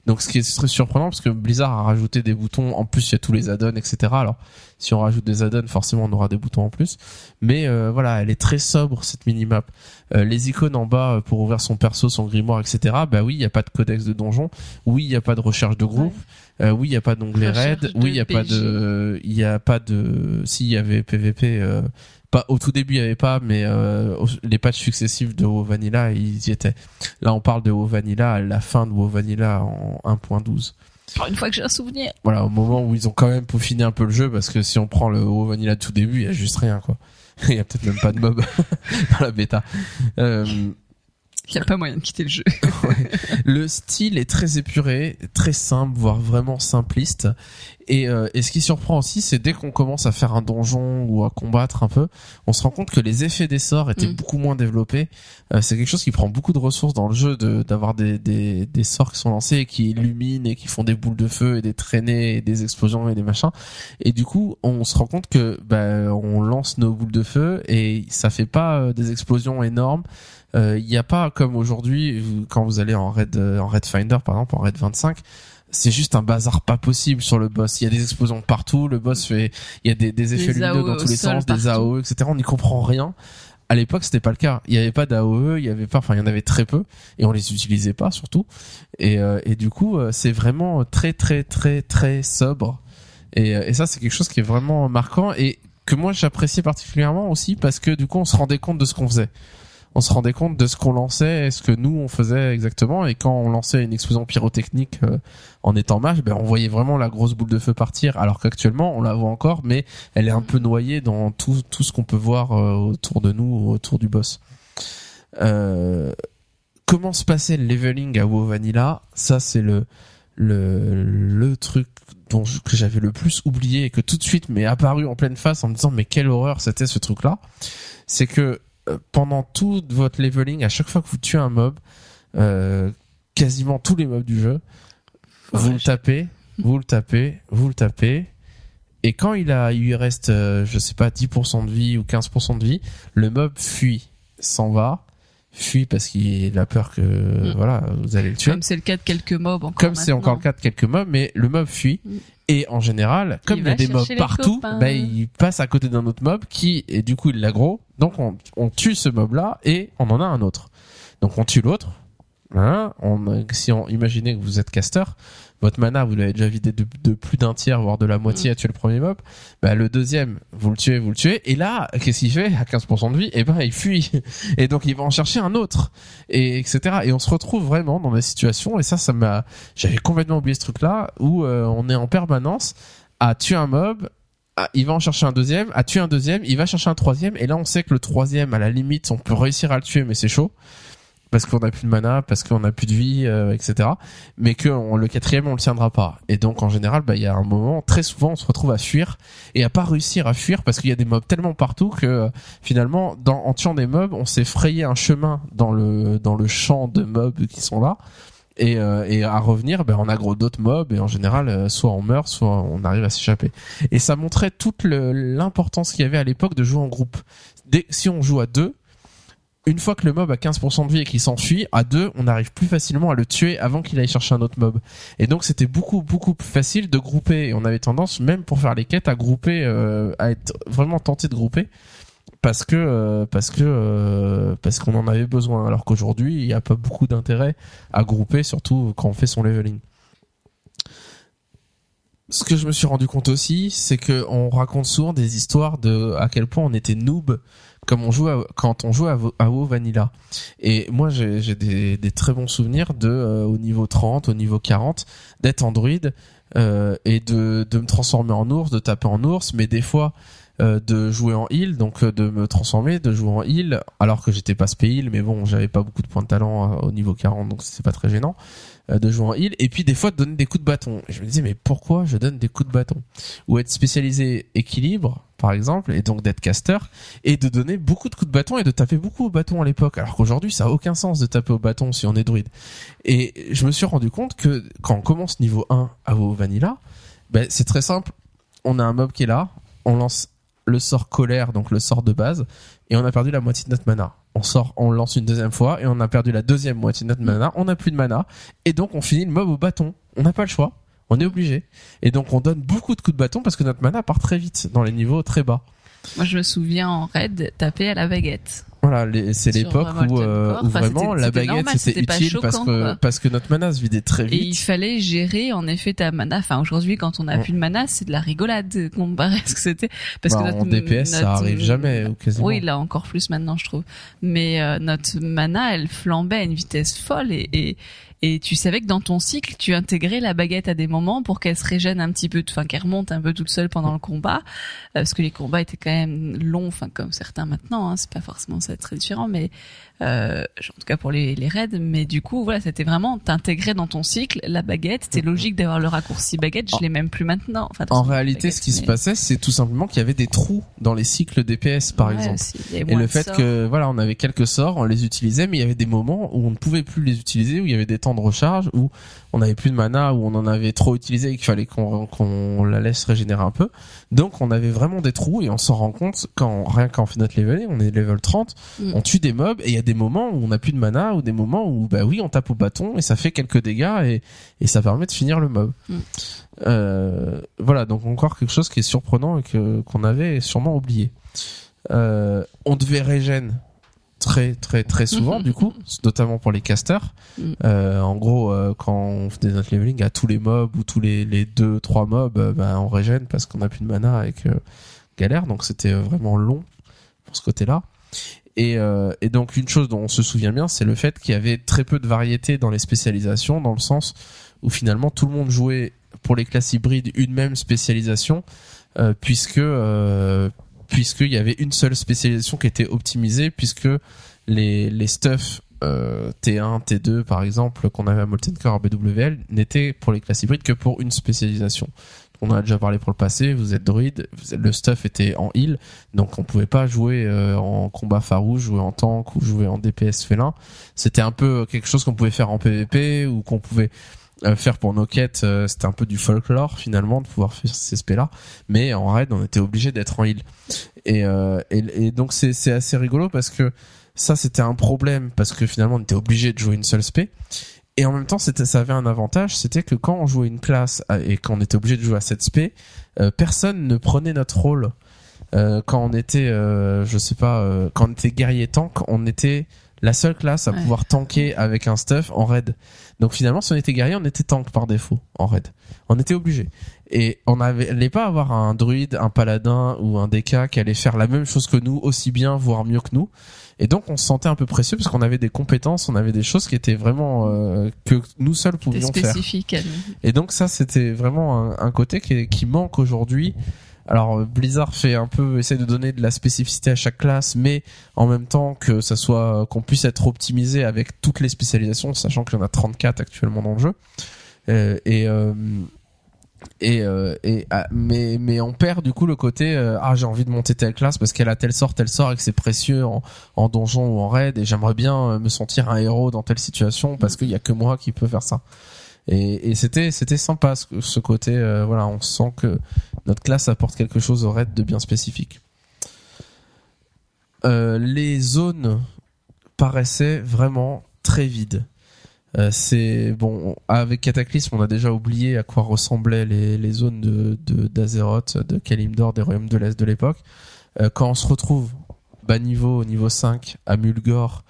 S2: Donc ce qui est très surprenant parce que Blizzard a rajouté des boutons. En plus il y a tous les add-ons etc. Alors si on rajoute des add-ons forcément on aura des boutons en plus. Mais euh, voilà elle est très sobre cette minimap. Euh, les icônes en bas euh, pour ouvrir son perso, son grimoire etc. Bah oui il y a pas de codex de donjon. Oui il y a pas de recherche de groupe. Euh, oui il y a pas d'onglet raid. Oui il y a pas de il y a pas de si il y avait PVP euh, pas au tout début il y avait pas mais euh, les patchs successifs de WoW Vanilla ils y étaient. Là on parle de WoW Vanilla à la fin de WoW Vanilla en 1.12
S5: Pour une fois que j'ai un souvenir.
S2: voilà au moment où ils ont quand même peaufiné un peu le jeu parce que si on prend le WoW Vanilla de tout début il y a juste rien quoi. *laughs* Il y a peut-être même pas de mob *laughs* dans la bêta. Euh,
S5: Il y a pas moyen de quitter le jeu. *laughs*
S2: le style est très épuré, très simple, voire vraiment simpliste. Et, euh, et ce qui surprend aussi, c'est dès qu'on commence à faire un donjon ou à combattre un peu, on se rend compte que les effets des sorts étaient
S5: Mm.
S2: beaucoup moins développés. Euh, c'est quelque chose qui prend beaucoup de ressources dans le jeu, de d'avoir des, des, des sorts qui sont lancés et qui illuminent et qui font des boules de feu et des traînées et des explosions et des machins. Et du coup, on se rend compte que bah, on lance nos boules de feu et ça fait pas euh, des explosions énormes. Euh, Il n'y a pas comme aujourd'hui quand vous allez en raid euh, en raid finder par exemple en raid 25 c'est juste un bazar pas possible sur le boss. Il y a des explosions partout, le boss fait, il y a des, des effets
S5: Des
S2: lumineux
S5: AOE
S2: dans tous
S5: au
S2: les sens, des. AOE, etc. On n'y comprend rien. À l'époque, c'était pas le cas. Il y avait pas d'AOE, il y avait pas, enfin, il y en avait très peu, et on les utilisait pas surtout. Et, euh, et du coup, euh, c'est vraiment très, très, très, très sobre. Et, euh, et ça, c'est quelque chose qui est vraiment marquant et que moi j'appréciais particulièrement aussi parce que du coup, on se rendait compte de ce qu'on faisait. On se rendait compte de ce qu'on lançait et ce que nous on faisait exactement. Et quand on lançait une explosion pyrotechnique euh, en étant mage, ben on voyait vraiment la grosse boule de feu partir. Alors qu'actuellement, on la voit encore, mais elle est un peu noyée dans tout tout ce qu'on peut voir euh, autour de nous, autour du boss. Euh, comment se passait le leveling à WoW Vanilla? Ça, c'est le le le truc dont que j'avais le plus oublié et que tout de suite m'est apparu en pleine face en me disant mais quelle horreur c'était ce truc là c'est que pendant tout votre leveling à chaque fois que vous tuez un mob euh, quasiment tous les mobs du jeu vous le tapez vous le tapez vous le tapez et quand il a il lui reste euh, je sais pas 10% de vie ou 15% de vie le mob fuit s'en va fuit parce qu'il a peur que
S5: Mm.
S2: voilà vous allez le tuer
S5: Comme c'est le cas de quelques mobs encore.
S2: comme c'est encore le cas de quelques mobs, mais le mob fuit.
S5: Mm.
S2: Et en général, comme il, y a des mobs partout, bah, il passe à côté d'un autre mob qui, et du coup, il l'aggro. Donc, on, on tue ce mob-là et on en a un autre. Donc, on tue l'autre. Hein, on, si on imaginez que vous êtes caster, votre mana, vous l'avez déjà vidé de, de plus d'un tiers, voire de la moitié à tuer le premier mob. Bah, le deuxième, vous le tuez, vous le tuez. Et là, qu'est-ce qu'il fait? À 15% de vie Eh ben, il fuit. *laughs* Et donc, il va en chercher un autre. Et etc. Et on se retrouve vraiment dans des situations. Et ça, ça m'a, j'avais complètement oublié ce truc-là où euh, on est en permanence à tuer un mob. il va en chercher un deuxième, à tuer un deuxième, il va chercher un troisième, et là on sait que le troisième, à la limite, on peut réussir à le tuer, mais c'est chaud parce qu'on a plus de mana, parce qu'on a plus de vie, euh, etc. Mais que le quatrième, on le tiendra pas. Et donc en général, bah il y a un moment, très souvent, on se retrouve à fuir et à pas réussir à fuir parce qu'il y a des mobs tellement partout que euh, finalement, en tuant des mobs, on s'est frayé un chemin dans le dans le champ de mobs qui sont là. Et, euh, à revenir, ben, on aggro d'autres mobs et en général, soit on meurt, soit on arrive à s'échapper. Et ça montrait toute l'importance qu'il y avait à l'époque de jouer en groupe. Si on joue à deux, une fois que le mob a 15% de vie et qu'il s'enfuit, à deux, on arrive plus facilement à le tuer avant qu'il aille chercher un autre mob. Et donc c'était beaucoup beaucoup plus facile de grouper. Et on avait tendance, même pour faire les quêtes, à grouper, euh, à être vraiment tenté de grouper parce que euh, parce que euh, parce qu'on en avait besoin. Alors qu'aujourd'hui, il n'y a pas beaucoup d'intérêt à grouper, surtout quand on fait son leveling. Ce que je me suis rendu compte aussi, c'est que on raconte souvent des histoires de à quel point on était noob comme on joue à- quand on joue à, à WoW Vanilla. Et moi, j'ai des, très bons souvenirs de euh, au niveau 30, au niveau 40, d'être en druide euh, et de, de me transformer en ours, de taper en ours, mais des fois euh, de jouer en heal, donc de me transformer, de jouer en heal, alors que j'étais pas spé heal, mais bon, j'avais pas beaucoup de points de talent au niveau 40, donc c'est pas très gênant de jouer en heal, et puis des fois de donner des coups de bâton. Et je me disais, mais pourquoi je donne des coups de bâton? Ou être spécialisé équilibre, par exemple, et donc d'être caster, et de donner beaucoup de coups de bâton et de taper beaucoup au bâton à l'époque, alors qu'aujourd'hui ça a aucun sens de taper au bâton si on est druide. Et je me suis rendu compte que quand on commence niveau 1 à WoW Vanilla, ben, c'est très simple, on a un mob qui est là, on lance le sort colère, donc le sort de base, et on a perdu la moitié de notre mana. On sort, on lance une deuxième fois, et on a perdu la deuxième moitié de notre mana, on n'a plus de mana, et donc on finit le mob au bâton. On n'a pas le choix, on est obligé. Et donc on donne beaucoup de coups de bâton parce que notre mana part très vite, dans les niveaux très bas.
S5: Moi, je me souviens en raid taper à la baguette.
S2: Voilà, c'est l'époque où, euh, où
S5: Enfin,
S2: vraiment la baguette c'était utile parce que
S5: quoi.
S2: parce que notre mana se vidait très
S5: Et il
S2: vite.
S5: fallait gérer en effet ta mana. Enfin aujourd'hui, quand on a
S2: Ouais.
S5: plus de mana, c'est de la rigolade comparé à ce que c'était. Parce
S2: Bah,
S5: que notre,
S2: en DPS, ça arrive jamais ou quasiment.
S5: Oui, là encore plus maintenant, je trouve. Mais euh, notre mana, elle flambait à une vitesse folle et, et et tu savais que dans ton cycle, tu intégrais la baguette à des moments pour qu'elle se régène un petit peu, enfin qu'elle remonte un peu toute seule pendant le combat, euh, parce que les combats étaient quand même longs, enfin comme certains maintenant, hein, c'est pas forcément ça très différent, mais euh, en tout cas pour les, les raids. Mais du coup, voilà, c'était vraiment t'intégrais dans ton cycle la baguette. C'était logique d'avoir le raccourci baguette. Je l'ai même plus maintenant. Enfin,
S2: En réalité,
S5: baguette,
S2: ce qui se passait, c'est tout simplement qu'il y avait des trous dans les cycles DPS, par
S5: Ouais,
S2: exemple. Et le fait que voilà, on avait quelques sorts, on les utilisait, mais il y avait des moments où on ne pouvait plus les utiliser, où il y avait des temps de recharge, où on n'avait plus de mana, où on en avait trop utilisé et qu'il fallait qu'on qu'on la laisse régénérer un peu. Donc on avait vraiment des trous et on s'en rend compte quand rien qu'en fait notre level, on est level 30,
S5: Mm.
S2: on tue des mobs et il y a des moments où on n'a plus de mana ou des moments où bah oui on tape au bâton et ça fait quelques dégâts et, et ça permet de finir le mob.
S5: Mm.
S2: Euh, voilà donc encore quelque chose qui est surprenant et que qu'on avait sûrement oublié. Euh, on devait régène très très très souvent du coup, notamment pour les casters.
S5: Mm.
S2: Euh, en gros, euh, quand on fait notre leveling à tous les mobs ou tous les les deux trois mobs, euh, bah, on régène parce qu'on a plus de mana avec euh, galère, donc c'était euh, vraiment long pour ce côté-là. Et, euh, et donc une chose dont on se souvient bien, c'est le fait qu'il y avait très peu de variété dans les spécialisations, dans le sens où finalement tout le monde jouait pour les classes hybrides une même spécialisation, puisque puisqu'il y avait une seule spécialisation qui était optimisée, puisque les les stuff euh, T1, T2 par exemple qu'on avait à Molten Core BWL n'étaient pour les classes hybrides que pour une spécialisation. On en a déjà parlé pour le passé, vous êtes druide, vous êtes- le stuff était en heal, donc on pouvait pas jouer euh, en combat farouche, jouer en tank ou jouer en DPS félin. C'était un peu quelque chose qu'on pouvait faire en PvP ou qu'on pouvait euh, faire pour nos quêtes. euh, C'était un peu du folklore finalement de pouvoir faire ces spés-là, mais en raid on était obligé d'être en heal. Et, euh, et, et donc c'est c'est assez rigolo parce que ça c'était un problème parce que finalement on était obligé de jouer une seule spé. Et en même temps, c'était, ça avait un avantage, c'était que quand on jouait une classe à- et qu'on était obligé de jouer à cette spé, euh, personne ne prenait notre rôle. Euh, quand on était, euh, je sais pas, euh, quand on était guerrier tank, on était la seule classe à
S5: Ouais.
S2: pouvoir tanker avec un stuff en raid. Donc finalement, si on était guerrier, on était tank par défaut en raid. On était obligé. Et on avait- allait pas avoir un druide, un paladin ou un DK qui allait faire la même chose que nous, aussi bien, voire mieux que nous. Et donc on se sentait un peu précieux parce qu'on avait des compétences, on avait des choses qui étaient vraiment euh, que nous seuls pouvions faire.
S5: spécifique. nous.
S2: Et donc ça, c'était vraiment un, un côté qui, qui manque aujourd'hui. Alors euh, Blizzard fait un peu essaie de donner de la spécificité à chaque classe, mais en même temps que ça soit qu'on puisse être optimisé avec toutes les spécialisations, sachant qu'il y en a 34 actuellement dans le jeu. Euh, et euh, et, euh, ah, mais mais on perd du coup le côté euh, ah j'ai envie de monter telle classe parce qu'elle a tel sort tel sort et que c'est précieux en, en donjon ou en raid et j'aimerais bien euh, me sentir un héros dans telle situation parce qu'il y a que moi qui peut faire ça et, c'était c'était sympa ce, ce côté euh, voilà on sent que notre classe apporte quelque chose au raid de bien spécifique. Euh, les zones paraissaient vraiment très vides. Euh, c'est bon avec Cataclysme on a déjà oublié à quoi ressemblaient les, les zones de d'Azeroth de Kalimdor des royaumes de l'Est de l'époque. Quand on se retrouve bas niveau au niveau 5 à Mulgore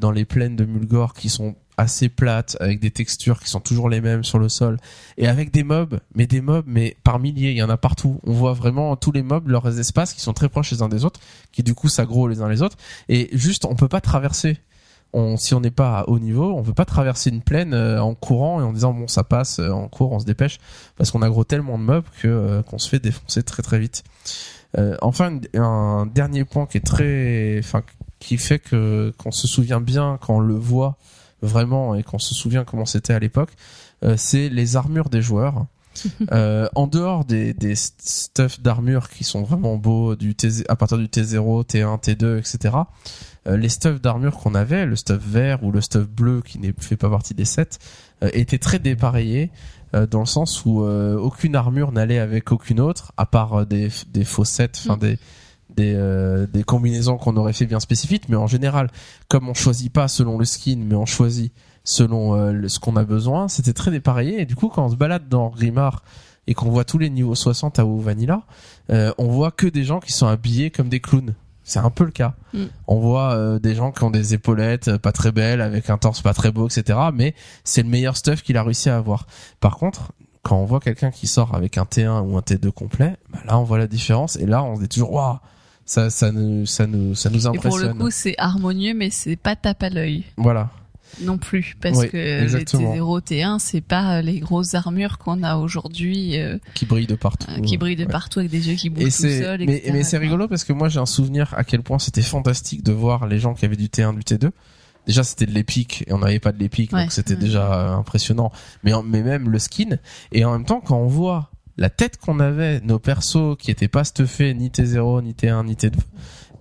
S2: dans les plaines de Mulgore qui sont assez plates avec des textures qui sont toujours les mêmes sur le sol et avec des mobs mais des mobs mais par milliers il y en a partout. On voit vraiment tous les mobs leurs espaces qui sont très proches les uns des autres qui du coup s'aggro les uns les autres. Et juste on peut pas traverser. Si on n'est pas à haut niveau, on peut pas traverser une plaine euh, en courant et en disant bon ça passe, euh, en cours on se dépêche parce qu'on aggro tellement de mobs que euh, qu'on se fait défoncer très très vite. Enfin un, dernier point qui est très, qui fait que qu'on se souvient bien quand on le voit vraiment et qu'on se souvient comment c'était à l'époque, euh, c'est les armures des joueurs. *laughs* Euh, en dehors des, des stuff d'armure qui sont vraiment beaux du T, à partir du T0, T1, T2, etc. euh, les stuff d'armure qu'on avait, le stuff vert ou le stuff bleu qui ne fait pas partie des sets, euh, étaient très dépareillés euh, dans le sens où euh, aucune armure n'allait avec aucune autre, à part euh, des, des faux sets, enfin
S5: Mm.
S2: des des, euh, des combinaisons qu'on aurait fait bien spécifiques, mais en général, comme on choisit pas selon le skin, mais on choisit selon euh, le- ce qu'on a besoin, c'était très dépareillé. Et du coup, quand on se balade dans Grimard et qu'on voit tous les niveaux 60 à WoW Vanilla, euh, on voit que des gens qui sont habillés comme des clowns. C'est un peu le cas.
S5: Mm.
S2: On voit euh, des gens qui ont des épaulettes euh, pas très belles, avec un torse pas très beau, etc. Mais c'est le meilleur stuff qu'il a réussi à avoir. Par contre, quand on voit quelqu'un qui sort avec un T1 ou un T2 complet, bah là on voit la différence et là on se dit toujours waouh, ça ça nous ça nous ça nous
S5: Et pour le
S2: impressionne.
S5: coup, c'est harmonieux, mais c'est pas tape à l'œil
S2: Voilà.
S5: non plus, parce
S2: Oui,
S5: que
S2: exactement.
S5: les T0, T1, c'est pas euh, les grosses armures qu'on a aujourd'hui, euh,
S2: Qui brille de partout.
S5: euh, qui brillent de
S2: Ouais.
S5: partout avec des yeux qui bougent
S2: Et
S5: tout seuls.
S2: mais, c'est rigolo parce que moi j'ai un souvenir à quel point c'était fantastique de voir les gens qui avaient du T1 du T2 déjà c'était de l'épique et on n'avait pas de l'épique
S5: Ouais,
S2: donc c'était
S5: ouais.
S2: déjà impressionnant mais mais même le skin et en même temps quand on voit la tête qu'on avait nos persos qui étaient pas stuffés ni T0 ni T1 ni T2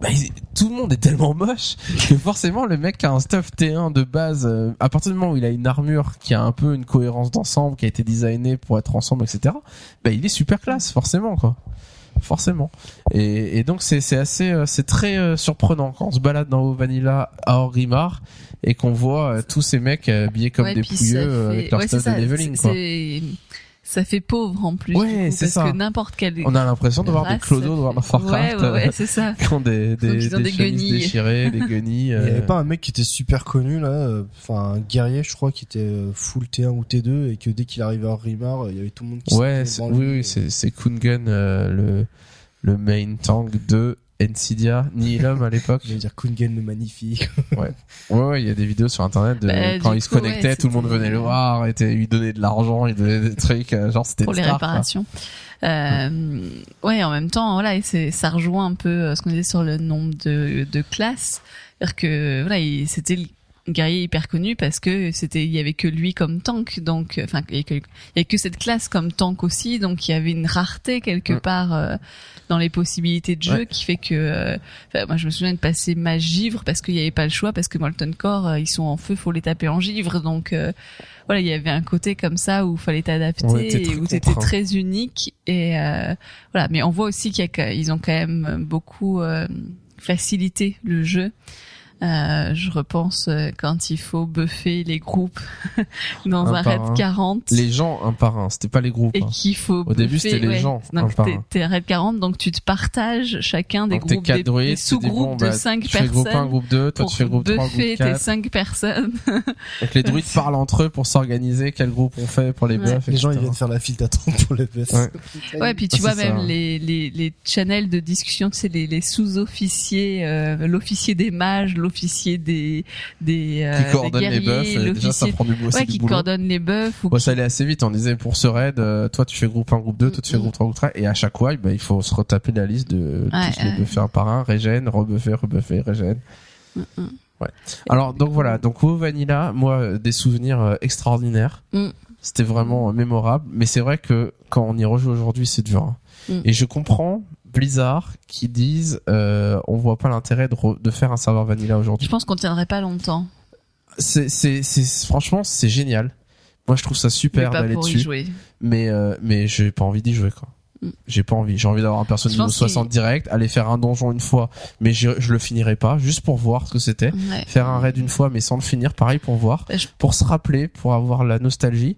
S2: bah, tout le monde est tellement moche *laughs* que forcément le mec qui a un stuff T1 de base euh, à partir du moment où il a une armure qui a un peu une cohérence d'ensemble qui a été designée pour être ensemble etc bah il est super classe forcément quoi forcément et, et donc c'est assez euh, c'est très euh, surprenant quand on se balade dans au Vanilla à Orgrimmar et qu'on voit euh, tous ces mecs euh, habillés comme
S5: Ouais,
S2: des pouilleux euh,
S5: fait-
S2: avec leur
S5: ouais,
S2: stuff de leveling quoi.
S5: Ça fait pauvre en plus.
S2: Ouais,
S5: coup, parce
S2: ça.
S5: que n'importe quel.
S2: On a l'impression de voir des clodos de World of Warcraft
S5: Ouais, ouais, ouais, c'est ça. *laughs*
S2: qui ont des, des,
S5: Donc, ils ont des
S2: chemises
S5: guenilles.
S2: déchirées, des *laughs* guenilles.
S4: Il y
S2: euh,
S4: avait pas un mec qui était super connu là, euh, enfin un guerrier je crois qui était euh, full T1 ou T2 et que dès qu'il arrivait à Rimar, euh, il y avait tout le monde qui
S2: Ouais, oui, oui, c'est c'est Kungun, euh, le le main tank de Nvidia, Nihilum à l'époque. *laughs*
S4: Je veux dire Kungen le magnifique. *laughs*
S2: Ouais, ouais, il y a des vidéos sur internet de
S5: Bah,
S2: quand
S5: du
S2: il se
S5: ouais,
S2: tout le monde venait le voir, et lui donnait de l'argent, il donnait des trucs, euh, genre c'était
S5: pour les
S2: star, quoi.
S5: réparations. Euh, ouais, en même temps, voilà, et c'est ça rejoint un peu euh, ce qu'on disait sur le nombre de, de classes, c'est-à-dire que voilà, il- c'était guerrier hyper connu parce que c'était il y avait que lui comme tank, donc euh, enfin il y avait que, il y avait que cette classe comme tank aussi, donc il y avait une rareté quelque
S2: Mm.
S5: part euh, dans les possibilités de jeu
S2: Ouais.
S5: qui fait que euh, moi je me souviens de passer ma givre parce qu'il n'y avait pas le choix parce que Molten Core euh, ils sont en feu, faut les taper en givre, donc euh, voilà, il y avait un côté comme ça où fallait t'adapter
S2: Ouais,
S5: et où t'étais très unique et euh, voilà. Mais on voit aussi qu'il y a que- ils ont quand même beaucoup euh, facilité le jeu. Euh, je repense euh, quand il faut buffer les groupes *laughs* dans
S2: Un
S5: un, raid
S2: un.
S5: 40
S2: Les gens un par un, c'était pas les groupes.
S5: et
S2: hein.
S5: qu'il faut
S2: Au début, c'était les
S5: ouais.
S2: gens,
S5: Donc t'es, raid 40 donc tu te partages chacun des
S2: Donc t'es
S5: groupes
S2: quatre
S5: des,
S2: druides,
S5: des sous-groupes
S2: bon,
S5: de
S2: bah,
S5: 5
S2: tu fais groupe 1,
S5: personnes
S2: groupe 2, toi tu fais groupe 3, groupe
S5: buffer tes
S2: 4.
S5: 5 personnes. *laughs*
S2: Donc les druides *laughs* parlent entre eux pour s'organiser quel groupe on fait pour les
S5: Ouais.
S2: buffs,
S4: Les gens ils viennent faire la file d'attente pour les buffs.
S2: Ouais.
S5: Ouais, puis tu
S2: Ah,
S5: vois même
S2: ça.
S5: les, les, les channels de discussion, tu sais, les, les sous-officiers, euh, l'officier des mages, l'officier des des, euh,
S2: Qui
S5: des
S2: coordonnent les et déjà ça
S5: l'officier
S2: prend du boulot,
S5: ouais,
S2: c'est
S5: qui
S2: du boulot.
S5: coordonne les buffs ou
S2: Ouais,
S5: qui-
S2: ça allait assez vite. On disait pour ce raid, euh, toi tu fais groupe 1, groupe 2, toi tu fais groupe 3, groupe 3. Et à chaque fois, bah, il faut se retaper la liste de
S5: Ouais,
S2: tous les
S5: ouais.
S2: buffer un par un, régène, rebuffer, rebuffer, régène.
S5: Mm.
S2: Alors donc voilà, donc WoW Vanilla, moi euh, des souvenirs euh, extraordinaires.
S5: Mm.
S2: C'était vraiment mémorable, mais c'est vrai que quand on y rejoue aujourd'hui, c'est dur. hein.
S5: Mm.
S2: Et je comprends Blizzard qui disent euh, on voit pas l'intérêt de, re- de faire un serveur Vanilla aujourd'hui.
S5: Je pense qu'on tiendrait pas longtemps.
S2: C'est c'est c'est franchement c'est génial. Moi je trouve ça
S5: Mais
S2: super
S5: pas
S2: d'aller
S5: pour y
S2: dessus,
S5: jouer.
S2: mais euh, mais j'ai pas envie d'y jouer quoi.
S5: Mm.
S2: J'ai pas envie. J'ai envie d'avoir un perso
S5: Je
S2: niveau
S5: pense
S2: 60 direct, aller faire un donjon une fois, mais je, je le finirai pas, juste pour voir ce que c'était.
S5: Ouais.
S2: Faire un raid une fois, mais sans le finir, pareil pour voir,
S5: Bah, je-
S2: pour se rappeler, pour avoir la nostalgie.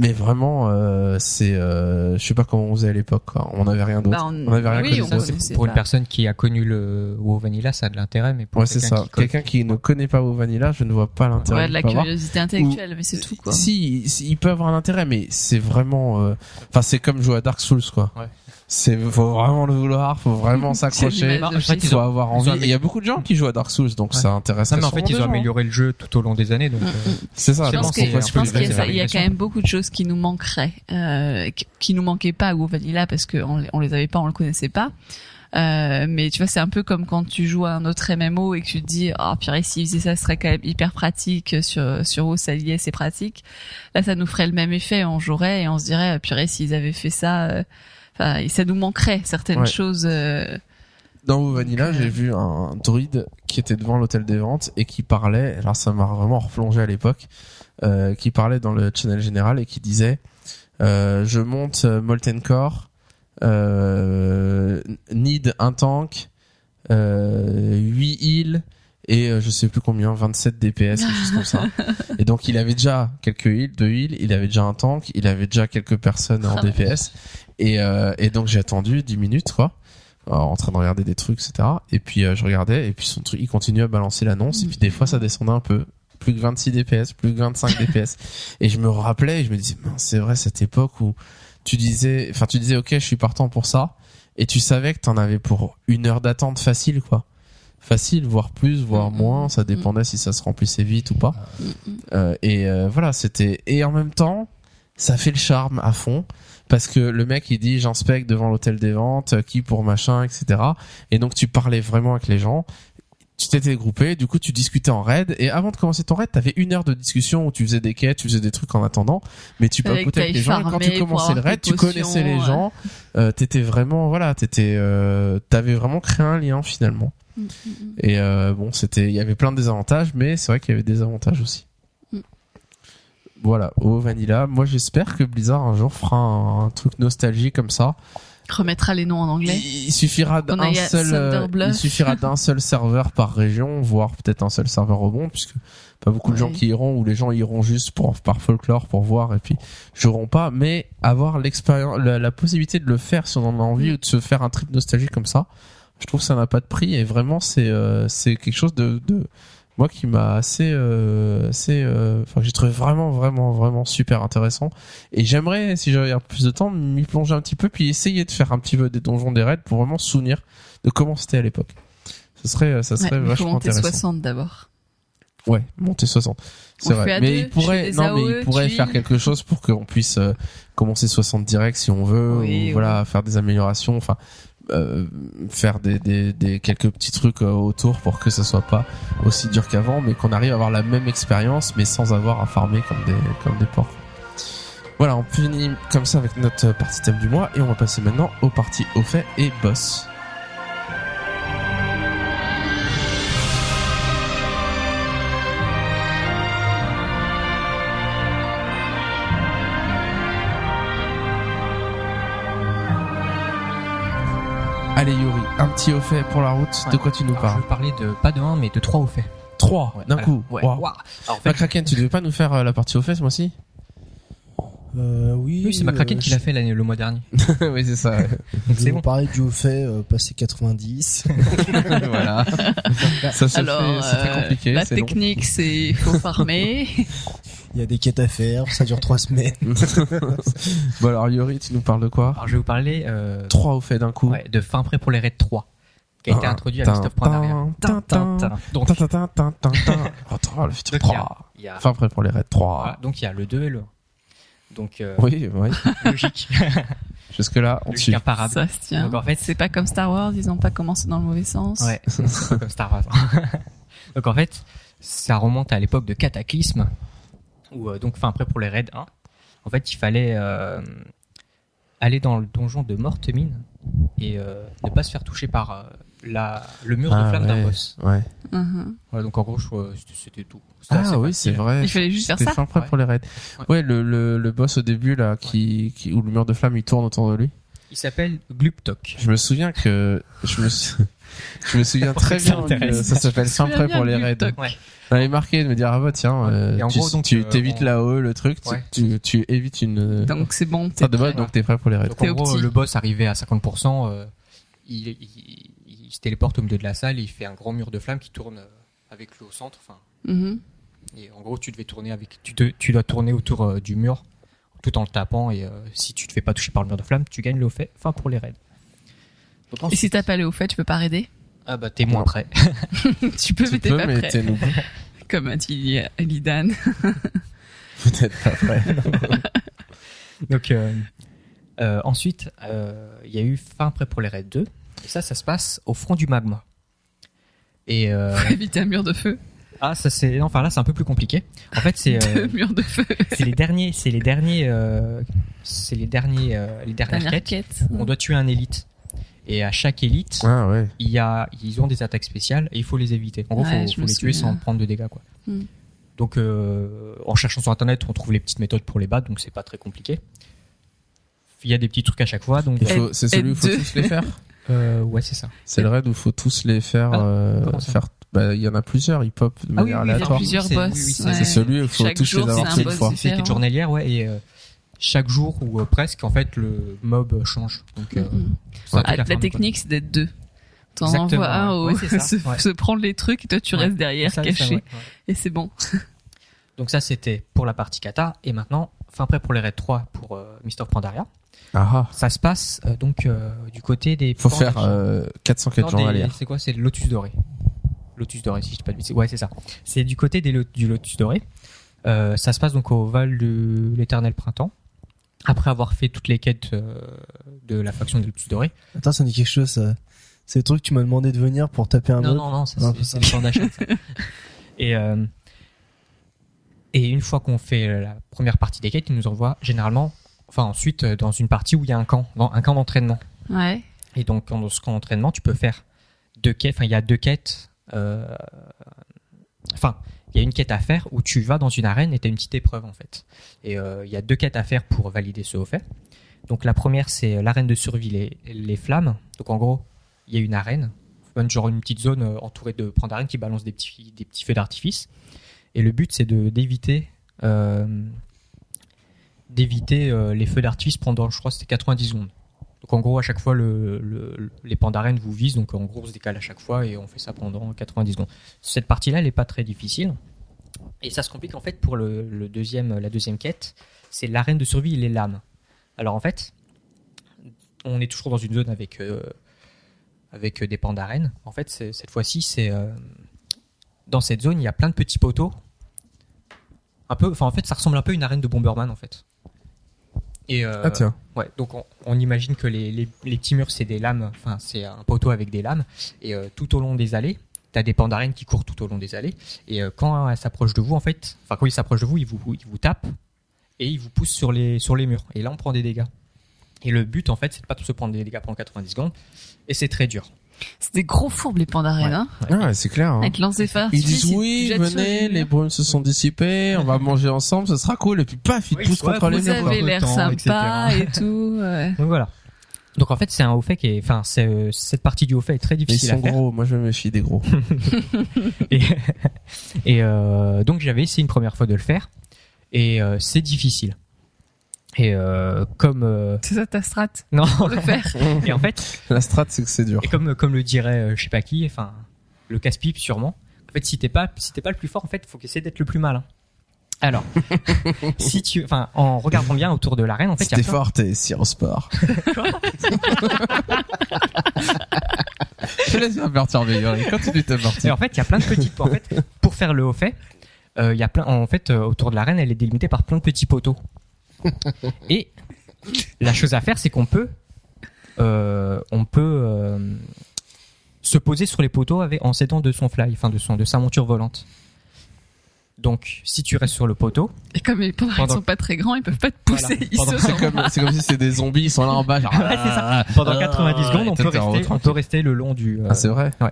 S2: Mais vraiment, euh, c'est, euh, je sais pas comment on faisait à l'époque. quoi. On n'avait rien d'autre.
S5: Bah, on-
S2: on avait rien
S5: oui,
S2: connu
S5: on connaissait
S3: pour une
S5: pas.
S3: personne qui a connu le WoW Vanilla, ça a de l'intérêt, mais pour
S2: Ouais, c'est
S3: quelqu'un
S2: ça.
S3: qui connaît-
S2: Quelqu'un qui ne connaît pas WoW Vanilla, je ne vois pas l'intérêt.
S5: Ouais, de la
S2: avoir.
S5: curiosité intellectuelle, mais c'est tout quoi.
S2: Si, si, il peut avoir un intérêt, mais c'est vraiment, euh, enfin, c'est comme jouer à Dark Souls, quoi.
S3: Ouais.
S2: C'est, faut vraiment le vouloir, faut vraiment *laughs* s'accrocher. faut
S3: ont-
S2: avoir envie. il y a beaucoup de gens qui jouent à Dark Souls, donc
S3: Ouais.
S2: ça intéresse.
S3: Non, mais en fait, ils ont
S2: gens.
S3: amélioré le jeu tout au long des années, donc. Euh. *laughs*
S2: C'est ça.
S5: Je pense qu'il qu'il y y a quand même beaucoup de choses qui nous manqueraient, euh, qui- nous manquaient pas à WoW Vanilla parce qu'on les, on les avait pas, on le connaissait pas. Euh, mais tu vois, c'est un peu comme quand tu joues à un autre MMO et que tu te dis, oh purée, s'ils faisaient ça, ce serait quand même hyper pratique sur sur WoW, ça est, c'est pratique. Là, ça nous ferait le même effet, on jouerait et on se dirait, ah, purée, s'ils avaient fait ça, enfin, ça nous manquerait certaines
S2: Ouais.
S5: choses. euh,
S2: Dans Vanilla,
S5: Donc, euh,
S2: j'ai vu un druide qui était devant l'hôtel des ventes et qui parlait, alors ça m'a vraiment replongé à l'époque, euh, qui parlait dans le channel général et qui disait euh, je monte Molten Core, need un tank, euh, 8 heals et je sais plus combien, 27 DPS, quelque chose comme ça. *laughs* Et donc il avait déjà quelques heals, deux heals, il avait déjà un tank, il avait déjà quelques personnes en
S5: Ah.
S2: DPS. Et, euh, et donc j'ai attendu 10 minutes quoi euh, en train de regarder des trucs, etc. Et puis euh, je regardais, et puis son truc, il continue à balancer l'annonce, et puis des fois ça descendait un peu, plus que 26 DPS, plus que 25 *laughs* DPS. Et je me rappelais, et je me disais, c'est vrai cette époque où tu disais, enfin tu disais, ok, je suis partant pour ça, et tu savais que t'en avais pour une heure d'attente facile, quoi. Facile, voire plus, voire moins, ça dépendait si ça se remplissait vite ou pas. Euh, et euh, voilà, c'était et en même temps, ça fait le charme à fond parce que le mec il dit j'inspecte devant l'hôtel des ventes, euh, qui pour machin, etc. Et donc tu parlais vraiment avec les gens. Tu t'étais groupé, du coup tu discutais en raid et avant de commencer ton raid, t'avais une heure de discussion où tu faisais des quêtes, tu faisais des trucs en attendant, mais tu papotais avec les gens et quand tu commençais le raid, tu connaissais les gens, euh, t'étais vraiment voilà, t'étais, euh, t'avais vraiment créé un lien finalement.
S5: Mm, mm, mm.
S2: Et euh, bon, c'était, il y avait plein de désavantages, mais c'est vrai qu'il y avait des avantages aussi. Voilà, au Vanilla. Moi, j'espère que Blizzard un jour fera un, un truc nostalgie comme ça.
S5: remettra les noms en anglais.
S2: Il suffira
S5: On a
S2: d'un seul, euh, il suffira d'un *laughs* seul serveur par région, voire peut-être un seul serveur au monde, puisque pas beaucoup de gens qui iront ou les gens iront juste pour par folklore pour voir et puis joueront pas, mais avoir l'expérience, la, la possibilité de le faire si on en a envie
S5: Mm.
S2: ou de se faire un trip nostalgique comme ça, je trouve que ça n'a pas de prix et vraiment c'est euh, c'est quelque chose de, de moi qui m'a assez euh, assez euh, enfin que j'ai trouvé vraiment vraiment vraiment super intéressant. Et j'aimerais si j'avais un peu plus de temps m'y plonger un petit peu puis essayer de faire un petit peu des donjons des raids pour vraiment souvenir de comment c'était à l'époque. Ça serait ça serait
S5: il faut
S2: vachement
S5: monter
S2: intéressant.
S5: 60 d'abord.
S2: ouais monter 60 c'est vrai. mais
S5: deux,
S2: il pourrait non mais il pourrait faire quelque chose pour qu'on puisse euh, commencer 60 direct si on veut
S5: Oui,
S2: ou voilà faire des améliorations. Enfin euh, faire des, quelques petits trucs euh, autour pour que ça soit pas aussi dur qu'avant mais qu'on arrive à avoir la même expérience mais sans avoir à farmer comme des comme des porcs. Voilà on finit comme ça avec notre partie thème du mois et on va passer maintenant aux parties au fait et boss Allez Yuri, un petit au fait pour la route, de
S3: Ouais.
S2: quoi tu nous
S3: Alors, je
S2: parles
S3: vais parler de pas de 1 mais de 3 au fait.
S2: 3
S3: Ouais,
S2: d'un
S3: voilà.
S2: coup.
S3: Ouais.
S2: Waouh.
S3: Alors, en fait,
S2: McCracken, tu devais pas nous faire euh, la partie au fait ce mois-ci
S4: Euh, oui.
S3: oui, c'est McCracken
S4: euh,
S3: qui l'a fait l'année le mois dernier. *laughs*
S2: Oui, c'est ça.
S3: Donc
S4: Je
S3: c'est
S4: vais
S3: bon.
S4: vous parler du fait, euh, passé 90. *laughs* *laughs*
S2: voilà. Ça se
S5: Alors,
S2: fait, c'est très
S5: euh,
S2: compliqué.
S5: la technique, c'est faut farmer.
S4: Il y a des quêtes à faire, ça dure trois semaines.
S2: bon alors Yuri, tu nous parles de quoi?
S3: Alors je vais vous parler euh,
S2: 3 au fait d'un coup.
S3: ouais, de fin prêt pour les raids 3 qui a été
S2: Ah,
S3: introduit à
S2: tin,
S3: Mist of Pandaria.
S2: tin, tin, tin.
S3: Donc,
S2: Tin, tin, tin, tin, tin, tin. Attends, le futur
S3: donc, il y a,
S2: 3.
S3: il y a-
S2: Enfin prêt pour les raids 3.
S3: voilà, donc il y a le 2 et le 1. Donc euh,
S2: Oui, oui.
S3: logique, *laughs*
S2: Jusque là, on suit.
S3: imparable.
S5: Ça se tient.
S3: Donc en fait,
S5: C'est pas comme Star Wars, ils ont pas commencé dans le mauvais sens.
S3: Ouais, c'est peu comme Star Wars. *laughs* donc en fait, ça remonte à l'époque de Cataclysme, où euh, donc, enfin après pour les raids 1, en fait, il fallait euh, aller dans le donjon de Mortemine et euh, ne pas se faire toucher par euh, la, le mur de
S2: Ah,
S3: flamme d'un
S2: ouais.
S3: boss.
S2: Ouais.
S5: Mhm.
S3: Voilà, donc en gros, euh, c'était- tout.
S2: Ah oui, c'est vrai.
S5: Il fallait juste faire
S2: C'était
S5: ça.
S2: fin prêt
S3: Ouais.
S2: pour les raids.
S3: Ouais.
S2: Ouais, le, le, le boss au début là, qui, qui où le mur de flamme il tourne autour de lui.
S3: Il s'appelle Gluptok.
S2: Je me souviens que je me sou- *laughs* je me souviens *laughs* très bien que ça s'appelle
S5: souviens
S2: prêt pour les raids.
S5: toc.
S3: Ouais.
S2: J'avais marqué de me dire ah bah tiens
S3: Ouais.
S2: euh, tu,
S3: gros, donc,
S2: tu
S3: euh,
S2: t'évites
S3: on-
S2: là haut le truc tu-
S3: Ouais.
S2: tu, tu évites une
S5: Donc c'est bon. t'es
S2: de
S5: prêt.
S2: donc t'es prêt pour les raids.
S3: Donc en gros,
S5: petit.
S3: le boss arrivé à 50%, euh, il, il, il se téléporte au milieu de la salle et il fait un grand mur de flamme qui tourne euh, avec lui au centre. Enfin,
S5: Mhm.
S3: et en gros, tu devais tourner avec, tu, te- tu dois tourner autour euh, du mur tout en le tapant et euh, si tu te fais pas toucher par le mur de flamme, tu gagnes le fait. Enfin pour les raids. Donc
S5: Et
S3: ensuite-
S5: si t'as pas le au fait, tu peux pas raider.
S3: ah bah t'es moins prêt. *laughs*
S5: tu peux,
S2: Tu
S5: mais t'es pas
S2: mais
S5: prêt. *laughs* Comme a dit Lidan. *laughs*
S2: peut-être pas prêt.
S3: Donc euh, euh, ensuite, euh, il y a eu fin prêt pour les raids 2. Et ça, ça se passe au front du magma. Et euh, *laughs*
S5: Faut éviter un mur de feu.
S3: ah ça c'est, non, enfin là c'est un peu plus compliqué. En fait c'est *laughs* euh,
S5: murs de feu.
S3: c'est les derniers, c'est les derniers, euh, c'est les derniers, euh, les dernières
S5: Dernière
S3: quêtes. où On doit tuer un élite. Et à chaque élite,
S2: Ah ouais.
S3: il y a, ils ont des attaques spéciales et il faut les éviter. En gros,
S5: Ouais,
S3: faut, les tuer sans prendre de dégâts, quoi.
S5: Hmm.
S3: Donc, euh, en cherchant sur internet, on trouve les petites méthodes pour les battre, donc c'est pas très compliqué. Il y a des petits trucs à chaque fois, donc
S2: Il faut- C'est celui où il faut tous les faire. *laughs*
S3: euh, ouais, c'est ça.
S2: C'est le raid où il faut tous les faire.
S3: Ah,
S2: euh, faire. Bah il y en a plusieurs. Ils pop de
S3: Ah oui,
S2: manière
S3: oui, il y a
S2: aléatoire.
S5: plusieurs
S3: C'est-
S5: boss.
S3: oui, c'est-
S5: ouais.
S2: Celui où il faut
S5: Chaque
S2: tous
S5: jour,
S2: les avoir
S5: un
S2: fait une fois.
S3: C'est quête journalière, ouais, et euh, chaque jour ou euh, presque, en fait, le mob change. Donc, ça, toute
S5: la technique, c'est d'être deux. T'en envoies un au,
S3: Ouais, c'est ça, *laughs*
S5: se,
S3: ouais.
S5: se prendre les trucs et toi tu
S3: Ouais.
S5: restes derrière caché. Et c'est bon. *laughs*
S3: Donc ça, c'était pour la partie kata. Et maintenant, fin prêt pour les raids 3 pour euh, Mist of Pandaria.
S2: Ah ah.
S3: Ça se passe euh, donc euh, du côté des...
S2: Faut faire euh, 400 quêtes
S3: Non, des-
S2: journalières.
S3: C'est quoi C'est le Lotus Doré. Lotus Doré, si je dis pas de bêtises. Ouais, c'est ça. C'est du côté des, du Lotus Doré. Euh, ça se passe donc au Val de l'Éternel Printemps. Après avoir fait toutes les quêtes euh, de la faction des Lotus Doré.
S4: Attends, ça me dit quelque chose, ça. C'est le truc que tu m'as demandé de venir pour taper un
S3: Non,
S4: mode.
S3: non, non, ça,
S4: Non,
S3: c'est- le champ d'achat. *laughs* Et, euh, et une fois qu'on fait la première partie des quêtes, ils nous envoient généralement, enfin ensuite, euh, dans une partie où il y a un camp, dans un camp d'entraînement.
S5: Ouais.
S3: Et donc, dans ce camp d'entraînement, tu peux faire deux quêtes. Enfin, il y a deux quêtes. euh, Enfin, il y a une quête à faire où tu vas dans une arène et tu as une petite épreuve, en fait. Et euh, il y a deux quêtes à faire pour valider ce haut fait. Donc la première, c'est l'arène de survie, les, les flammes. Donc en gros, il y a une arène, genre une petite zone entourée de pandarènes qui balancent des petits, des petits feux d'artifice. Et le but, c'est de d'éviter euh, d'éviter euh, les feux d'artifice pendant, je crois, c'était 90 secondes. Donc en gros, à chaque fois, le, le- les pandarènes vous visent. Donc en gros, on se décale à chaque fois et on fait ça pendant 90 secondes. Cette partie-là, elle n'est pas très difficile. Et ça se complique en fait pour le, deuxième, la deuxième quête. C'est l'arène de survie et les lames. Alors en fait, on est toujours dans une zone avec, euh, avec des pandarènes. En fait, cette fois-ci, c'est euh, dans cette zone, il y a plein de petits poteaux. Un peu, enfin en fait, ça ressemble un peu à une arène de Bomberman en fait. Et euh,
S2: Ah tiens.
S3: Ouais, donc on, on imagine que les, les, les petits murs c'est des lames, enfin c'est un poteau avec des lames, et euh, tout au long des allées, t'as des pandarènes qui courent tout au long des allées, et euh, quand elles s'approchent de vous, en fait, enfin quand ils s'approchent de vous, ils vous, ils vous tapent, et ils vous poussent sur les, sur les murs, et là on prend des dégâts. Et le but en fait, c'est de pas se prendre des dégâts pendant 90 secondes, et c'est très dur.
S5: C'est des gros fourbes les pandarènes,
S3: Ouais.
S5: hein.
S2: Ah ouais, c'est clair. hein.
S5: Avec.
S2: Ils disent oui, venez, les brumes se sont dissipées, on va manger ensemble, ça sera cool. Et puis paf, ils te
S3: Oui,
S2: poussent
S3: ouais,
S2: contre les
S5: Vous
S2: murs.
S3: avoir
S5: avez l'air sympa
S3: etc.
S5: et tout. ouais. *laughs*
S3: Donc voilà. Donc en fait, c'est un haut fait qui est, enfin, c'est, euh, cette partie du haut fait est très
S2: Mais ils
S3: difficile à
S2: sont
S3: faire.
S2: gros, moi je me méfie des gros. *laughs*
S3: Et, et euh, donc j'avais essayé une première fois de le faire et euh, c'est difficile. Et euh, comme euh,
S5: C'est ça ta strat *laughs*
S3: non
S5: pour le faire. *laughs*
S3: et en fait
S2: La strat, c'est que c'est dur.
S3: et comme comme le dirait euh, je sais pas qui enfin le casse-pipe sûrement. En fait si t'es pas si t'es pas le plus fort en fait faut essayer d'être le plus malin. Alors *laughs* si tu enfin en regardant bien autour de l'arène en fait
S2: Si
S3: il y a
S2: t'es
S3: plein-
S2: fort, t'es Sport. Je te laisse bien perturber, Yuri. Continue ta partie.
S3: Et en fait, il y a plein de petites. En fait, pour faire le haut fait, euh, il y a plein. En fait, euh, autour de l'arène, elle est délimitée par plein de petits poteaux. *laughs* Et la chose à faire, c'est qu'on peut, euh, on peut euh, se poser sur les poteaux avec, en s'aidant de son fly, enfin de son, de sa monture volante. Donc, si tu restes sur le poteau,
S5: Et comme les
S3: Pendant-
S5: sont pas très grands, ils peuvent pas te pousser.
S3: Voilà.
S5: Ils
S2: C'est comme, si c'était des zombies, ils sont là en bas, genre.
S3: Ouais, c'est ça. pendant
S2: Ah,
S3: 90 secondes, on peut, rester, on peut rester le long du. euh,
S2: Ah, c'est vrai?
S3: Ouais.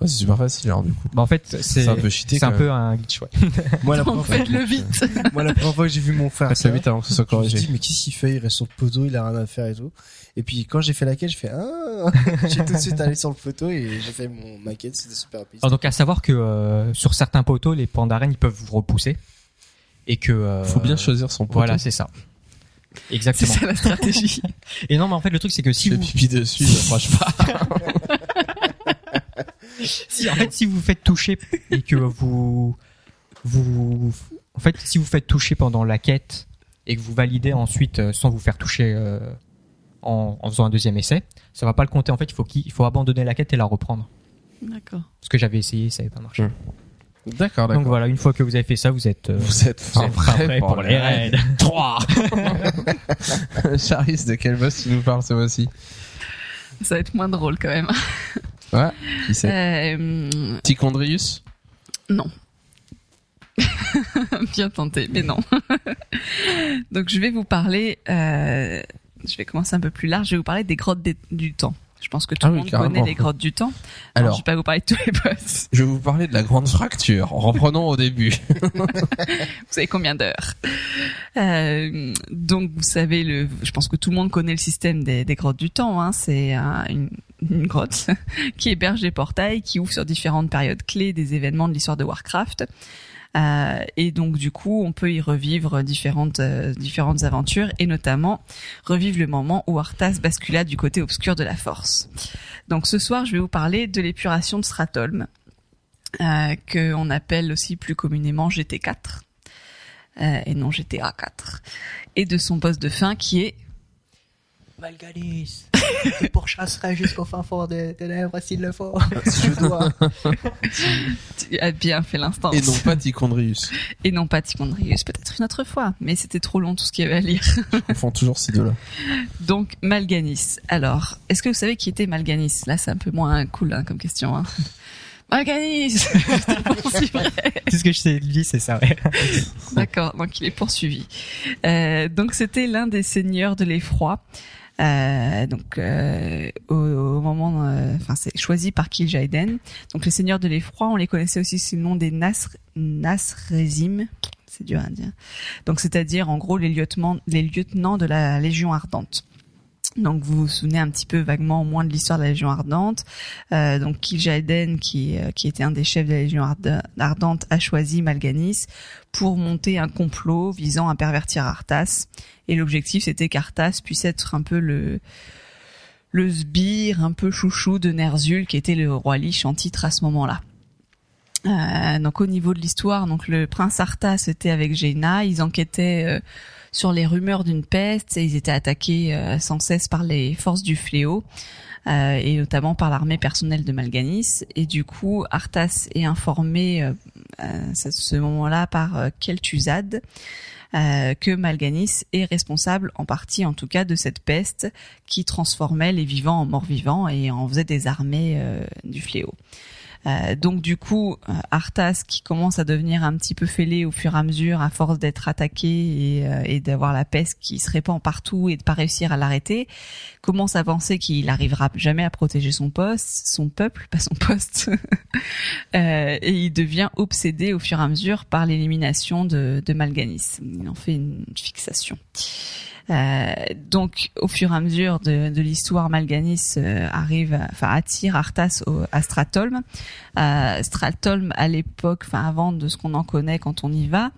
S2: Ouais, c'est super facile, alors, du coup.
S3: bah, en fait, c'est
S2: C'est un peu cheaté,
S3: c'est un peu un glitch, ouais. *laughs*
S4: Moi, la première fois,
S5: faites-le vite.
S4: moi, la première fois que j'ai vu mon frère,
S2: Faites-le
S4: ça,
S2: vite avant que ce soit
S4: je me suis
S2: corrigé.
S4: dit, mais qu'est-ce qu'il fait? Il reste sur le poteau, il a rien à faire et tout. Et puis, quand j'ai fait la quête, je fais, ah, *laughs* j'ai tout de suite allé sur le poteau et j'ai fait mon maquette, c'était super rapide.
S3: Alors, donc à savoir que euh, sur certains poteaux, les pandarènes ils peuvent vous repousser et que euh,
S2: Faut bien choisir son poteau.
S3: Voilà, c'est ça.
S5: C'est
S3: Exactement.
S5: ça la stratégie. *laughs*
S3: Et non, mais en fait le truc c'est que si
S2: Si
S3: vous,
S2: pipi dessus, j'approche pas.
S3: Si, en fait si vous faites toucher et que vous vous en fait si vous faites toucher pendant la quête et que vous validez ensuite euh, sans vous faire toucher euh, en, en faisant un deuxième essai, ça va pas le compter. En fait, il faut qu'il il faut abandonner la quête et la reprendre.
S5: D'accord.
S3: Parce que j'avais essayé, ça n'avait pas marché.
S2: Hum. D'accord,
S3: Donc voilà, une fois que vous avez fait ça, vous êtes euh,
S2: Vous êtes
S3: vous
S2: fin
S3: êtes fin
S2: prêt
S3: prêt
S2: pour, les raids. 3 *laughs* Charis, de quel boss tu nous parles ce mois-ci?
S5: Ça va être moins drôle quand même.
S2: Ouais, qui c'est
S5: Euh,
S2: Tichondrius
S5: non. *laughs* Bien tenté, mais non. *laughs* Donc je vais vous parler. euh, je vais commencer un peu plus large. Je vais vous parler des grottes des- du temps. Je pense que tout
S2: Ah
S5: le
S2: oui,
S5: monde
S2: carrément.
S5: connaît les grottes du temps. Alors,
S2: Alors,
S5: je vais pas vous parler de tous les boss.
S2: je vais vous parler de la grande fracture. Reprenons au début. *laughs* *laughs*
S5: Vous savez combien d'heures Euh, Donc vous savez le. Je pense que tout le monde connaît le système des, des grottes du temps. Hein. C'est un- une, une grotte *laughs* qui héberge des portails qui ouvrent sur différentes périodes clés des événements de l'histoire de Warcraft. Euh, et donc du coup, on peut y revivre différentes euh, différentes aventures et notamment revivre le moment où Arthas bascula du côté obscur de la Force. Donc ce soir, je vais vous parler de l'épuration de Stratholm, euh, que on appelle aussi plus communément GT4 euh, et non GTA 4 et de son boss de fin qui est
S3: Malgalis, je pourchasserai jusqu'au fin fond des lèvres s'il le faut.
S4: Si *laughs* je dois.
S5: tu as bien fait l'instance
S2: Et non pas Tichondrius.
S5: et non pas Tichondrius peut-être une autre fois mais c'était trop long tout ce qu'il y avait à lire
S2: Je confonds toujours ces deux-là.
S5: donc Malganis alors est-ce que vous savez qui était Malganis? Là c'est un peu moins cool hein, comme question hein. *laughs* Malganis *laughs* Je te poursuivrai.
S3: Tout ce que je sais de lui, c'est ça, ouais.
S5: D'accord, donc il est poursuivi. Euh, donc c'était l'un des seigneurs de l'effroi. Euh, donc euh, au, au moment, euh, enfin c'est choisi par Kil'jaeden. Donc les seigneurs de l'effroi, on les connaissait aussi sous le nom des Nasr Nasrezim. c'est dur à dire. Donc c'est-à-dire en gros les lieutenants, les lieutenants de la Légion ardente. Donc vous vous souvenez un petit peu vaguement au moins de l'histoire de la Légion ardente. Euh, donc Kil'jaeden, qui euh, qui était un des chefs de la Légion Arde- ardente, a choisi Malganis pour monter un complot visant à pervertir Arthas. Et l'objectif c'était qu'Arthas puisse être un peu le le sbire, un peu chouchou de Ner'zhul, qui était le roi Lich en titre à ce moment-là. Euh, donc au niveau de l'histoire, donc le prince Arthas était avec Jaina, ils enquêtaient sur les rumeurs d'une peste ils étaient attaqués euh, sans cesse par les forces du fléau euh, et notamment par l'armée personnelle de Malganis et du coup Arthas est informé euh, à ce moment-là par Kel'Thuzad que Malganis est responsable en partie en tout cas de cette peste qui transformait les vivants en morts-vivants et en faisait des armées du fléau. Euh, donc du coup, euh, Arthas qui commence à devenir un petit peu fêlé au fur et à mesure à force d'être attaqué et, euh, et d'avoir la peste qui se répand partout et de pas réussir à l'arrêter, commence à penser qu'il n'arrivera jamais à protéger son poste, son peuple, pas son poste, *laughs* Euh, et il devient obsédé au fur et à mesure par l'élimination de, de Malganis. Il en fait une fixation. Euh, donc, au fur et à mesure de, de l'histoire, Malganis euh, arrive, enfin attire Arthas au, à Stratholm. Euh, Stratholm, à l'époque, enfin avant de ce qu'on en connaît quand on y va,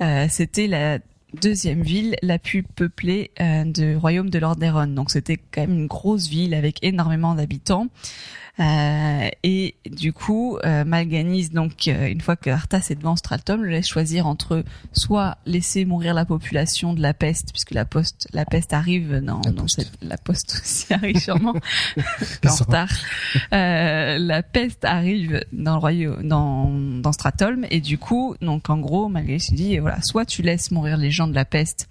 S5: euh, c'était la deuxième ville la plus peuplée euh, du royaume de Lordaeron. Donc c'était quand même une grosse ville avec énormément d'habitants. Euh, et du coup, euh, Malganis, donc euh, une fois que Arthas est devant Stratholm, le laisse choisir entre soit laisser mourir la population de la peste, puisque la poste, la peste arrive dans,
S4: La poste.
S5: cette, la poste aussi arrive sûrement *laughs* en retard. Euh, la peste arrive dans le royaume, dans, dans Stratholm, et du coup, donc en gros, Malganis dit, voilà, soit tu laisses mourir les gens de la peste,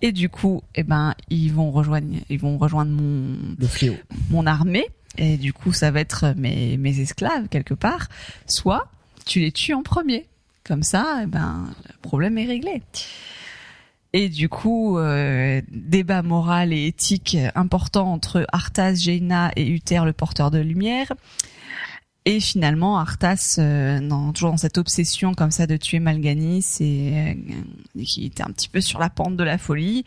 S5: et du coup, eh ben, ils vont rejoindre, ils vont rejoindre mon,
S4: Le fléau.
S5: mon armée et du coup ça va être mes, esclaves quelque part. Soit tu les tues en premier. Comme ça eh ben le problème est réglé. Et du coup euh, débat moral et éthique important entre Arthas, Jaina et Uther le porteur de lumière et finalement Arthas euh, dans, toujours dans cette obsession comme ça de tuer Malganis et euh, qui était un petit peu sur la pente de la folie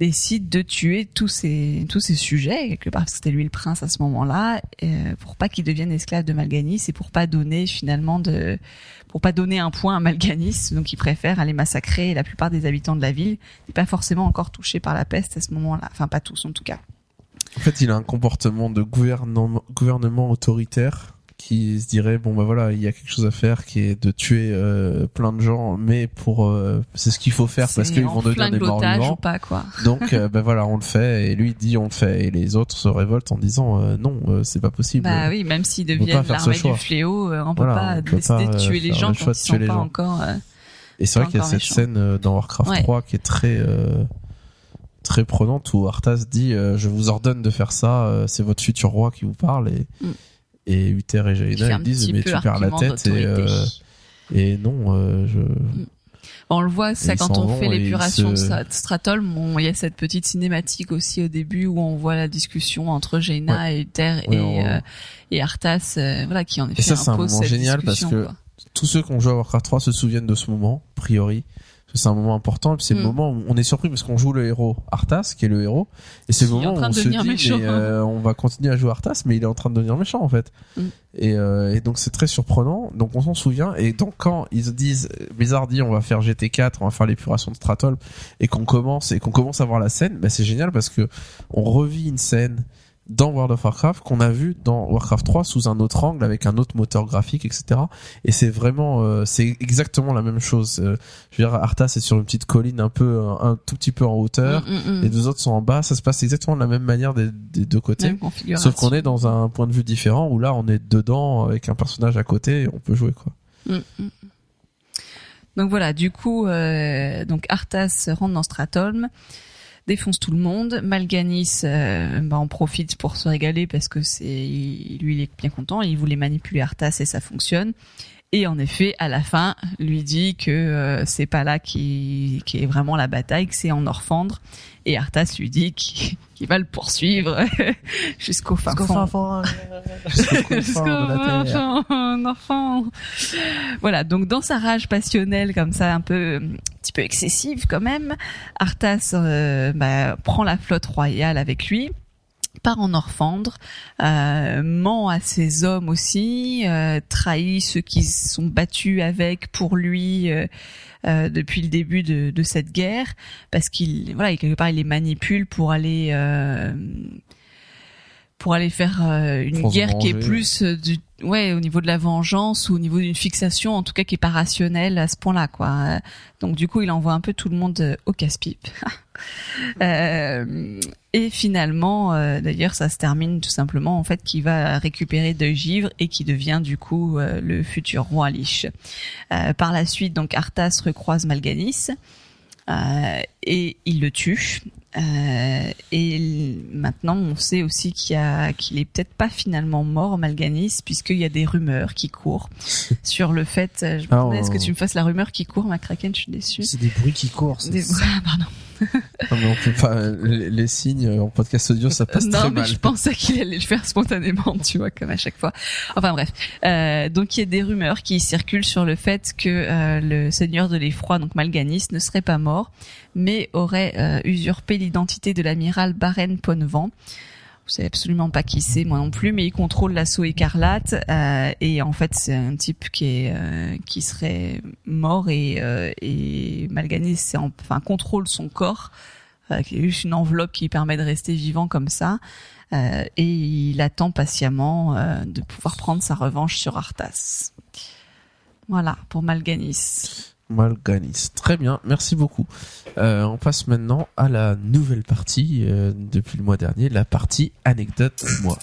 S5: décide de tuer tous ces tous ces sujets quelque part parce que c'était lui le prince à ce moment-là euh, pour pas qu'il devienne esclave de Malganis et pour pas donner finalement de pour pas donner un point à Malganis donc il préfère aller massacrer la plupart des habitants de la ville n'est pas forcément encore touché par la peste à ce moment-là. Enfin pas tous en tout cas.
S2: En fait, il a un comportement de gouvernement, gouvernement autoritaire qui se dirait bon bah voilà il y a quelque chose à faire qui est de tuer euh, plein de gens mais pour euh, c'est ce qu'il faut faire parce qu'ils vont devenir des morts
S5: ou
S2: vivants
S5: pas quoi *laughs*
S2: donc euh, bah voilà on le fait et lui dit on le fait et les autres se révoltent en disant euh, non euh, c'est pas possible
S5: bah oui même s'ils
S2: on
S5: deviennent l'armée du fléau euh, on peut
S2: Voilà,
S5: pas
S2: on peut
S5: décider
S2: pas,
S5: de
S2: euh,
S5: tuer les gens quand ils sont pas
S2: gens.
S5: encore euh,
S2: Et c'est vrai qu'il y a cette
S5: méchant.
S2: scène euh, dans Warcraft
S5: Ouais.
S2: 3 qui est très euh, très prenante où Arthas dit euh, je vous ordonne de faire ça, euh, c'est votre futur roi qui vous parle et
S5: Mm.
S2: Et Uther et Jaina ils disent mais tu perds la tête et euh, et non euh, je
S5: On le voit, ça quand on fait
S2: et
S5: l'épuration
S2: se-
S5: de Stratholm, on- il y a cette petite cinématique aussi au début où on voit la discussion entre Jaina et Uther
S2: Ouais,
S5: et,
S2: on-
S5: euh, et Arthas, voilà, qui en effet
S2: ça, c'est un moment génial parce que
S5: quoi.
S2: tous ceux qui ont joué à Warcraft 3 se souviennent de ce moment a priori c'est un moment important puis c'est le
S5: Mm.
S2: moment où on est surpris parce qu'on joue le héros Arthas qui est le héros et c'est le moment
S5: en
S2: où on se dit
S5: méchant.
S2: mais euh, on va continuer à jouer Arthas mais il est en train de devenir méchant en fait
S5: Mm.
S2: et, euh, et donc c'est très surprenant donc on s'en souvient et donc quand ils disent Blizzard dit on va faire GT4 on va faire l'épuration de Stratol et qu'on commence et qu'on commence à voir la scène bah c'est génial parce que on revit une scène dans World of Warcraft qu'on a vu dans Warcraft 3 sous un autre angle avec un autre moteur graphique etc et c'est vraiment euh, c'est exactement la même chose. Euh, je veux dire Arthas est sur une petite colline un peu un, un tout petit peu en hauteur
S5: Mm, mm, mm.
S2: les deux autres sont en bas. Ça se passe exactement de la même manière des, des deux côtés. Sauf qu'on est dans un point de vue différent où là on est dedans avec un personnage à côté et on peut jouer quoi.
S5: Mm, mm. Donc voilà, du coup, euh, donc Arthas rentre dans Stratholm, défonce tout le monde. Malganis euh, bah, en profite pour se régaler parce que c'est lui il est bien content, il voulait manipuler Arthas et ça fonctionne. Et en effet, à la fin, lui dit que euh, c'est pas là qui qui est vraiment la bataille, que c'est en Orphandre. Et Arthas lui dit qu'il *laughs* va le poursuivre *laughs* jusqu'au fin
S4: Jusqu'au
S5: fond.
S4: fin fond, *laughs* jusqu'au
S5: un enfant. Voilà, donc dans sa rage passionnelle comme ça, un peu euh, petit peu excessive quand même. Arthas euh, bah, prend la flotte royale avec lui part en Orfandre, euh, ment à ses hommes aussi, euh, trahit ceux qui sont battus avec pour lui euh, euh, depuis le début de, de cette guerre, parce qu'il voilà, quelque part il les manipule pour aller euh, pour aller faire euh, une
S2: Pour
S5: guerre qui est plus euh, du ouais au niveau de la vengeance ou au niveau d'une fixation en tout cas qui est pas rationnelle à ce point-là quoi. Euh, Donc du coup il envoie un peu tout le monde au casse-pipe. *laughs* Euh, et finalement, euh, d'ailleurs, ça se termine tout simplement en fait qu'il va récupérer de givre et qui devient du coup euh, le futur roi Lich. Par la suite, donc Arthas recroise Malganis euh, et il le tue. Euh, et maintenant, on sait aussi qu'il y a qu'il est peut-être pas finalement mort Malganis puisqu'il y a des rumeurs qui courent *laughs* sur le fait. euh, Je me
S2: Ah,
S5: demandais, est-ce que tu me fasses la rumeur qui court, ma Kraken? Je suis déçue.
S4: C'est des bruits qui courent. c'est-
S5: Des- *laughs* Ah, pardon.
S2: Non, mais on peut pas, les, les signes en podcast audio, ça passe
S5: non,
S2: très
S5: mais
S2: mal.
S5: je pensais qu'il allait le faire spontanément, tu vois, comme à chaque fois. Enfin bref, euh, donc il y a des rumeurs qui circulent sur le fait que euh, le seigneur de l'effroi, donc Malganis, ne serait pas mort, mais aurait euh, usurpé l'identité de l'amiral Baren Ponnevent. Vous savez absolument pas qui c'est, moi non plus, mais il contrôle l'assaut écarlate euh, et en fait c'est un type qui est euh, qui serait mort et euh, et Malganis c'est en- enfin contrôle son corps euh, qui est juste une enveloppe qui lui permet de rester vivant comme ça. Euh, et il attend patiemment euh, de pouvoir prendre sa revanche sur Arthas. Voilà, pour Malganis.
S2: Malganis. Très bien, merci beaucoup. Euh, on passe maintenant à la nouvelle partie euh, depuis le mois dernier, la partie anecdote du mois.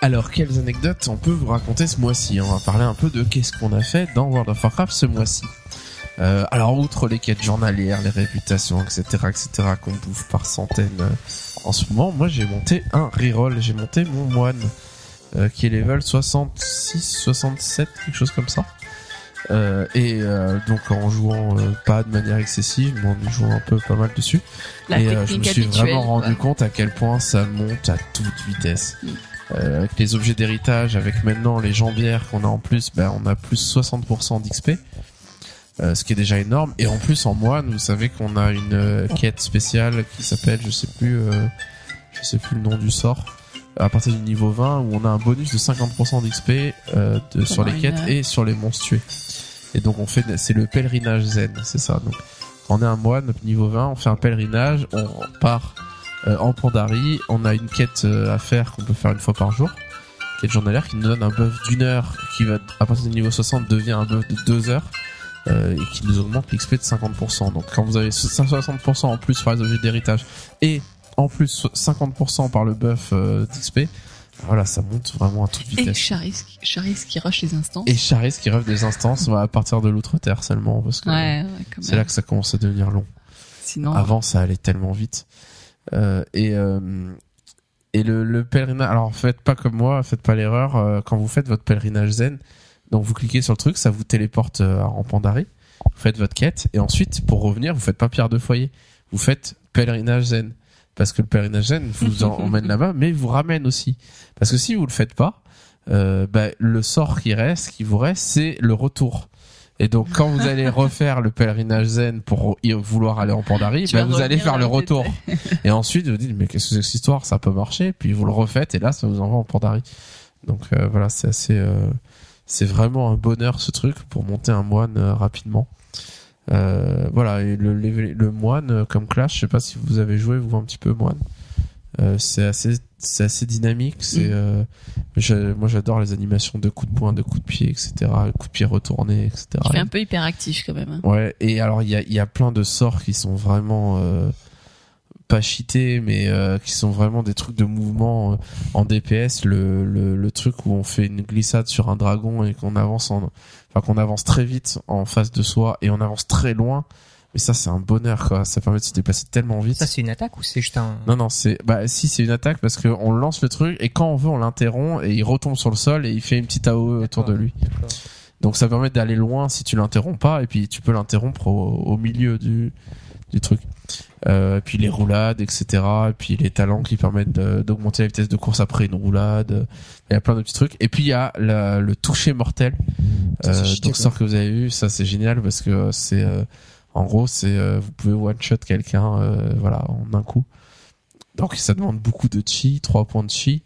S2: Alors, quelles anecdotes on peut vous raconter ce mois-ci? On va parler un peu de qu'est-ce qu'on a fait dans World of Warcraft ce mois-ci. Euh, alors, outre les quêtes journalières, les réputations, etc., etc., qu'on bouffe par centaines en ce moment, moi j'ai monté un reroll, j'ai monté mon moine euh, qui est level 66, 67, quelque chose comme ça. Euh, et euh, donc en jouant euh, pas de manière excessive, mais en y jouant un peu pas mal dessus.
S5: La
S2: et je me suis vraiment rendu compte à quel point ça monte à toute vitesse.
S5: Mm.
S2: Avec les objets d'héritage, avec maintenant les jambières qu'on a en plus, ben on a plus 60% d'XP. Ce qui est déjà énorme et en plus en moine vous savez qu'on a une quête spéciale qui s'appelle je sais plus je sais plus le nom du sort à partir du niveau 20 où on a un bonus de 50% d'XP euh, de, sur les quêtes et sur les monstres tués et donc on fait c'est le pèlerinage zen c'est ça. Donc on est un moine niveau 20 on fait un pèlerinage on part euh, en Pandarie on a une quête euh, à faire qu'on peut faire une fois par jour quête journalière qui nous donne un buff d'une heure qui va à partir du niveau 60 devient un buff de deux heures euh, et qui nous augmente l'XP de 50%. Donc quand vous avez 60% en plus par les objets d'héritage et en plus 50% par le buff euh, d'XP, voilà, ça monte vraiment à toute
S5: Et
S2: vitesse.
S5: Charis, Charis qui rush les instants.
S2: Et Charis qui rêve des instances à partir de l'outre-terre seulement, parce que
S5: Ouais, ouais, quand
S2: c'est là que ça commence à devenir long.
S5: Sinon,
S2: Avant, ça allait tellement vite. Euh, et euh, et le, le pèlerinage. Alors, faites pas comme moi, faites pas l'erreur. quand vous faites votre pèlerinage zen, donc vous cliquez sur le truc, ça vous téléporte en Pandarie. Vous faites votre quête et ensuite, pour revenir, vous faites pas pierre de foyer. Vous faites pèlerinage zen. Parce que le pèlerinage zen *laughs* vous emmène là-bas, mais vous ramène aussi. Parce que si vous le faites pas, euh, bah, le sort qui reste, qui vous reste, c'est le retour. Et donc, quand vous allez *laughs* refaire le pèlerinage zen pour y vouloir aller en Pandarie, bah,
S5: vas
S2: vous allez faire le retour. Et ensuite, vous dites, mais qu'est-ce que c'est que cette histoire? Ça peut marcher. Puis vous le refaites et là, ça vous envoie en Pandarie. Donc, euh, voilà, c'est assez, euh, c'est vraiment un bonheur ce truc pour monter un moine euh, rapidement. Euh, voilà, et le, le, le moine euh, comme clash, je sais pas si vous avez joué vous un petit peu moine. Euh, c'est assez, c'est assez dynamique. C'est,
S5: Mm.
S2: euh, moi j'adore les animations de coups de poing, de coups de pied, etc. Coups de pied retournés, etc.
S5: fais un peu hyperactif quand même. hein.
S2: Ouais, et alors il y a, il y a plein de sorts qui sont vraiment euh, pas cheatés, mais euh, qui sont vraiment des trucs de mouvement en DPS. Le, le, le truc où on fait une glissade sur un dragon et qu'on avance en, enfin qu'on avance très vite en face de soi et on avance très loin. Mais ça c'est un bonheur quoi. Ça permet de se déplacer tellement vite.
S3: Ça, c'est une attaque ou c'est juste un.
S2: Non, non, c'est, bah, si, c'est une attaque parce que on lance le truc et quand on veut, on l'interrompt et il retombe sur le sol et il fait une petite AOE autour de lui. Donc ça permet d'aller loin si tu l'interromps pas et puis tu peux l'interrompre au, au milieu du, du truc. Euh, puis les roulades, etc. Et puis les talents qui permettent d'augmenter la vitesse de course après une roulade. Il y a plein de petits trucs. Et puis il y a la- le toucher mortel.
S4: Ça, c'est
S2: Euh, donc sort que vous avez vu, ça c'est génial parce que c'est euh, en gros c'est euh, vous pouvez one shot quelqu'un euh, voilà en un coup. Donc ça demande beaucoup de chi, 3 points de chi.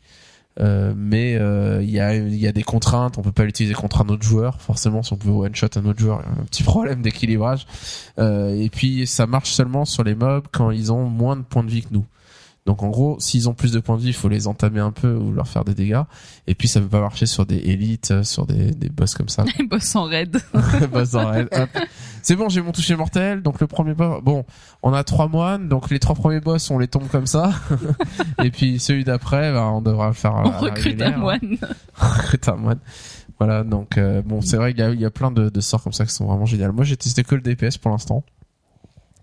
S2: Euh, mais euh, il y a des contraintes, on peut pas l'utiliser contre un autre joueur. Forcément, si on pouvait one shot un autre joueur, y a un petit problème d'équilibrage. Euh, et puis ça marche seulement sur les mobs quand ils ont moins de points de vie que nous. Donc en gros, s'ils ont plus de points de vie, il faut les entamer un peu ou leur faire des dégâts. Et puis ça peut pas marcher sur des élites, euh, sur des, des boss comme ça.
S5: Les *laughs* boss en raid. *laughs*
S2: Boss en raid. C'est bon, j'ai mon toucher mortel. Donc le premier boss, bon, on a trois moines, donc les trois premiers boss, on les tombe comme ça. *laughs* et puis celui d'après, ben, on devra le faire.
S5: On recrute un
S2: régulière.
S5: moine.
S2: recrute un moine. Voilà, donc euh, bon, c'est vrai qu'il y a, il y a plein de, de sorts comme ça qui sont vraiment géniaux. Moi, j'ai testé que le DPS pour l'instant.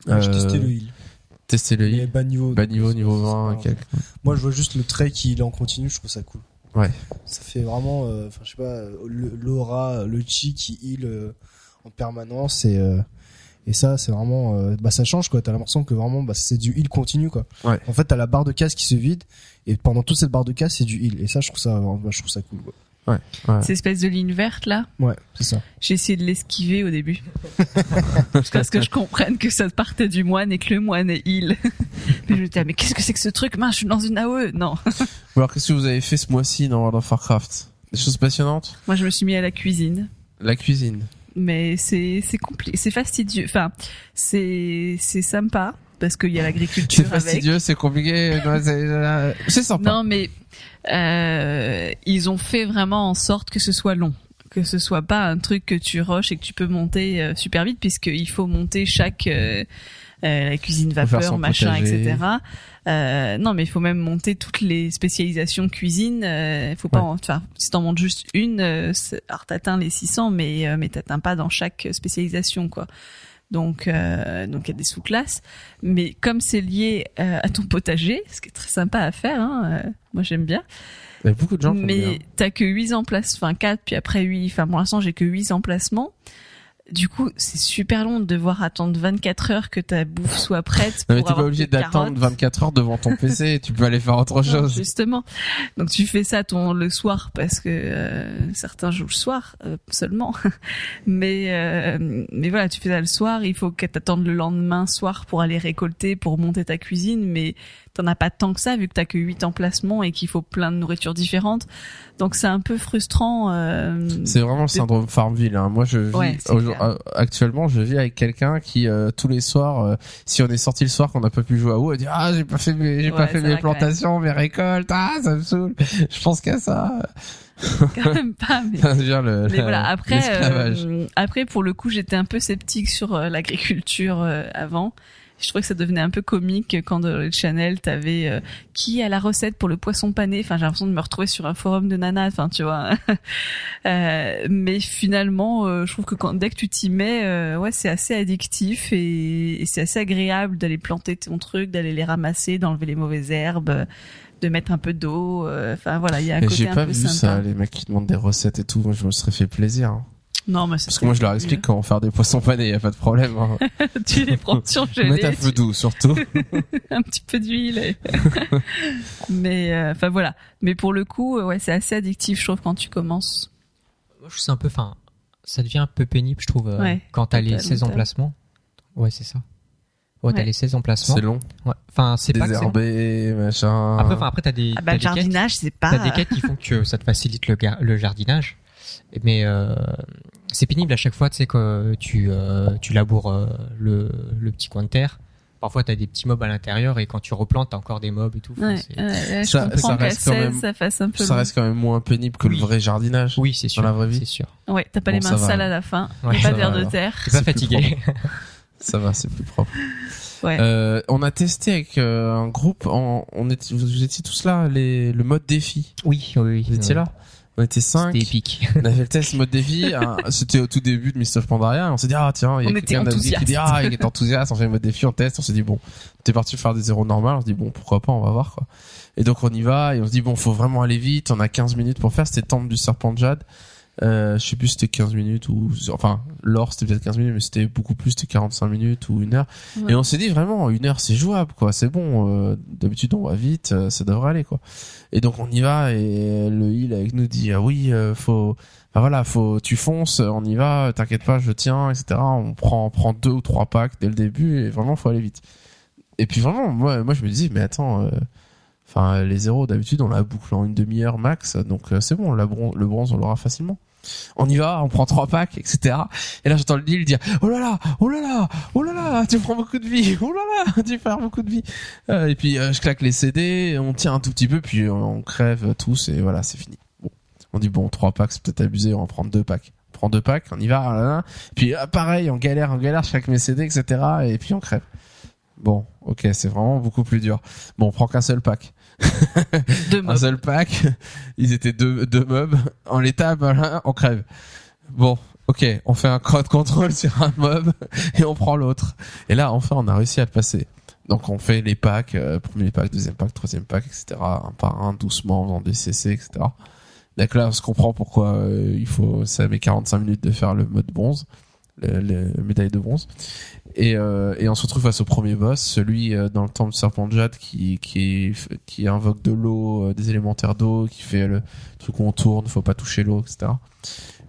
S4: Moi, J'ai
S2: Euh,
S4: testé le heal.
S2: Testé le
S4: Il bas niveau.
S2: Bas niveau, niveau
S4: c'est
S2: 20.
S4: pas
S2: quel-
S4: grave. Moi, je vois juste le trait qui il est en continu, je trouve ça cool.
S2: Ouais.
S4: Ça fait vraiment, euh, enfin, je sais pas, euh, l'aura, le chi qui heal euh, en permanence et euh, et ça, c'est vraiment, euh, bah, ça change quoi. T'as l'impression que vraiment, bah, c'est du heal continu quoi.
S2: Ouais.
S4: En fait, t'as la barre de casse qui se vide et pendant toute cette barre de casse, c'est du heal. Et ça, je trouve ça, bah, je trouve ça cool. Quoi.
S5: Cette espèce de ligne verte là.
S4: Ouais, c'est ça.
S5: J'ai essayé de l'esquiver au début. *laughs* Jusqu'à ce que je comprenne que ça partait du moine et que le moine est heal. mais *laughs* je me disais, ah, mais qu'est-ce que c'est que ce truc? Mince, je suis dans une AOE. Non. *laughs*
S2: Alors, qu'est-ce que vous avez fait ce mois-ci dans World of Warcraft? Des choses passionnantes?
S5: Moi, je me suis mis à la cuisine.
S2: La cuisine.
S5: Mais c'est, c'est compliqué, c'est fastidieux. Enfin, c'est, c'est sympa. Parce qu'il y a l'agriculture
S2: C'est
S5: avec.
S2: fastidieux, c'est compliqué. euh, C'est sympa.
S5: Non, mais euh, ils ont fait vraiment en sorte que ce soit long, que ce soit pas un truc que tu rushes et que tu peux monter euh, super vite, puisqu'il faut monter chaque euh, euh, la cuisine vapeur, machin,
S2: potager.
S5: etc. Euh, non, mais il faut même monter toutes les spécialisations cuisine. euh, Il faut pas,
S2: Ouais.
S5: enfin, si t'en montes juste une, euh, alors t'atteins les 600, mais euh, mais t'atteins pas dans chaque spécialisation, quoi. Donc, euh, donc il y a des sous-classes, mais comme c'est lié euh, à ton potager, ce qui est très sympa à faire, hein, euh, moi j'aime bien.
S2: A beaucoup de gens
S5: mais t'as que 8 emplacements, enfin 4, puis après 8, enfin pour l'instant j'ai que 8 emplacements. Du coup, c'est super long de devoir attendre 24 heures que ta bouffe soit prête.
S2: Non, mais t'es pas obligé d'attendre
S5: carottes.
S2: 24 heures devant ton PC, *laughs* tu peux aller faire autre
S5: Non,
S2: chose.
S5: justement. Donc tu fais ça ton le soir parce que euh, certains jouent le soir euh, seulement. *laughs* mais euh, mais voilà, tu fais ça le soir, il faut que t'attendes le lendemain soir pour aller récolter pour monter ta cuisine mais t'en as pas tant que ça vu que t'as que 8 emplacements et qu'il faut plein de nourriture différentes. Donc c'est un peu frustrant euh,
S2: C'est vraiment le syndrome Farmville. Hein. Moi, je vis
S5: Ouais,
S2: euh, actuellement, je vis avec quelqu'un qui euh, tous les soirs, euh, si on est sorti le soir qu'on n'a pas pu jouer à WoW, dit ah j'ai pas fait mes, j'ai
S5: Ouais,
S2: pas fait mes plantations, mes récoltes, ah ça me saoule. je pense qu'à ça. *laughs*
S5: quand même pas mais *laughs*
S2: le.
S5: Mais
S2: la-
S5: voilà, après, euh, après pour le coup, j'étais un peu sceptique sur euh, l'agriculture euh, avant. Je trouvais que ça devenait un peu comique quand dans le channel t'avais euh, qui a la recette pour le poisson pané? Enfin, j'ai l'impression de me retrouver sur un forum de nana. Enfin, tu vois. *laughs* Euh, mais finalement, euh, je trouve que quand dès que tu t'y mets, euh, ouais, c'est assez addictif et, et c'est assez agréable d'aller planter ton truc, d'aller les ramasser, d'enlever les mauvaises herbes, de mettre un peu d'eau. euh, Enfin voilà, il y a un
S2: Mais
S5: côté
S2: j'ai
S5: un
S2: pas
S5: peu
S2: vu
S5: sympa.
S2: ça, les mecs qui demandent des recettes et tout. Moi, je me serais fait plaisir. hein.
S5: Non, mais c'est
S2: Parce que moi, je leur explique comment faire des poissons panés, y a pas de problème. Hein. *laughs*
S5: tu les prends surgelés, *laughs*
S2: Mettre un feu doux, surtout. *laughs*
S5: un petit peu d'huile. et- mais euh, enfin voilà. Mais pour le coup, euh, ouais, c'est assez addictif, je trouve, quand tu commences.
S3: Moi, je trouve ça un peu, enfin, ça devient un peu pénible, je trouve, euh,
S5: Ouais,
S3: quand t'as les
S5: total,
S3: 16
S5: total.
S3: emplacements. Ouais, c'est ça. Ouais, t'as
S5: Ouais.
S3: les 16 emplacements.
S2: C'est long.
S3: Ouais. Enfin, c'est pas.
S2: Désherbé, machin.
S3: Après, enfin, après, t'as des,
S5: Ah bah
S3: t'as
S5: le
S3: des
S5: jardinage, c'est pas.
S3: T'as des quêtes qui font que ça te facilite le, gar- le jardinage. Mais euh, c'est pénible à chaque fois, tu sais, que tu, euh, tu laboures euh, le, le petit coin de terre. Parfois, t'as des petits mobs à l'intérieur et quand tu replantes, t'as encore des mobs et tout.
S5: Ouais,
S2: Ça- reste quand
S5: 16,
S2: même-
S5: ça fasse un peu.
S2: ça
S5: long.
S2: reste quand même moins pénible que
S3: Oui.
S2: le vrai jardinage.
S3: Oui, c'est sûr.
S2: la vraie vie.
S3: C'est sûr.
S5: Ouais, t'as pas
S2: Bon,
S5: les mains sales à la fin.
S3: Ouais,
S5: pas
S2: va,
S5: d'air de terre.
S3: T'es pas fatigué. *laughs*
S2: Ça va, c'est plus propre.
S5: Ouais.
S2: Euh, on a testé avec euh, un groupe. En, on était, vous, étiez tous là, les, le mode défi.
S3: oui, oui, oui.
S2: Vous étiez là? On était cinq.
S3: C'était épique.
S2: On a fait le test mode défi. hein, C'était au tout début de Mist of Pandaria. On s'est dit ah tiens, il y a quelqu'un qui dit ah il est enthousiaste. On fait le mode défi, on teste. On s'est dit bon, t'es parti faire des zéros normales. On se dit bon pourquoi pas, on va voir quoi. Et donc on y va et on se dit bon faut vraiment aller vite. On a 15 minutes pour faire. C'était Temple du Serpent de Jade. Euh, je sais plus c'était 15 minutes ou enfin l'or c'était peut-être 15 minutes mais c'était beaucoup plus c'était 45 minutes ou une heure.
S5: Ouais.
S2: et on s'est dit vraiment une heure c'est jouable quoi. C'est bon euh, d'habitude on va vite euh, ça devrait aller quoi. Et donc on y va et le heal avec nous dit ah oui euh, faut enfin voilà faut tu fonces on y va t'inquiète pas je tiens etc on prend on prend deux ou trois packs dès le début et vraiment faut aller vite. Et puis vraiment moi moi je me dis mais attends euh, Enfin, les zéros, d'habitude, on la boucle en une demi-heure max, donc euh, c'est bon, le bronze, on l'aura facilement. On y va, on prend trois packs, etc. Et là, j'entends le deal dire, oh là là, oh là là, oh là là, tu prends beaucoup de vie, oh là là, *laughs* tu perds beaucoup de vie. Euh, et puis, euh, je claque les CD, on tient un tout petit peu, puis on crève tous, et voilà, c'est fini. Bon. On dit, bon, trois packs, c'est peut-être abusé, on va prendre deux packs. Prend deux packs, on y va, là, puis euh, pareil, on galère, on galère, je claque mes CD, etc. Et puis on crève. Bon, ok, c'est vraiment beaucoup plus dur. Bon, on prend qu'un seul pack
S5: Deux *laughs*
S2: un seul pack. *laughs* Ils étaient deux, deux mobs. On les tape, voilà, on crève. Bon, ok, on fait un crowd control *laughs* sur un mob et on prend l'autre. Et là, enfin, on a réussi à le passer. Donc, on fait les packs, euh, premier pack, deuxième pack, troisième pack, etc. Un par un, doucement, en faisant des CC, etc. Donc là, on se comprend pourquoi euh, il faut, ça met 45 minutes de faire le mode bronze, le, le médaille de bronze. Et, euh, et on se retrouve face au premier boss, celui euh, dans le temple Serpent de Jade qui, qui, qui invoque de l'eau, euh, des élémentaires d'eau, qui fait le truc où on tourne, faut pas toucher l'eau, etc.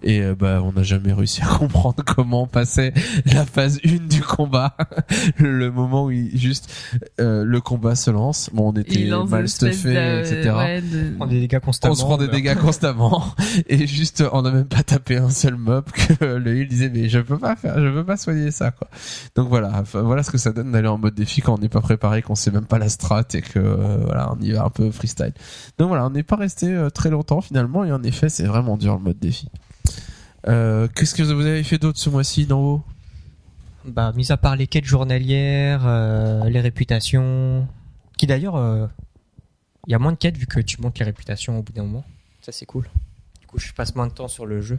S2: Et euh, bah on n'a jamais réussi à *laughs* comprendre comment passer la phase 1 du combat, *laughs* le moment où il, juste euh, le combat se lance. Bon, on était mal stuffé, etc.
S5: ouais, de-
S3: On prend des dégâts constamment.
S2: On se prend des dégâts constamment *laughs* et juste on n'a même pas tapé un seul mob que le heal disait mais je peux pas faire je peux pas soigner ça quoi. Donc voilà, enfin, voilà ce que ça donne d'aller en mode défi quand on n'est pas préparé, qu'on sait même pas la strat et que euh, voilà, on y va un peu freestyle. Donc voilà, on n'est pas resté euh, très longtemps finalement et en effet, c'est vraiment dur le mode défi. Euh, qu'est-ce que vous avez fait d'autre ce mois-ci d'en haut?
S3: Bah, mis à part les quêtes journalières, euh, les réputations, qui d'ailleurs, euh, il y a moins de quêtes vu que tu montes les réputations au bout d'un moment. Ça, c'est cool. Du coup, je passe moins de temps sur le jeu.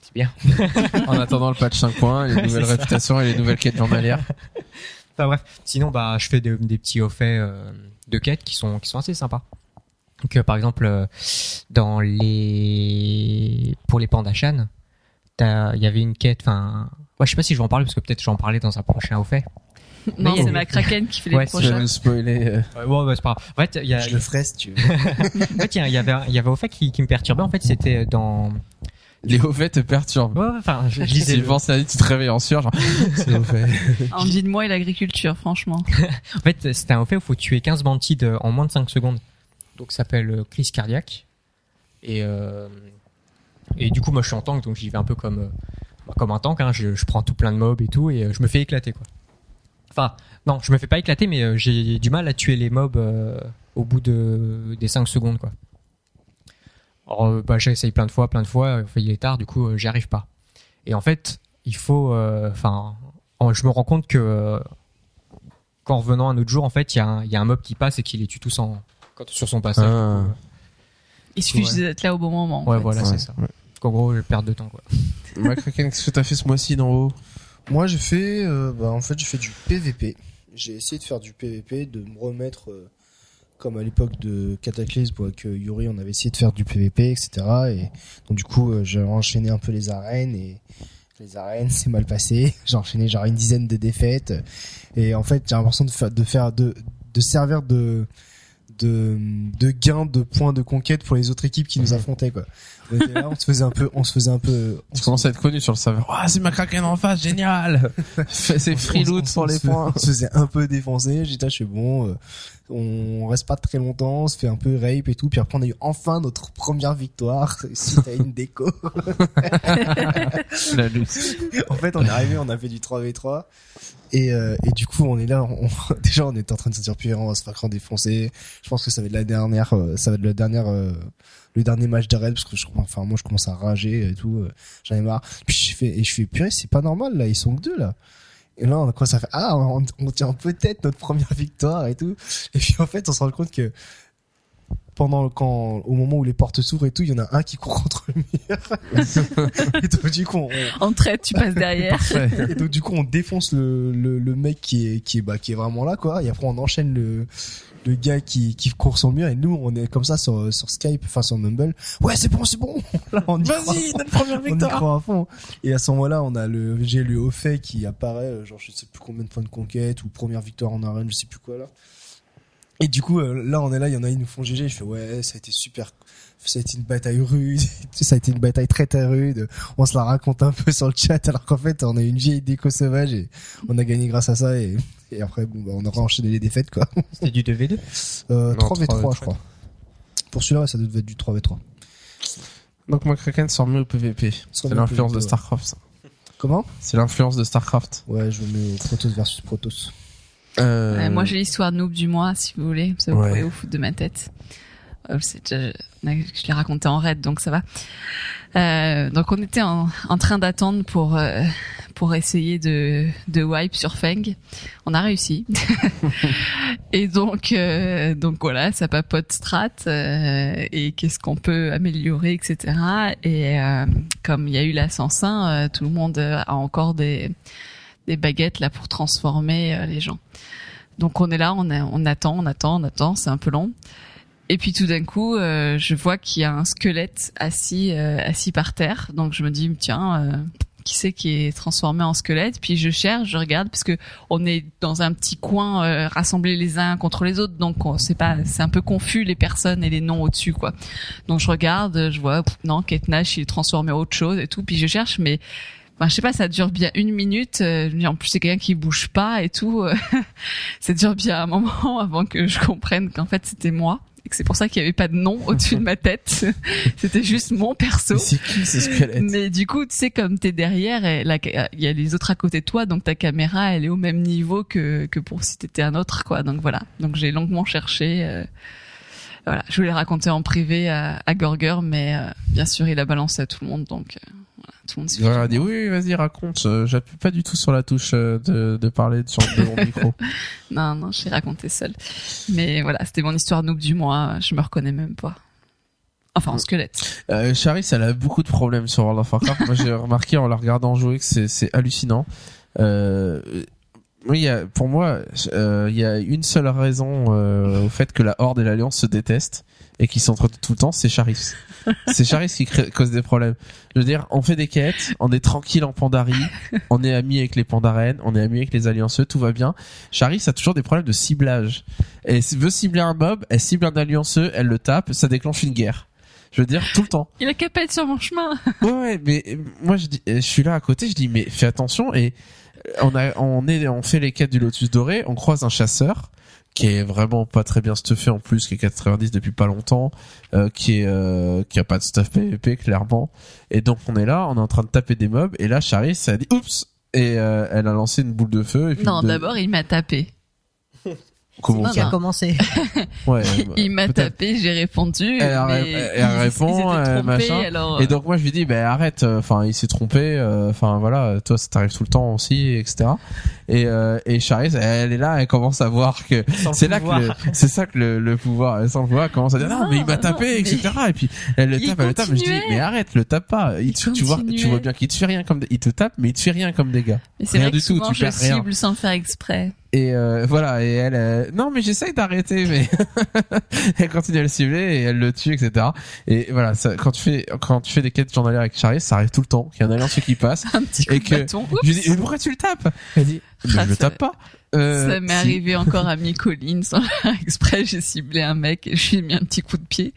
S3: C'est bien. *laughs*
S2: En attendant le patch 5.1, les *laughs* nouvelles réputations et les nouvelles quêtes journalières. *laughs*
S3: Enfin bref. Sinon, bah, je fais des, des petits hauts faits euh, de quêtes qui sont qui sont assez sympas. Donc, euh, par exemple, euh, dans les pour les Pandachan, t'as- il y avait une quête. Enfin, ouais, je sais pas si je vais en parler parce que peut-être j'en parlais dans un prochain au fait. *laughs*
S5: Non, c'est ma kraken qui fait
S3: Ouais,
S5: les
S2: Je vais
S5: prochains.
S2: me spoiler. euh,
S3: Ouais, ouais, ouais, c'est pas grave. En fait, il y a,
S4: Je le ferai si tu veux. *laughs*
S3: en fait, il y a- il y avait il y avait au fait qui, qui me perturbait. En fait, c'était dans
S2: Les hauts faits te perturbent.
S3: Ouais, ouais, enfin, je, je lisais
S2: Tu
S3: le-
S2: penses à la nuit, tu te réveilles en sueur, genre, *laughs* c'est au fait.
S5: On dit de moi et l'agriculture, franchement.
S3: En fait, c'était un fait où il faut tuer 15 mantides en moins de 5 secondes. Donc s'appelle euh, crise cardiaque. Et, euh, et du coup, moi je suis en tank, donc j'y vais un peu comme, euh, comme un tank. Hein. Je, je prends tout plein de mobs et tout, et je me fais éclater. quoi. Enfin, non, je me fais pas éclater, mais j'ai du mal à tuer les mobs au bout de, des 5 secondes. quoi. Alors, bah, j'essaye plein de fois, plein de fois, il est tard, du coup, j'y arrive pas. Et en fait, il faut... Enfin, en- je me rends compte que... qu'en revenant un autre jour, en fait, il y, y a un mob qui passe et qui les tue tous en, quand- sur son passage.
S2: Ah.
S5: Il suffit
S3: Ouais.
S5: juste d'être là au bon moment. en
S3: Ouais,
S5: fait.
S3: voilà,
S2: Ouais,
S3: c'est ça.
S2: ouais.
S3: Qu'en gros, je perds de temps, quoi. *laughs*
S2: Macraken, qu'est-ce que t'as fait ce mois-ci d'en haut?
S4: Moi, j'ai fait, euh, bah, en fait, j'ai fait du PVP. J'ai essayé de faire du PVP, de me remettre, euh, comme à l'époque de Cataclysme, où avec euh, Yuri, on avait essayé de faire du PVP, etc. Et donc, du coup, euh, j'ai enchaîné un peu les arènes et les arènes, *laughs* c'est mal passé. J'ai enchaîné genre une dizaine de défaites. Et en fait, j'ai l'impression de faire, de faire, de, de servir de, de, de gain de points de conquête pour les autres équipes qui nous affrontaient, quoi. On était là, on se faisait un peu, on se faisait un peu, on
S2: commences à être connu sur le serveur. Ah, c'est Macraken en face, génial C'est free loot pour les points.
S4: On se faisait un peu défoncer. J'étais suis bon. euh, on reste pas très longtemps. On se fait un peu rape et tout. Puis après, on a eu enfin notre première victoire *laughs* suite à une déco. *laughs*
S2: La loot.
S4: en fait, on est arrivé, on a fait du 3v3. Et, euh, du coup, on est là. On, *laughs* déjà, on est en train de se dire, putain, on va se faire grand défoncer. Je pense que ça va être la dernière, euh, ça va être la dernière, euh, le dernier match raid parce que je, enfin, moi, je commence à rager et tout. euh, J'en ai marre. Puis je fais, et je fais, purée, c'est pas normal là. Ils sont que deux là. Et là, on a commencé à faire, ah, on, on tient peut-être notre première victoire et tout. Et puis, en fait, on se rend compte que, pendant quand au moment où les portes s'ouvrent et tout, il y en a un qui court contre le mur. et donc du coup, on,
S5: En traite, tu passes derrière.
S4: Et donc du coup, on défonce le, le, le mec qui est qui est bah qui est vraiment là quoi. Et après, on enchaîne le le gars qui qui court sur le mur et nous, on est comme ça sur sur Skype, enfin sur Mumble. Ouais, c'est bon, c'est bon. *laughs* Là, on.
S2: Vas-y, notre première
S4: On y
S2: victoire.
S4: croit à fond. Et à ce moment-là, on a le j'ai le haut fait qui apparaît, genre je sais plus combien de points de conquête ou première victoire en arène, je sais plus quoi là. Et du coup, euh, là, on est là, il y en a, ils nous font GG. Je fais ouais, ça a été super, ça a été une bataille rude, *laughs* ça a été une bataille très très rude. On se la raconte un peu sur le chat, alors qu'en fait, on a une vieille déco sauvage et on a gagné grâce à ça. Et, et après, bon, bah, on aura enchaîné les défaites quoi.
S3: C'était du 2v2.
S4: Euh,
S2: Non,
S4: 3v3,
S2: 3v3.
S4: je crois. Pour celui-là, ça devait être du 3v3.
S2: Donc McCracken sort mieux au PVP. C'est l'influence de. Starcraft. ça.
S4: Comment?
S2: C'est l'influence de Starcraft.
S4: Ouais, je me mets Protoss versus Protoss.
S2: Euh,
S5: moi, j'ai l'histoire noob du mois, si vous voulez. Ça, vous
S2: Ouais.
S5: pouvez vous foutre de ma tête. Euh, déjà- je l'ai raconté en raid, donc ça va. Euh, donc, on était en, en train d'attendre pour euh, pour essayer de de wipe sur Feng. On a réussi. *laughs* et donc donc voilà, ça papote strat et qu'est-ce qu'on peut améliorer, etc. Et comme il y a eu la 105, euh, tout le monde a encore des des baguettes là pour transformer euh, les gens. Donc on est là, on, on attend, on attend, on attend, c'est un peu long. Et puis tout d'un coup, euh, je vois qu'il y a un squelette assis euh, assis par terre. Donc je me dis tiens, euh, qui c'est qui est transformé en squelette? Puis je cherche, je regarde parce que on est dans un petit coin euh, rassemblés les uns contre les autres, donc on sait pas, c'est un peu confus les personnes et les noms au-dessus quoi. Donc je regarde, je vois non, Kate Nash il est transformé en autre chose et tout. Puis je cherche, mais Enfin, je sais pas, ça dure bien une minute. euh, en plus, c'est quelqu'un qui bouge pas et tout. euh, *laughs* ça dure bien un moment avant que je comprenne qu'en fait, c'était moi. Et que c'est pour ça qu'il y avait pas de nom au-dessus de ma tête. *laughs* c'était juste mon perso.
S2: mais c'est qui ce squelette?
S5: Mais du coup, tu sais, comme t'es derrière, et il y a les autres à côté de toi, donc ta caméra, elle est au même niveau que, que pour si t'étais un autre, quoi. Donc voilà. Donc j'ai longuement cherché. euh, voilà. Je voulais raconter en privé à, à Gorger, mais euh, bien sûr, il a balancé à tout le monde, donc euh, voilà, tout le monde.
S2: Aurait dit oui, vas-y raconte. Euh, J'appuie pas du tout sur la touche euh, de, de parler sur de mon *laughs* micro.
S5: Non, non, je l'ai raconté seul. Mais voilà, c'était mon histoire noob du mois. Je me reconnais même pas. Enfin, en squelette.
S2: Euh, Charis, elle a beaucoup de problèmes sur World of Warcraft. Moi, j'ai *laughs* remarqué en la regardant jouer que c'est hallucinant. Euh, oui, il y a- pour moi, euh, il y a une seule raison euh, au fait que la Horde et l'Alliance se détestent et qu'ils s'entretuent tout le temps, c'est Charis. *laughs* c'est Charis qui crée- cause des problèmes. Je veux dire, on fait des quêtes, on est tranquille en Pandarie, *laughs* on est amis avec les Pandarènes, on est amis avec les Allianceux, tout va bien. Charis a toujours des problèmes de ciblage. Elle veut cibler un mob, elle cible un Allianceux, elle le tape, ça déclenche une guerre. Je veux dire, tout le temps.
S5: Il a qu'à pas être sur mon chemin.
S2: Ouais, ouais, mais euh, moi je dis, euh, je suis là à côté, je dis mais fais attention et euh, on a, on est, on fait les quêtes du Lotus doré, on croise un chasseur qui est vraiment pas très bien stuffé en plus, qui est 90 depuis pas longtemps, euh, qui est, euh, qui a pas de stuff PVP clairement, et donc on est là, on est en train de taper des mobs et là Charis ça a dit oups et euh, elle a lancé une boule de feu. Et puis
S5: Non,
S2: de-
S5: d'abord, il m'a tapé. *laughs*
S2: comment
S5: Non,
S2: ça
S5: non.
S3: commencé. *laughs*
S2: Ouais,
S5: Il m'a
S2: peut-être.
S5: tapé, j'ai répondu.
S2: Elle a-
S5: mais
S2: elle- elle
S5: ils-
S2: répond, euh,
S5: trompés,
S2: machin.
S5: alors,
S2: Et donc moi je lui dis bah arrête, enfin il s'est trompé, euh, enfin voilà, toi ça t'arrive tout le temps aussi, etc. Et euh, et Charis elle est là, elle commence à voir que c'est là que le- c'est ça que le, le pouvoir, elle sans le pouvoir elle commence à dire non,
S5: Non,
S2: mais il m'a
S5: non,
S2: tapé,
S5: mais-
S2: etc. Et puis elle le
S5: Il
S2: tape, elle le tape, je dis mais arrête, le tape pas. Il,
S5: Il
S2: tu vois, tu vois bien qu'il te fait rien comme il te tape, mais il te fait rien comme dégâts.
S5: mais c'est
S2: rien
S5: vrai que
S2: du tout,
S5: souvent,
S2: tu
S5: je
S2: perds rien.
S5: cible sans faire exprès.
S2: Et euh, voilà, et elle, euh, non mais j'essaye d'arrêter, mais *laughs* elle continue à le cibler et elle le tue, etc. Et voilà, ça, quand tu fais quand tu fais des quêtes journalières avec Charis, ça arrive tout le temps, qu'il y a un qui passe. *laughs*
S5: Un petit coup
S2: Et
S5: de
S2: que-
S5: bâton.
S2: Je lui dis, mais pourquoi tu le tapes? Elle dit, mais
S5: Ah,
S2: je le tape pas. Euh,
S5: Ça m'est
S2: si.
S5: arrivé encore à mi-colline sans faire *laughs* exprès. J'ai ciblé un mec et je lui ai mis un petit coup de pied.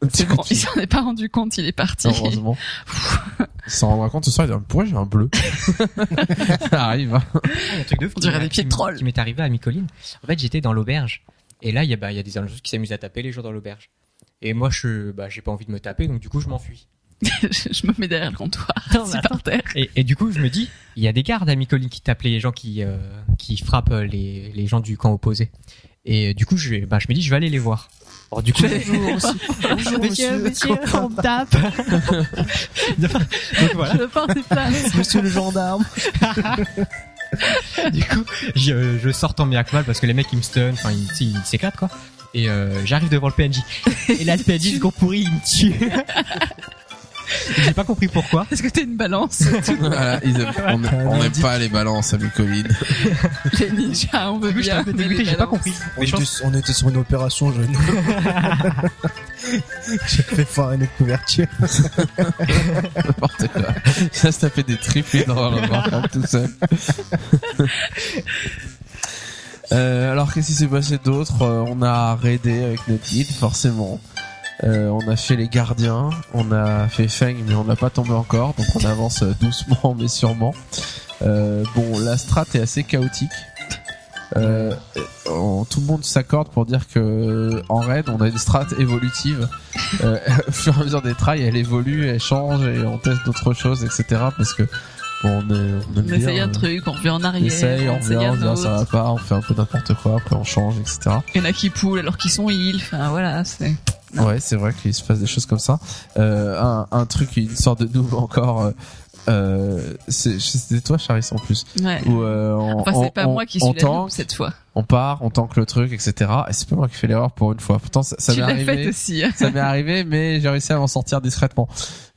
S2: Un petit
S5: C'est bon,
S2: coup de
S5: il
S2: pied.
S5: s'en est pas rendu compte, il est parti.
S2: Heureusement. *laughs* Il s'en rendra compte ce soir, il dit, pourquoi j'ai un bleu *laughs* Ça arrive. hein.
S3: Un truc de fou.
S5: On dirait des pieds de troll.
S3: Qui m'est arrivé à mi-colline. En fait, j'étais dans l'auberge. Et là, il y a, bah, il y a des Alliances qui s'amusent à taper les gens dans l'auberge. Et moi, je, bah, j'ai pas envie de me taper, donc du coup, je m'enfuis. *laughs*
S5: je, me mets derrière le comptoir, *laughs*
S3: Non,
S5: assis par terre.
S3: Et, et du coup, je me dis, il y a des gardes à mi-colline qui tapent les gens qui, euh, qui frappent euh, les, les gens du camp opposé. Et euh, du coup, je, bah, je me dis, je vais aller les voir. Alors, du coup,
S4: Bonjour, aussi. *laughs* Bonjour,
S3: monsieur,
S4: monsieur.
S3: monsieur, on me tape. donc voilà.
S5: Je.
S4: Monsieur le gendarme.
S3: du coup, je, je sors tant bien que mal parce que les mecs ils me stun, enfin ils ils s'éclatent quoi. et euh, j'arrive devant le PNJ. Et là, le PNJ, ce gros pourri, il me tue. J'ai pas compris pourquoi.
S5: Est-ce que t'es une balance?
S2: Voilà, *laughs* ils aiment- on n'aime pas les balances avec Covid. *laughs*
S5: Les ninjas, on veut
S3: j'étais
S5: bien.
S3: un peu
S5: mais
S3: dégoûté,
S5: les
S3: j'ai pas
S5: balances.
S3: compris.
S4: On
S3: Mais je
S4: était,
S3: pense-
S4: on était sur une opération jeune. J'ai fait foirer notre couverture.
S2: N'importe quoi. Ça se tapait des triplés dans le tout seul. Euh, alors qu'est-ce qui s'est passé d'autre? Euh, On a raidé avec notre guide forcément. Euh, on a fait les gardiens, on a fait Feng mais on n'a pas tombé encore, donc on avance euh, doucement *laughs* mais sûrement. Euh, bon, la strat est assez chaotique. Euh, on- tout le monde s'accorde pour dire que en raid on a une strat évolutive. *laughs* Au fur et à mesure des trails, elle évolue, elle change et on teste d'autres choses, etc. Parce que bon, on, est, on
S5: On essaye un truc, on revient en
S2: On
S5: arrière,
S2: essaye, on
S5: essaye
S2: revient, on dit ah,
S5: autre.
S2: ça va pas, on fait un peu n'importe quoi, après on change, etc.
S5: Il y en a qui poulent alors qu'ils sont heal. Enfin voilà, c'est.
S2: Ouais, c'est vrai qu'il se passe des choses comme ça. Euh, un, un truc, une sorte de nouveau encore. Euh, c'est- c'était toi, Charis, en plus.
S5: Ouais.
S2: Où euh, on,
S5: Enfin,
S2: on-
S5: c'est pas
S2: on-
S5: moi qui
S2: on
S5: suis la loupe cette fois.
S2: on part, on tank le truc, etc. Et c'est pas moi qui fais l'erreur pour une fois. Pourtant, ça, m'est arrivé.
S5: aussi. *laughs*
S2: ça m'est arrivé, mais j'ai réussi à m'en sortir discrètement.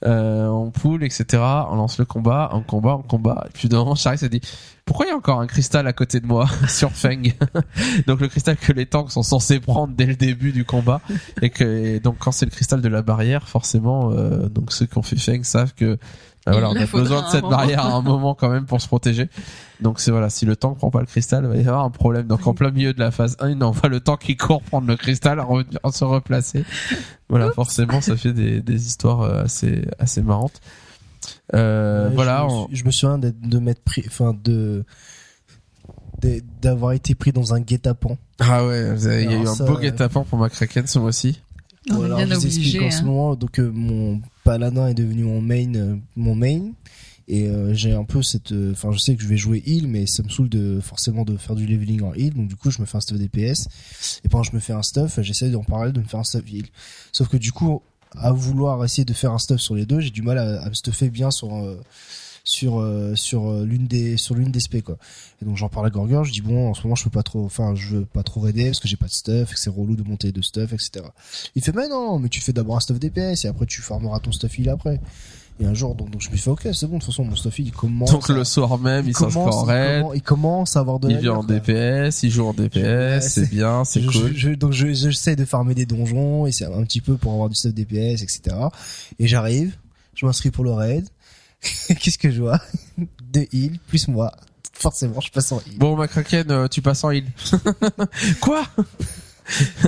S2: Euh, on poule, etc. On lance le combat, un combat, un combat. Et puis d'un moment, Charis s'est dit, pourquoi il y a encore un cristal à côté de moi *laughs* sur Feng? Donc le cristal que les tanks sont censés prendre dès le début du combat. Et que et donc quand c'est le cristal de la barrière, forcément, euh, donc ceux qui ont fait Feng savent que bah voilà,
S5: Il
S2: on a besoin de cette
S5: moment.
S2: barrière à un moment quand même pour se protéger. Donc c'est voilà, si le tank prend pas le cristal, il va y avoir un problème. Donc en plein milieu de la phase 1, on voit le tank qui court prendre le cristal, revenir se replacer. Voilà, forcément, ça fait des, des histoires euh, assez assez marrantes. Euh,
S4: Ouais,
S2: voilà,
S4: Je me,
S2: on-
S4: suis- je me souviens d'être, de m'être pris, enfin de, de- d'avoir été pris dans un guet-apens.
S2: ah ouais, il y a eu un beau
S4: euh,
S2: guet-apens pour ma Kraken ce mois-ci.
S5: On
S4: Voilà,
S5: est bien
S4: je vous explique en ce
S5: hein.
S4: moment, donc euh, mon paladin est devenu mon main, euh, mon main, et euh, j'ai un peu cette, euh, enfin je sais que je vais jouer heal, mais ça me saoule de forcément de faire du leveling en heal, donc du coup je me fais un stuff DPS, et pendant que je me fais un stuff, j'essaie en parallèle de me faire un stuff heal. Sauf que du coup, à vouloir essayer de faire un stuff sur les deux, j'ai du mal à, à me stuffer bien sur euh, sur euh, sur euh, l'une des sur l'une des spé quoi. Et donc j'en parle à Gorgor, je dis bon en ce moment je peux pas trop enfin je veux pas trop raider parce que j'ai pas de stuff, et que c'est relou de monter de stuff, etc. Il fait mais non, mais tu fais d'abord un stuff DPS et après tu farmeras ton stuff heal après. Et un jour donc, donc je me fais ok c'est bon de toute façon mon stuff il commence
S2: Donc
S4: à-
S2: le soir même, il, s'inscrit en
S4: il,
S2: raid,
S4: il commence à avoir de
S2: il vient en. DPS, il joue en DPS, c'est bien, c'est cool.
S4: je- je- donc je j'essaie de farmer des donjons et c'est un petit peu pour avoir du stuff DPS etc. Et j'arrive, je m'inscris pour le raid. *laughs* Qu'est-ce que je vois Deux heal plus moi. Forcément je passe en heal.
S2: Bon, ma Kraken, euh, tu passes en heal. *laughs* Quoi?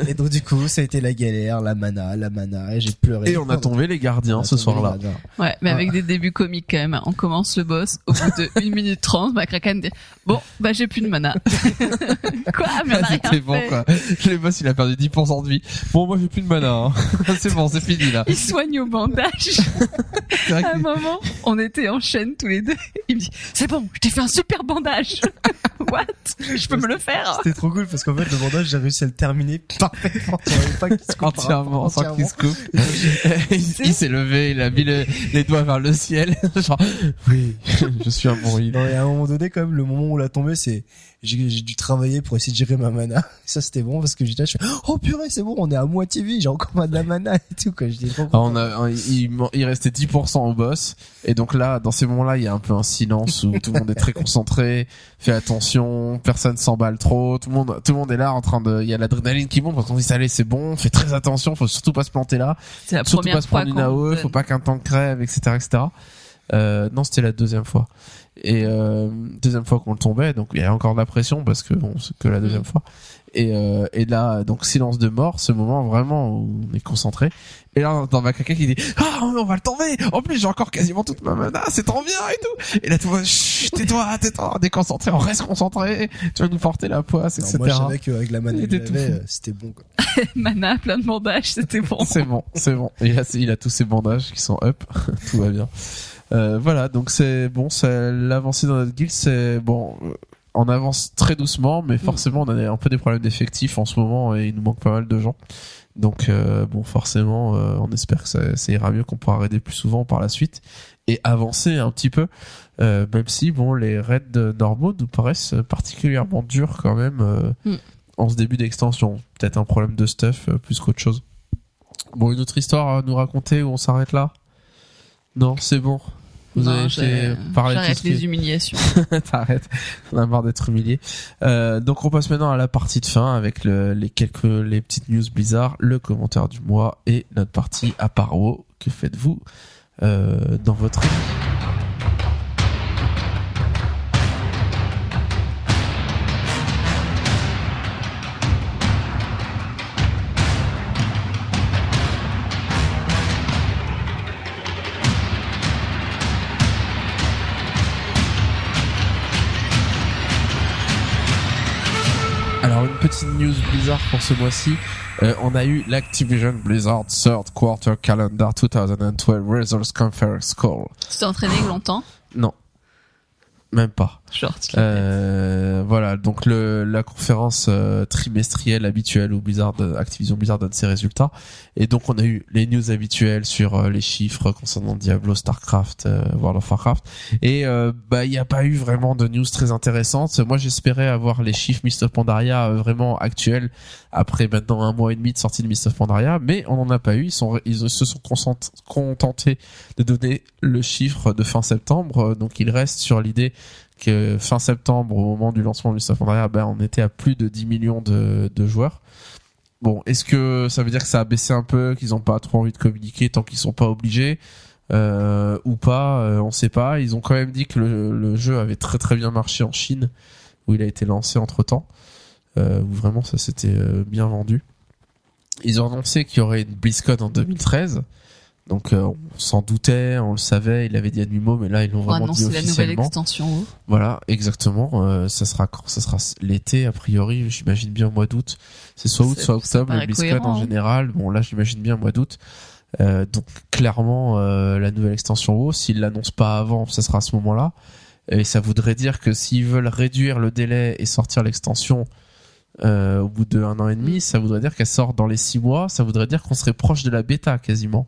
S4: Et donc du coup ça a été la galère, la mana, la mana et j'ai pleuré.
S2: Et on a tombé les gardiens ce soir-là.
S5: Ouais, mais
S4: Ah.
S5: avec des débuts comiques quand même. On commence le boss, au bout de 1 minute 30, ma Kraken dit Bon, bah j'ai plus de mana. *laughs* quoi Mais on a rien
S2: bon quoi. Le boss il a perdu 10% de vie. Bon moi j'ai plus de mana. hein. *laughs* c'est bon, c'est fini là.
S5: Il soigne au bandage. *laughs* À un moment, on était en chaîne tous les deux. Il me dit C'est bon, je t'ai fait un super bandage. What? Je peux me le faire
S4: C'était trop cool parce qu'en fait le bandage j'ai réussi à le terminer parfaitement. Tu voyais pas qu'il se coupe
S2: entièrement sans qu'il se coupe. il il s'est levé, il a mis le- les doigts vers le ciel. *laughs* Genre oui, je suis un bon heal.
S4: Non, et à un moment donné, quand même, le moment où la tombée, c'est, j'ai, j'ai dû travailler pour essayer de gérer ma mana. *laughs* Ça, c'était bon parce que j'étais là, je fais, oh purée, c'est bon, on est à moitié vie, j'ai encore ma de la mana et tout, quoi. J'étais trop
S2: Ah,
S4: content.
S2: on a, il, il restait 10% au boss et donc là dans ces moments-là il y a un peu un silence où tout le monde est très concentré fait attention personne s'emballe trop tout le monde tout le monde est là en train de il y a l'adrénaline qui monte parce qu'on dit allez c'est bon fait très attention faut surtout pas se planter là
S5: C'est la
S2: surtout
S5: première
S2: pas se prendre une AOE
S5: donne.
S2: faut pas qu'un tank crève etc etc euh, non c'était la deuxième fois et euh, deuxième fois qu'on le tombait donc il y a encore de la pression parce que bon c'est que la deuxième fois. Et, euh, et là donc silence de mort ce moment vraiment où on est concentré. Et là on entend ma caca qui dit ah on va le tomber! En plus j'ai encore quasiment toute ma mana c'est trop bien et tout! Et là tout le monde chut tais-toi tais-toi on est concentré on reste concentré. Tu vas nous porter la poisse
S4: Alors,
S2: etc
S4: moi, je savais qu'avec la mana que j'avais, euh, c'était bon, quoi. *laughs*
S5: Mana, plein de bandages, c'était bon.
S2: c'est bon, c'est bon. Et là, il a tous ses bandages qui sont up, *laughs* tout va bien. Euh, voilà, donc c'est bon, c'est l'avancée dans notre guild, c'est bon. euh, On avance très doucement, mais forcément, on a un peu des problèmes d'effectifs en ce moment et il nous manque pas mal de gens. Donc euh, bon, forcément, euh, on espère que ça, ça ira mieux, qu'on pourra raider plus souvent par la suite et avancer un petit peu. Euh, même si bon, les raids normaux nous paraissent particulièrement durs quand même.
S5: Mm.
S2: en ce début d'extension. Peut-être un problème de stuff plus qu'autre chose. Bon, une autre histoire à nous raconter ou on s'arrête là? Non, c'est bon. Vous
S5: Non,
S2: avez fait parler
S5: J'arrête
S2: qui-
S5: les humiliations. *laughs*
S2: T'arrêtes. On a marre d'être humilié. Euh, donc on passe maintenant à la partie de fin avec le- les quelques les petites news Blizzard, le commentaire du mois et notre partie à paro. Que faites-vous euh, dans votre Alors une petite news Blizzard pour ce mois-ci. Euh, on a eu l'Activision Blizzard Third Quarter Calendar 2012 Results Conference Call.
S5: Tu t'es entraîné longtemps
S2: Non, même pas. Euh, voilà, donc le, la conférence euh, trimestrielle habituelle où Blizzard, Activision Blizzard donne ses résultats. Et donc on a eu les news habituelles sur euh, les chiffres concernant Diablo, Starcraft, euh, World of Warcraft. Et euh, bah il n'y a pas eu vraiment de news très intéressantes. Moi j'espérais avoir les chiffres Mist of Pandaria vraiment actuels après maintenant un mois et demi de sortie de Mist of Pandaria, mais on n'en a pas eu. Ils ils se sont contentés de donner le chiffre de fin septembre. Donc il reste sur l'idée que fin septembre, au moment du lancement de Mist of Pandaria, ben, on était à plus de 10 millions de joueurs. Bon, est-ce que ça veut dire que ça a baissé un peu, qu'ils ont pas trop envie de communiquer tant qu'ils sont pas obligés euh, ou pas euh, On sait pas. Ils ont quand même dit que le, le jeu avait très très bien marché en Chine, où il a été lancé entre temps, euh, où vraiment ça s'était euh, bien vendu. Ils ont annoncé qu'il y aurait une BlizzCon en 2013. Donc euh, on s'en doutait, on le savait, il avait dit à mais là ils l'ont vraiment dit
S5: annoncer la nouvelle
S2: officiellement.
S5: extension. oh.
S2: Voilà, exactement. Euh, ça sera quand Ça sera l'été, a priori. J'imagine bien au mois d'août. C'est soit août, soit octobre. Le BlizzCon en
S5: hein.
S2: général. Bon, là, j'imagine bien au mois d'août. Euh, donc clairement, euh, la nouvelle extension WoW, s'ils l'annoncent pas avant, ça sera à ce moment-là. Et ça voudrait dire que s'ils veulent réduire le délai et sortir l'extension au bout de un an et demi, ça voudrait dire qu'elle sort dans les six mois. Ça voudrait dire qu'on serait proche de la bêta quasiment,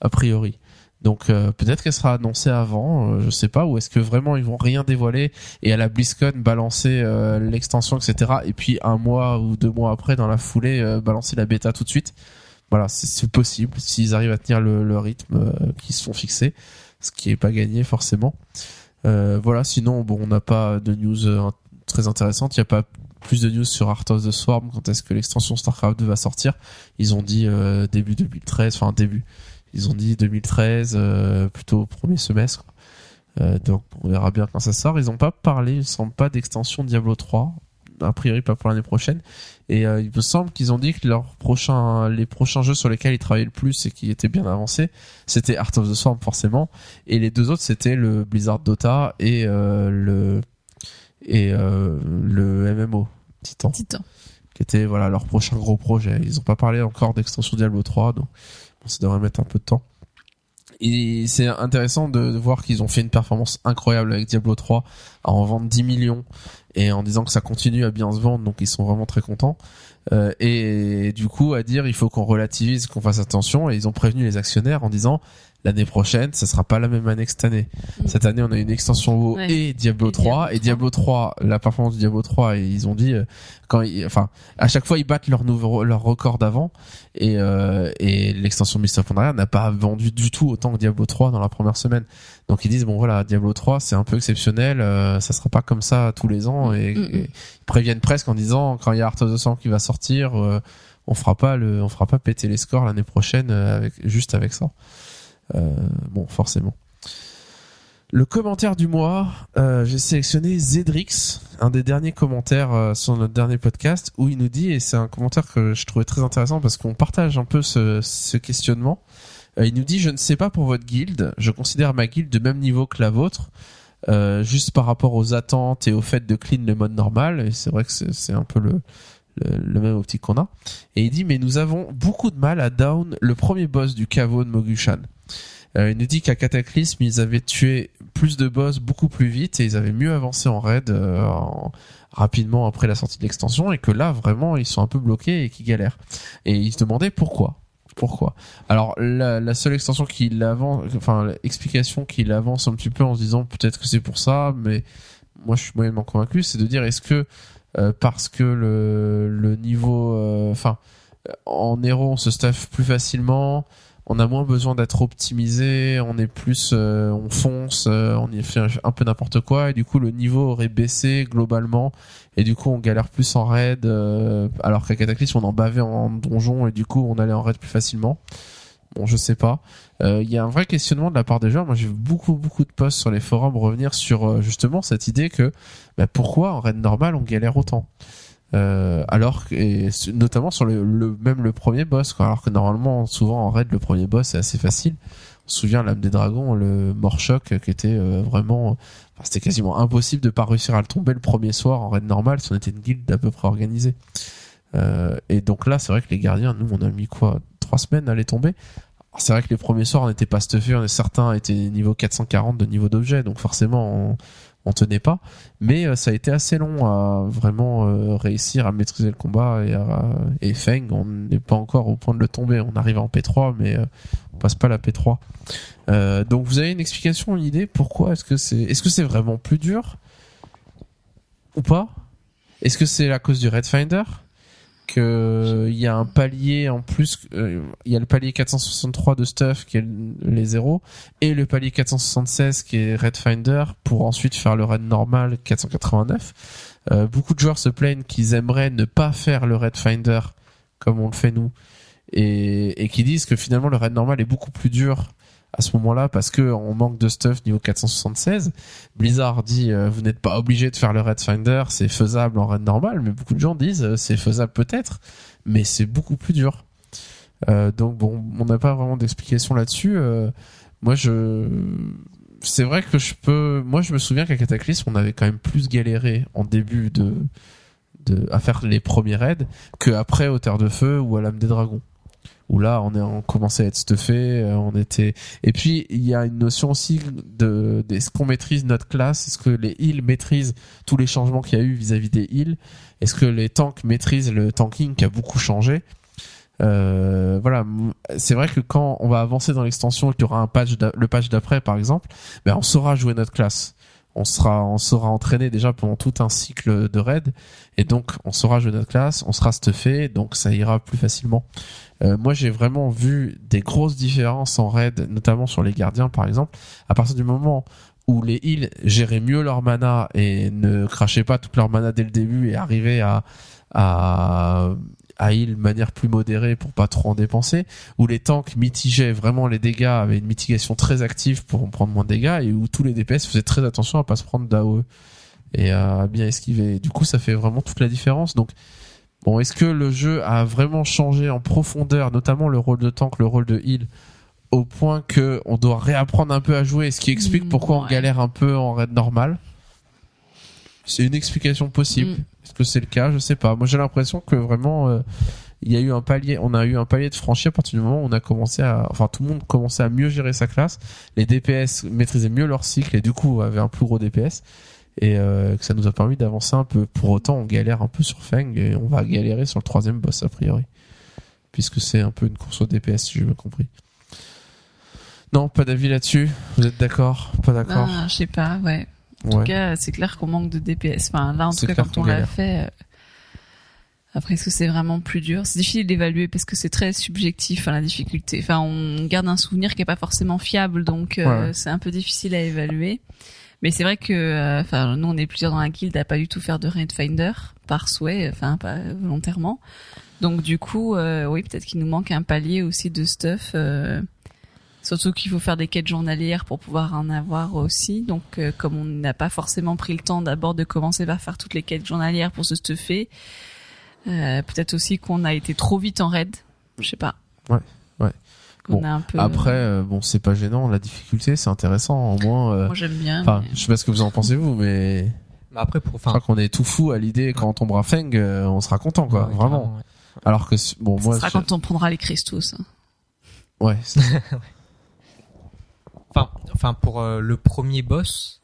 S2: a priori. Donc euh, peut-être qu'elle sera annoncée avant, euh, je sais pas, ou est-ce que vraiment ils vont rien dévoiler et à la BlizzCon balancer euh, l'extension, etc. Et puis un mois ou deux mois après, dans la foulée, balancer la bêta tout de suite. Voilà, c'est- possible s'ils arrivent à tenir le, rythme qu'ils se sont fixés, ce qui est pas gagné forcément. Voilà, sinon bon, on n'a pas de news très intéressantes. Il n'y a pas plus de news sur Art of the Swarm. Quand est-ce que l'extension Starcraft 2 va sortir Ils ont dit début 2013, enfin début. Ils ont dit 2013, euh, plutôt au premier semestre. Euh, donc on verra bien quand ça sort. Ils n'ont pas parlé, il me semble pas d'extension Diablo 3. A priori pas pour l'année prochaine. Et euh, il me semble qu'ils ont dit que leurs prochains, les prochains jeux sur lesquels ils travaillaient le plus et qui étaient bien avancés, c'était Art of the Swarm forcément. Et les deux autres c'était le Blizzard Dota et euh, le et euh, le MMO Titan
S5: Titan.
S2: qui était voilà leur prochain gros projet. Ils ont pas parlé encore d'extension Diablo 3, donc ça devrait mettre un peu de temps. Et c'est intéressant de, voir qu'ils ont fait une performance incroyable avec Diablo 3 à en vendre 10 millions et en disant que ça continue à bien se vendre, donc ils sont vraiment très contents. Euh, et du coup, à dire il faut qu'on relativise, qu'on fasse attention, et ils ont prévenu les actionnaires en disant l'année prochaine, ça sera pas la même année que cette année.
S5: Mm.
S2: Cette année, on a une extension WoW
S5: Ouais.
S2: et Diablo
S5: Et
S2: 3
S5: Diablo
S2: et Diablo 3, la performance du Diablo 3 et ils ont dit euh, quand ils, enfin à chaque fois ils battent leur nouveau leur record d'avant et euh, et l'extension Mist of Pandaria n'a pas vendu du tout autant que Diablo 3 dans la première semaine. Donc ils disent bon voilà, Diablo 3 c'est un peu exceptionnel, euh, ça sera pas comme ça tous les ans et,
S5: Mm, mm.
S2: et ils préviennent presque en disant quand il y a Art of the qui va sortir euh, on fera pas le on fera pas péter les scores l'année prochaine euh, avec juste avec ça. Euh, bon, forcément. Le commentaire du mois, euh, j'ai sélectionné Zedrix, un des derniers commentaires euh, sur notre dernier podcast, où il nous dit, et c'est un commentaire que je trouvais très intéressant parce qu'on partage un peu ce, questionnement, il nous dit, je ne sais pas pour votre guilde, je considère ma guilde de même niveau que la vôtre, juste par rapport aux attentes et au fait de clean le mode normal, et c'est vrai que c'est un peu le, le, le même optique qu'on a. Et il dit, mais nous avons beaucoup de mal à down le premier boss du caveau de Mogushan. Euh, il nous dit qu'à Cataclysme, ils avaient tué plus de boss beaucoup plus vite et ils avaient mieux avancé en raid euh, en- rapidement après la sortie de l'extension et que là, vraiment, ils sont un peu bloqués et qu'ils galèrent. Et ils se demandaient pourquoi. Pourquoi Alors la, seule extension qu'il avance, enfin l'explication qu'il avance un petit peu en se disant peut-être que c'est pour ça, mais moi je suis moyennement convaincu, c'est de dire est-ce que euh, parce que le, niveau, en héros on se stuff plus facilement, on a moins besoin d'être optimisé, on est plus, euh, on fonce, euh, on y fait un peu n'importe quoi et du coup le niveau aurait baissé globalement et du coup on galère plus en raid euh, alors qu'à Cataclysme on en bavait en donjon et du coup on allait en raid plus facilement. Bon, je sais pas. Il y a un vrai questionnement de la part des joueurs. Moi, j'ai vu beaucoup, beaucoup de posts sur les forums revenir sur justement cette idée que bah, pourquoi en raid normal on galère autant? Euh, alors et notamment sur le, le même le premier boss quoi. alors que normalement souvent en raid le premier boss est assez facile. On se souvient l'âme des dragons le Morchoc euh, qui était euh, vraiment enfin, c'était quasiment impossible de pas réussir à le tomber le premier soir en raid normal si on était une guilde à peu près organisée. Euh, et donc là c'est vrai que les gardiens nous on a mis quoi trois semaines à les tomber. C'est vrai que les premiers soirs on n'était pas stuffés on est certains étaient niveau 440 de niveau d'objet. Donc forcément on, tenait pas. Mais euh, ça a été assez long à vraiment euh, réussir à maîtriser le combat et, Feng on n'est pas encore au point de le tomber. On arrive en P3 mais euh, on passe pas la P3 Euh, donc vous avez une explication une idée pourquoi est-ce que c'est est-ce que c'est vraiment plus dur ou pas? Est-ce que c'est à cause du Red Finder? Que il y a un palier en plus euh, il y a le palier 463 de stuff qui est le- les zéros et le palier 476 qui est Red Finder pour ensuite faire le raid normal 489 euh, beaucoup de joueurs se plaignent qu'ils aimeraient ne pas faire le Red Finder comme on le fait nous et, et qui disent que finalement le raid normal est beaucoup plus dur à ce moment-là parce que on manque de stuff niveau 476 Blizzard dit euh, vous n'êtes pas obligé de faire le Red Finder c'est faisable en raid normal mais beaucoup de gens disent euh, c'est faisable peut-être mais c'est beaucoup plus dur. Euh, donc bon on n'a pas vraiment d'explication là-dessus. Moi je c'est vrai que je peux moi je me souviens qu'à Cataclysme on avait quand même plus galéré en début de de à faire les premiers raids que après au Terre de Feu ou à l'âme des dragons où là on est on commençait à être stuffé euh, on était et puis il y a une notion aussi de, de est-ce qu'on maîtrise notre classe? Est-ce que les heals maîtrisent tous les changements qu'il y a eu vis-à-vis des heals est-ce que les tanks maîtrisent le tanking qui a beaucoup changé? Euh, voilà. C'est vrai que quand on va avancer dans l'extension et qu'il y aura un patch le patch d'après par exemple ben on saura jouer notre classe. On sera on sera entraîné déjà pendant tout un cycle de raid et donc on saura jouer notre classe on sera stuffé donc ça ira plus facilement euh, moi, j'ai vraiment vu des grosses différences en raid, notamment sur les gardiens, par exemple. À partir du moment où les heals géraient mieux leur mana et ne crachaient pas toute leur mana dès le début et arrivaient à heal de manière plus modérée pour pas trop en dépenser, où les tanks mitigeaient vraiment les dégâts, avaient une mitigation très active pour en prendre moins de dégâts, et où tous les DPS faisaient très attention à pas se prendre d'AOE et à bien esquiver. Du coup, ça fait vraiment toute la différence. Donc, Bon, est-ce que le jeu a vraiment changé en profondeur, notamment le rôle de tank, le rôle de heal, au point que on doit réapprendre un peu à jouer, ce qui explique
S5: Mm,
S2: pourquoi on galère un peu en raid normal? C'est une explication possible.
S5: Mm.
S2: Est-ce que c'est le cas? Je sais pas. Moi, j'ai l'impression que vraiment, euh, il y a eu un palier, on a eu un palier de franchi à partir du moment où on a commencé à, enfin, tout le monde commençait à mieux gérer sa classe. Les DPS maîtrisaient mieux leur cycle et du coup avaient un plus gros DPS et euh, que ça nous a permis d'avancer un peu. Pour autant, on galère un peu sur Feng et on va galérer sur le troisième boss a priori, puisque c'est un peu une course au DPS si j'ai bien compris. Non, pas d'avis là-dessus. Vous êtes d'accord? Pas d'accord?
S5: Ah, je sais pas, ouais. En tout cas, c'est clair qu'on manque de DPS. Enfin, là, en tout cas, quand on l'a fait. euh, Après, est-ce que c'est vraiment plus dur? C'est difficile d'évaluer parce que c'est très subjectif, hein, la difficulté. Enfin, on garde un souvenir qui est pas forcément fiable, donc euh,
S2: ouais.
S5: c'est un peu difficile à évaluer. Mais c'est vrai que, euh, enfin, nous, on est plusieurs dans la guilde à pas du tout faire de Raid Finder par souhait, enfin, pas volontairement. Donc, du coup, euh, oui, peut-être qu'il nous manque un palier aussi de stuff. euh, Surtout qu'il faut faire des quêtes journalières pour pouvoir en avoir aussi. Donc, euh, comme on n'a pas forcément pris le temps d'abord de commencer par faire toutes les quêtes journalières pour se stuffer, euh, peut-être aussi qu'on a été trop vite en raid. Je sais pas.
S2: Ouais.
S5: Qu'on
S2: Bon,
S5: a un peu.
S2: Après, euh, bon, c'est pas gênant. La difficulté, c'est intéressant. Au moins, euh,
S5: moi j'aime bien.
S2: enfin,
S5: mais-
S2: je sais pas ce que vous en pensez vous, mais
S3: Mais après, pour,
S2: je
S3: enfin,
S2: crois qu'on est tout fou à l'idée quand on tombera Feng, euh, on sera content, quoi.
S3: ouais,
S2: vraiment.
S3: ouais.
S2: Alors que bon,
S5: Ça
S2: moi,
S5: sera
S2: je-
S5: quand on prendra les cristaux. hein. *laughs*
S2: ouais,
S3: Enfin, enfin pour euh, le premier boss,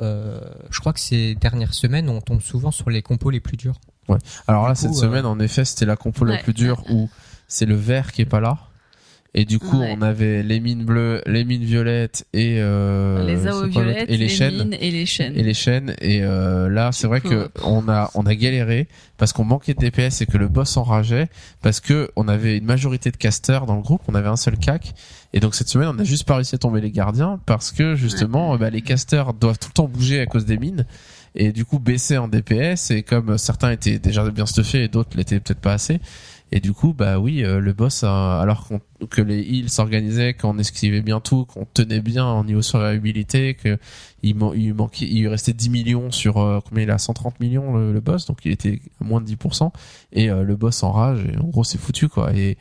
S3: euh, je crois que ces dernières semaines, on tombe souvent sur les compos les plus durs.
S2: Alors là, cette semaine, en effet, c'était la compo la
S5: Ouais.
S2: plus dure où c'est le vert qui est pas là. Et du coup,
S5: Ouais.
S2: on avait les mines bleues, les mines violettes et euh,
S5: les AO violettes,
S2: et les, chaînes.
S5: mines et les chaînes.
S2: et les chaînes. Et euh, là c'est vrai que on a on a galéré parce qu'on manquait de DPS et que le boss enrageait parce que on avait une majorité de casters dans le groupe. On avait un seul cac et donc cette semaine on a juste pas réussi à tomber les gardiens parce que justement bah, les casters doivent tout le temps bouger à cause des mines. Et du coup baisser en DPS et comme certains étaient déjà bien stuffés et d'autres l'étaient peut-être pas assez et du coup bah oui euh, le boss a- alors qu'on que les heals s'organisaient qu'on esquivait bien tout qu'on tenait bien en niveau survivabilité que il, man- il manquait il lui restait 10 millions sur euh, combien il a 130 millions le, le boss donc il était à moins de 10% et euh, le boss enrage et en gros c'est foutu quoi et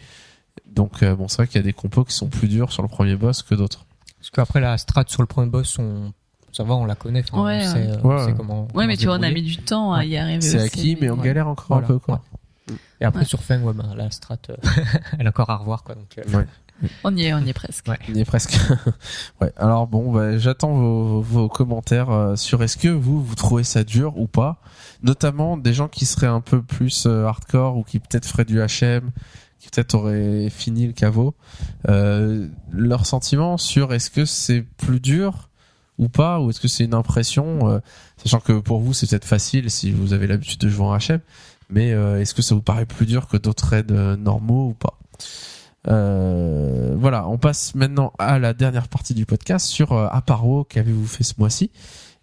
S2: donc euh, bon c'est vrai qu'il y a des compos qui sont plus durs sur le premier boss que d'autres
S3: Parce qu'après la strat sur le premier boss, on... ça va, on la connaît. Enfin,
S5: Ouais,
S3: on sait,
S5: ouais.
S3: euh,
S2: Ouais,
S3: on sait
S2: ouais.
S3: comment.
S5: Ouais,
S3: comment
S5: mais tu vois, on a mis du temps à y arriver.
S2: c'est acquis mais on
S5: ouais.
S2: galère encore
S3: Voilà,
S2: un peu quoi
S3: Et après
S5: Ouais.
S3: sur Feng, ouais, ben, la strat, euh, *laughs* elle est encore à revoir quoi. Donc, euh,
S2: Ouais.
S5: On y est, on y est presque.
S3: Ouais.
S2: On y est presque. *laughs* ouais. Alors bon, bah, j'attends vos, vos commentaires euh, sur est-ce que vous vous trouvez ça dur ou pas, notamment des gens qui seraient un peu plus euh, hardcore ou qui peut-être feraient du HM, qui peut-être auraient fini le caveau. Euh, leurs sentiments sur est-ce que c'est plus dur ou pas ou est-ce que c'est une impression, euh, sachant que pour vous c'est peut-être facile si vous avez l'habitude de jouer en HM, mais euh, est-ce que ça vous paraît plus dur que d'autres raids euh, normaux ou pas? Euh, voilà, on passe maintenant à la dernière partie du podcast sur euh, Aparo, qu'avez-vous fait ce mois-ci?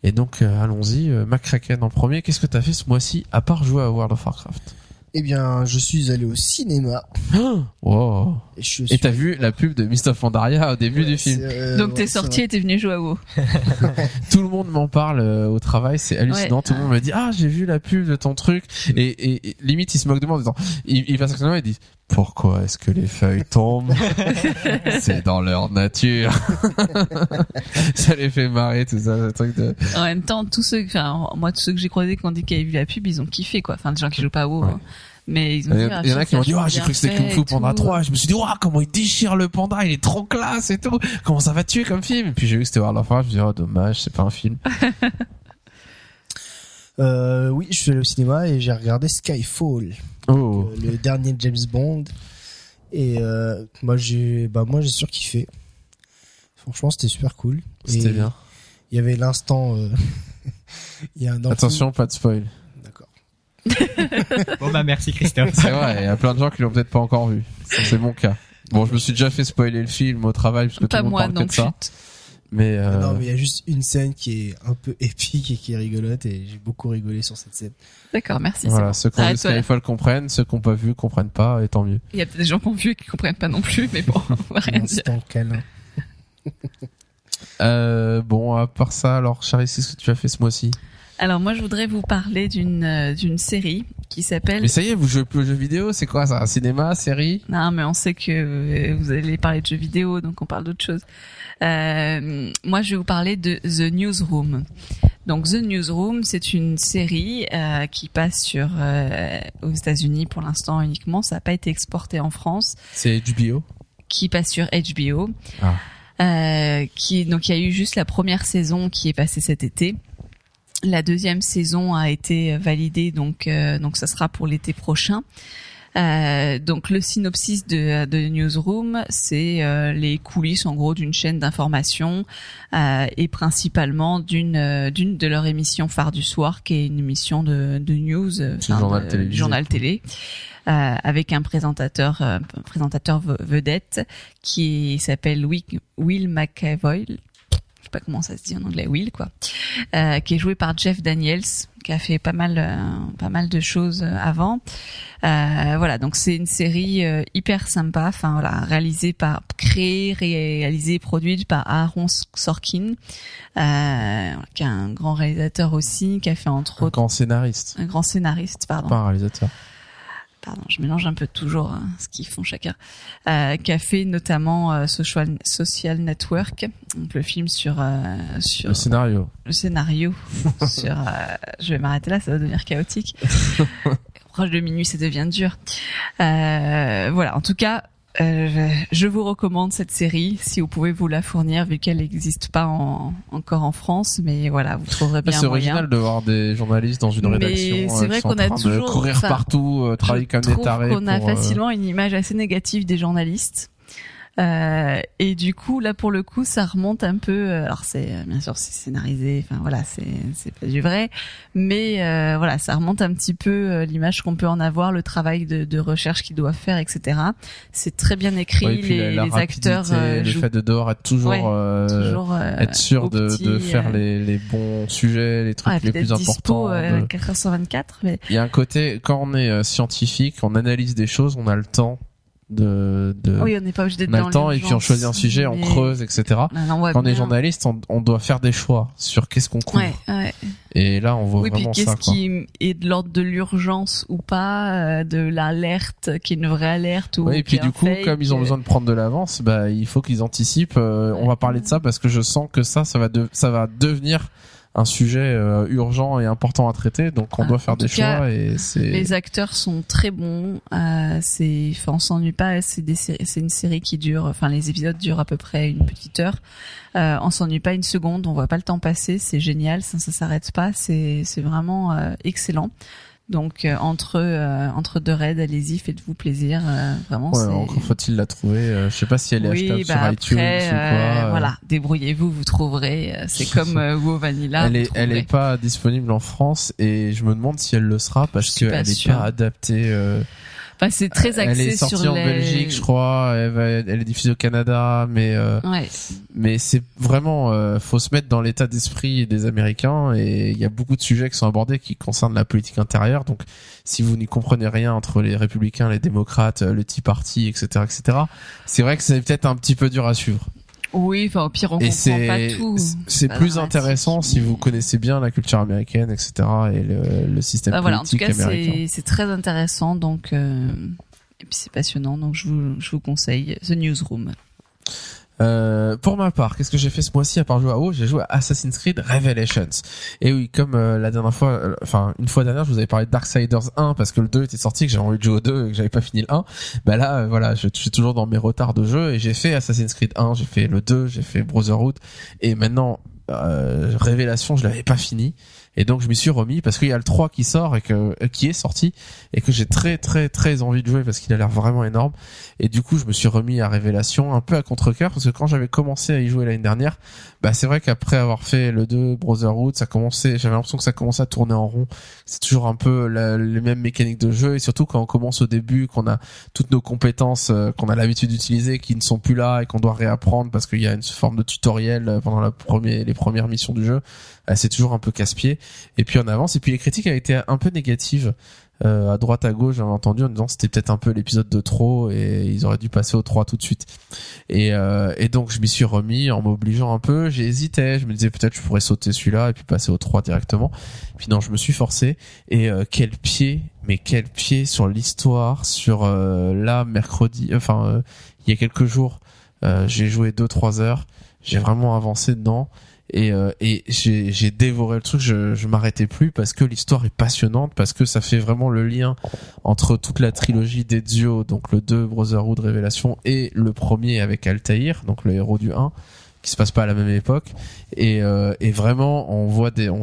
S2: Et donc allons-y, McCracken en premier, qu'est-ce que t'as fait ce mois-ci à part jouer à World of Warcraft?
S4: Eh bien, je suis allé au cinéma. *gasps*
S2: Wow.
S4: Et, je
S2: Et
S4: suis-
S2: t'as vu la pub de Mist of Pandaria au début
S4: Ouais,
S2: du film
S4: euh,
S5: Donc
S4: ouais,
S5: t'es sorti et t'es venu jouer à WoW. *laughs*
S2: Tout le monde m'en parle euh, au travail, c'est hallucinant.
S5: Ouais.
S2: Tout le monde me dit ah j'ai vu la pub de ton truc et, et, et limite il se moque de moi en disant il, il passe à et il dit pourquoi est-ce que les feuilles tombent *laughs* C'est dans leur nature. *laughs* ça les fait marrer tout ça, ce truc de.
S5: En même temps, tous ceux, enfin, moi, tous ceux que j'ai croisés qui ont dit qu'ils avaient vu la pub, ils ont kiffé, quoi. Enfin, des gens qui jouent pas WoW.
S2: Ouais.
S5: hein. Mais ils ont
S2: Il y,
S5: ah,
S2: en a qui m'ont dit, oh, j'ai cru que c'était Kung Fu Panda
S5: tout.
S2: 3. Et je me suis dit, oh, comment il déchire le panda, il est trop classe et tout. Comment ça va tuer comme film? Et puis j'ai vu que c'était World of Warcraft, je me suis dit, oh, dommage, c'est pas un film. *laughs*
S4: Euh, oui, je suis allé au cinéma et j'ai regardé Skyfall,
S2: Oh.
S4: euh, le dernier James Bond. Et euh, moi j'ai, bah moi j'ai surkiffé. Franchement, c'était super cool.
S2: C'était bien.
S4: Il y avait l'instant. euh, *laughs*
S2: Attention, pas de spoil.
S4: D'accord. *laughs*
S3: Bon bah merci Christophe.
S2: C'est vrai, il y a plein de gens qui l'ont peut-être pas encore vu. C'est mon cas. Bon, je me suis déjà fait spoiler le film au travail parce que tout
S5: Pas
S2: le monde
S5: moi
S2: parle que
S5: non
S2: de
S5: plus.
S2: ça. Mais, euh,
S4: Non, mais il y a juste une scène qui est un peu *laughs* épique et qui est rigolote et j'ai beaucoup rigolé sur cette scène.
S5: D'accord, merci.
S2: voilà,
S5: bon.
S2: ceux qui ont vu
S5: Arrête-toi là.
S2: Skyfall comprennent, ceux qui n'ont pas vu comprennent pas, et tant mieux.
S5: Il y a peut-être des gens qui ont vu et qui comprennent pas non plus, mais bon, *laughs* on va rien dire.
S4: Câlin.
S2: Euh, bon, à part ça, alors, Charlie, c'est ce que tu as fait ce mois-ci?
S5: Alors moi, je voudrais vous parler d'une euh, d'une série qui s'appelle.
S2: Mais ça y est, vous jouez plus aux jeux vidéo, c'est quoi ça Un cinéma, série?
S5: Non, mais on sait que euh, vous allez parler de jeux vidéo, donc on parle d'autre chose. Euh, moi, je vais vous parler de The Newsroom. Donc, The Newsroom, c'est une série euh, qui passe sur euh, aux États-Unis pour l'instant uniquement. Ça n'a pas été exporté en France.
S2: C'est bio
S5: Qui passe sur HBO.
S2: Ah.
S5: Euh, qui donc il y a eu juste la première saison qui est passée cet été. La deuxième saison a été validée, donc euh, donc ça sera pour l'été prochain. Euh, donc le synopsis de, de Newsroom, c'est euh, les coulisses en gros d'une chaîne d'information euh, et principalement d'une d'une de leurs émissions phares du soir, qui est une émission de, de news,
S2: journal
S5: de-
S2: télévisé.
S5: journal télé, euh, avec un présentateur présentateur ve- vedette qui s'appelle Will, Will McAvoy. Je sais pas comment ça se dit en anglais, Will quoi, euh, qui est joué par Jeff Daniels, qui a fait pas mal, euh, pas mal de choses euh, avant. Euh, voilà, donc c'est une série hyper sympa, enfin voilà, réalisée par, créée, réalisée, produite par Aaron Sorkin, qui est un grand réalisateur aussi, qui a fait entre
S2: Un
S5: autres
S2: grand scénariste,
S5: un grand scénariste, pardon
S2: pas un réalisateur.
S5: Pardon, je mélange un peu toujours hein, ce qu'ils font chacun, euh, qui a fait notamment euh, Social, Social Network, donc le film sur euh, sur
S2: Le scénario.
S5: le scénario, *laughs* sur. euh, je vais m'arrêter là, ça va devenir chaotique. *laughs* Proche de minuit, ça devient dur. Euh, voilà, en tout cas. Euh, je vous recommande cette série si vous pouvez vous la fournir vu qu'elle n'existe pas en- encore en France mais voilà vous trouverez bien
S2: Ah, C'est original de voir des journalistes dans une
S5: Mais
S2: rédaction
S5: c'est
S2: euh,
S5: vrai
S2: sont
S5: qu'on a
S2: train de
S5: toujours-
S2: courir partout, euh, travailler comme des tarés.
S5: qu'on a
S2: euh,
S5: facilement une image assez négative des journalistes. Euh, et du coup, là pour le coup, ça remonte un peu. euh, Alors c'est euh, bien sûr c'est scénarisé. Enfin voilà, c'est c'est pas du vrai, mais euh, voilà, ça remonte un petit peu euh, l'image qu'on peut en avoir, le travail de, de recherche qu'ils doivent faire, etc. C'est très bien écrit.
S2: Ouais,
S5: les
S2: la, la
S5: les acteurs
S2: le
S5: jouent
S2: fait de devoir être toujours,
S5: Ouais,
S2: euh,
S5: toujours
S2: être sûr de,
S5: petit,
S2: de faire les, les bons sujets, les trucs
S5: ouais,
S2: les plus
S5: dispo,
S2: importants.
S5: euh,
S2: de-
S5: 4 h sur 24, mais
S2: Il y a un côté, quand on est scientifique, on analyse des choses, on a le temps de, de
S5: oui, on n'est pas obligé d'être
S2: on a
S5: dans
S2: le temps et puis on choisit un sujet, on creuse, etc.
S5: Non, non, on voit
S2: Quand on est journaliste, on, on doit faire des choix sur qu'est-ce qu'on couvre.
S5: Ouais, ouais.
S2: Et là, on voit
S5: Oui, puis
S2: vraiment
S5: qu'est-ce
S2: ça. Quoi.
S5: qui est de l'ordre de l'urgence ou pas, euh, de l'alerte qui est une vraie alerte ou
S2: Ouais, et puis du coup,
S5: fake,
S2: comme ils ont
S5: euh,
S2: besoin de prendre de l'avance, bah il faut qu'ils anticipent. euh, on va parler de ça parce que je sens que ça, ça va, de, ça va devenir un sujet euh, urgent et important à traiter. Donc on
S5: Ah,
S2: doit faire des
S5: cas,
S2: choix et c'est.
S5: Les acteurs sont très bons. Euh, c'est, enfin, on s'ennuie pas. C'est des séries, c'est une série qui dure, enfin, les épisodes durent à peu près une petite heure. Euh, on s'ennuie pas une seconde. On voit pas le temps passer. C'est génial. Ça, ça s'arrête pas. C'est, c'est vraiment euh, excellent. Donc euh, entre euh, entre deux raids, allez-y, faites-vous plaisir. euh, vraiment,
S2: Ouais, encore faut-il la trouver. euh, je sais pas si elle est
S5: oui,
S2: achetable
S5: bah
S2: sur iTunes ou quoi.
S5: voilà, débrouillez-vous, vous trouverez. C'est *laughs* comme euh, WoW Vanilla.
S2: elle est, elle est pas disponible en France et je me demande si elle le sera parce qu'elle est pas adaptée.
S5: Enfin, c'est très axé
S2: elle est sortie
S5: sur
S2: en
S5: les...
S2: Belgique, je crois. Elle, va- elle est diffusée au Canada, mais euh,
S5: Ouais.
S2: mais c'est vraiment euh, faut se mettre dans l'état d'esprit des Américains et il y a beaucoup de sujets qui sont abordés qui concernent la politique intérieure. Donc, si vous n'y comprenez rien entre les républicains, les démocrates, euh, le Tea Party, etc., etc., c'est vrai que c'est peut-être un petit peu dur à suivre.
S5: Oui, enfin au pire on
S2: et
S5: comprend pas tout.
S2: c'est
S5: pas
S2: plus intéressant si vous connaissez bien la culture américaine, etc., et le, le système
S5: Ah, voilà, en tout
S2: politique
S5: cas
S2: américain.
S5: c'est très intéressant donc euh, et puis c'est passionnant donc je vous je vous conseille The Newsroom.
S2: Euh, pour ma part, qu'est-ce que j'ai fait ce mois-ci à part jouer à WoW? J'ai joué à Assassin's Creed Revelations. Et oui, comme euh, la dernière fois, euh, enfin une fois dernière, je vous avais parlé de Darksiders 1 parce que le 2 était sorti, que j'avais envie de jouer au 2 et que j'avais pas fini le 1. Bah là, euh, voilà, je suis toujours dans mes retards de jeu et j'ai fait Assassin's Creed 1, j'ai fait le 2, j'ai fait Brotherhood et maintenant euh, Révélation, je l'avais pas fini. Et donc je m'y suis remis parce qu'il y a le 3 qui sort et que euh, qui est sorti et que j'ai très très très envie de jouer parce qu'il a l'air vraiment énorme. Et du coup, je me suis remis à Révélation un peu à contre-cœur parce que quand j'avais commencé à y jouer l'année dernière, bah c'est vrai qu'après avoir fait le 2 Brotherhood, ça commençait, j'avais l'impression que ça commençait à tourner en rond. C'est toujours un peu la- les mêmes mécaniques de jeu et surtout quand on commence au début, qu'on a toutes nos compétences euh, qu'on a l'habitude d'utiliser qui ne sont plus là et qu'on doit réapprendre parce qu'il y a une forme de tutoriel euh, pendant la première, les premières missions du jeu, euh, c'est toujours un peu casse-pied. Et puis on avance. Et puis les critiques avaient été un peu négatives euh, à droite à gauche j'avais entendu en disant c'était peut-être un peu l'épisode de trop et ils auraient dû passer au 3 tout de suite. Et, euh, et donc je m'y suis remis en m'obligeant un peu. Hésité. Je me disais peut-être je pourrais sauter celui-là et puis passer au 3 directement. Puis non je me suis forcé. Et euh, quel pied mais quel pied sur l'histoire sur euh, là mercredi enfin euh, il y a quelques jours euh, j'ai joué 2-3 heures. J'ai vraiment avancé dedans et, euh, et j'ai dévoré le truc, je, je m'arrêtais plus parce que l'histoire est passionnante, parce que ça fait vraiment le lien entre toute la trilogie d'Ezio, donc le 2 Brotherhood Révélation et le premier avec Altaïr, donc le héros du 1 qui se passe pas à la même époque. Et, euh, et vraiment on voit des on,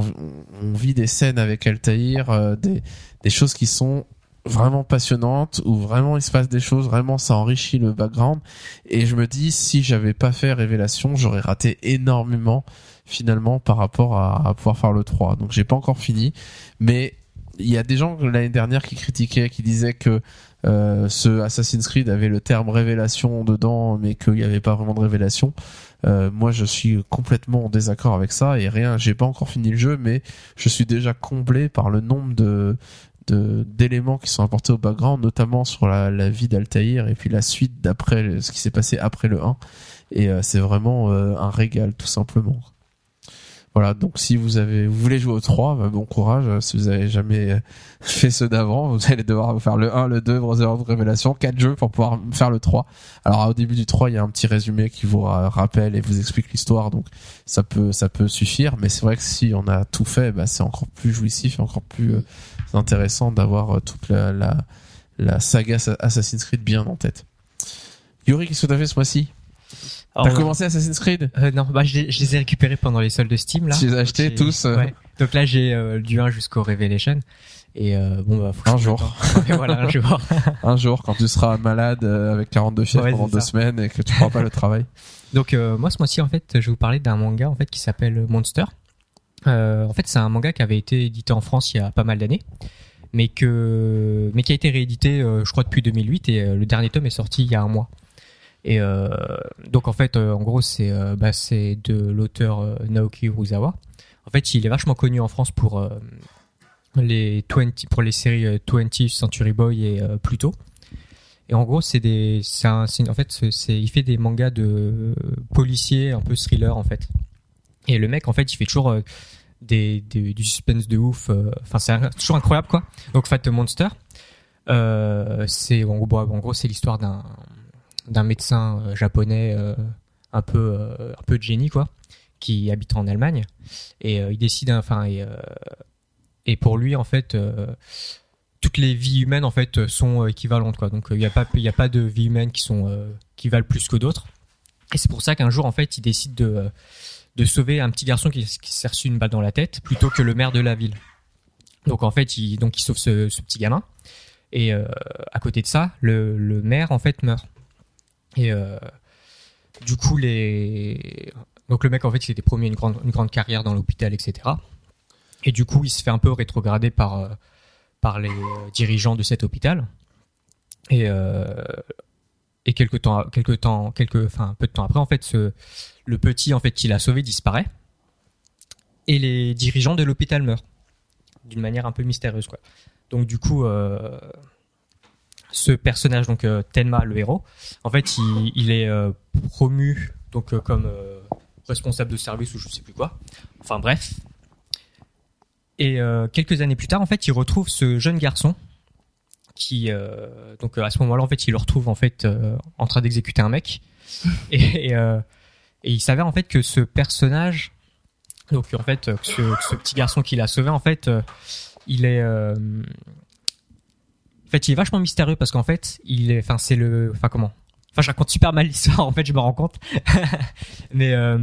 S2: on vit des scènes avec Altaïr euh, des, des choses qui sont vraiment passionnantes où vraiment il se passe des choses vraiment ça enrichit le background. Et je me dis si j'avais pas fait Révélation j'aurais raté énormément finalement par rapport à, à pouvoir faire le 3 donc j'ai pas encore fini. Mais il y a des gens l'année dernière qui critiquaient qui disaient que euh, ce Assassin's Creed avait le terme révélation dedans mais qu'il n'y avait pas vraiment de révélation. Euh, moi je suis complètement en désaccord avec ça et rien. J'ai pas encore fini le jeu mais je suis déjà comblé par le nombre de d'éléments qui sont apportés au background notamment sur la, la vie d'Altaïr et puis la suite d'après ce qui s'est passé après le 1 et euh, c'est vraiment euh, un régal tout simplement voilà donc si vous avez vous voulez jouer au 3 bah, bon courage. Si vous avez jamais fait ceux d'avant vous allez devoir vous faire le 1 le 2 Brotherhood Révélation quatre jeux pour pouvoir faire le 3 alors au début du 3 il y a un petit résumé qui vous ra- rappelle et vous explique l'histoire donc ça peut ça peut suffire. Mais c'est vrai que si on a tout fait bah, c'est encore plus jouissif et encore plus euh, intéressant d'avoir euh, toute la saga Assassin's Creed bien en tête. Yuri qu'est-ce que t'as fait ce mois-ci? T'as commencé Assassin's Creed?
S3: Euh, non, bah, je, les- je les ai récupérés pendant les soldes de Steam là.
S2: Tu les as achetés tous euh,
S3: Ouais. Donc là j'ai euh, du 1 jusqu'au Revelation. Et euh, bon bah faut que
S2: Un jour. *laughs*
S3: voilà un jour. *laughs*
S2: un jour quand tu seras malade euh, avec 42 fièvres
S3: Ouais,
S2: pendant deux
S3: ça.
S2: semaines et que tu prends pas le travail. *laughs*
S3: Donc euh, moi ce mois-ci en fait je vais vous parler d'un manga en fait qui s'appelle Monster. Euh, en fait c'est un manga qui avait été édité en France il y a pas mal d'années, mais que mais qui a été réédité euh, je crois depuis 2008 et euh, le dernier tome est sorti il y a un mois. Et euh, donc en fait euh, en gros c'est euh, bah, de l'auteur Naoki Uruzawa. En fait il est vachement connu en France pour les 20 pour les séries euh, 20th Century Boy et Pluto. Et en gros, c'est des, un, en fait, il fait des mangas de policiers, un peu thriller en fait. Et le mec, en fait, il fait toujours du suspense de ouf. Enfin, c'est toujours incroyable quoi. Donc, Fat Monster, c'est en gros, c'est l'histoire d'un d'un médecin euh, japonais euh, un peu euh, un peu de génie quoi, qui habite en Allemagne. Et il décide, enfin, et, et pour lui, en fait. toutes les vies humaines en fait sont équivalentes quoi. Donc il n'y a pas il y a pas de vies humaines qui sont qui valent plus que d'autres. Et c'est pour ça qu'un jour en fait il décide de de sauver un petit garçon qui, qui s'est reçu une balle dans la tête plutôt que le maire de la ville. Donc en fait il donc il sauve ce, petit gamin. Et à côté de ça le, le maire en fait meurt. Et euh, du coup les donc le mec en fait il était promis une grande une grande carrière dans l'hôpital etc. Et du coup il se fait un peu rétrograder par euh, par les euh, dirigeants de cet hôpital. Et, et quelques temps, quelques temps, quelques, enfin, peu de temps après, en fait, le petit, en fait, qu'il a sauvé disparaît. Et les dirigeants de l'hôpital meurent. D'une manière un peu mystérieuse, quoi. Donc, du coup, ce personnage, donc, euh, Tenma, le héros, en fait, il, il est euh, promu, donc, euh, comme responsable de service ou je sais plus quoi. Enfin, bref. Et quelques années plus tard, en fait, il retrouve ce jeune garçon qui, euh, donc euh, à ce moment-là, en fait, il le retrouve en fait euh, en train d'exécuter un mec. *laughs* Et, et, et il s'avère en fait que ce personnage, donc en fait, que ce, que ce petit garçon qu'il a sauvé, en fait, il est, en fait, il est vachement mystérieux parce qu'en fait, il est, enfin, c'est le, enfin comment, enfin, je raconte super mal l'histoire, en fait, je me rends compte, *laughs* mais euh,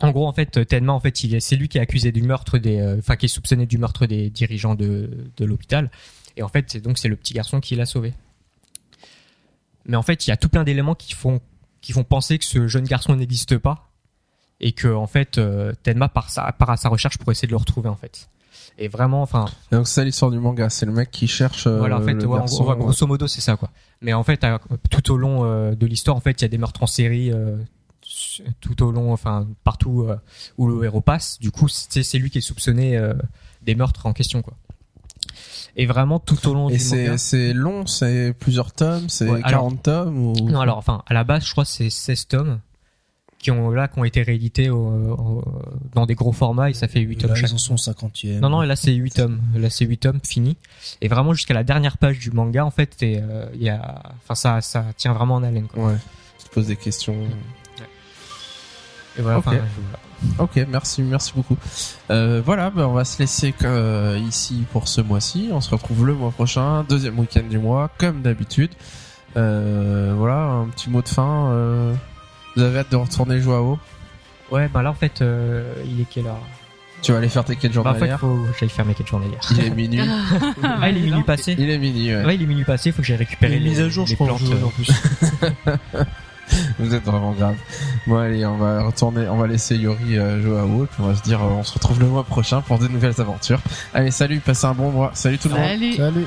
S3: en gros, en fait, Tenma, en fait, c'est lui qui est accusé du meurtre des, euh, enfin, qui est soupçonné du meurtre des dirigeants de, de l'hôpital. Et en fait, c'est donc c'est le petit garçon qui l'a sauvé. Mais en fait, il y a tout plein d'éléments qui font, qui font penser que ce jeune garçon n'existe pas et que en fait, euh, Tenma part, part à sa recherche pour essayer de le retrouver en fait. Et vraiment, enfin,
S2: donc c'est ça l'histoire du manga, c'est le mec qui cherche euh,
S3: voilà, en fait,
S2: le
S3: ouais,
S2: garçon,
S3: ouais, grosso modo, c'est ça quoi. Mais en fait, à- tout au long euh, de l'histoire, en fait, il y a des meurtres en série. euh, tout au long, enfin partout euh, où le héros passe. Du coup, c'est lui qui est soupçonné euh, des meurtres en question, quoi. Et vraiment tout au long
S2: Et
S3: du manga.
S2: c'est long, c'est plusieurs tomes, c'est
S3: Ouais, alors-
S2: 40 tomes ou
S3: Non, alors, enfin, à la base, je crois que c'est 16 tomes qui ont là qui ont été réédités au- au- dans des gros formats et ça fait 8 tomes
S4: Là,
S3: chaque.
S4: ils en sont au 50e.
S3: Non, non, et là c'est 8 tomes. Là c'est 8 tomes finis. Et vraiment jusqu'à la dernière page du manga, en fait, et, euh, il y a, enfin ça, ça tient vraiment en haleine. Quoi.
S2: Ouais. Tu te poses des questions.
S3: Et voilà.
S2: Ok. merci, merci beaucoup. Euh, voilà, ben on va se laisser euh, ici pour ce mois-ci. On se retrouve le mois prochain, deuxième week-end du mois, comme d'habitude. Euh, voilà, un petit mot de fin. Vous avez hâte de retourner jouer à WoW
S3: Ouais, bah là en fait, euh, il est quelle heure
S2: Tu vas aller faire tes quêtes
S3: Bah en fait,
S2: journalières
S3: faut que j'aille faire mes quêtes journalières.
S2: Il est minuit. *laughs* *laughs*
S3: Ah, il est minuit passé.
S2: Il est minuit, ouais.
S3: Ouais, il est minuit passé. Faut que j'aille récupérer
S4: Les
S3: les
S4: mises à jour,
S3: les
S4: je crois,
S3: plantes.
S4: je
S3: euh,
S4: en plus. *laughs*
S2: Vous êtes vraiment grave. Bon allez, on va retourner, on va laisser Yori euh, jouer à WoW, puis on va se dire, euh, on se retrouve le mois prochain pour de nouvelles aventures. Allez, salut, passez un bon mois. Salut tout le monde.
S5: Salut.
S4: Salut.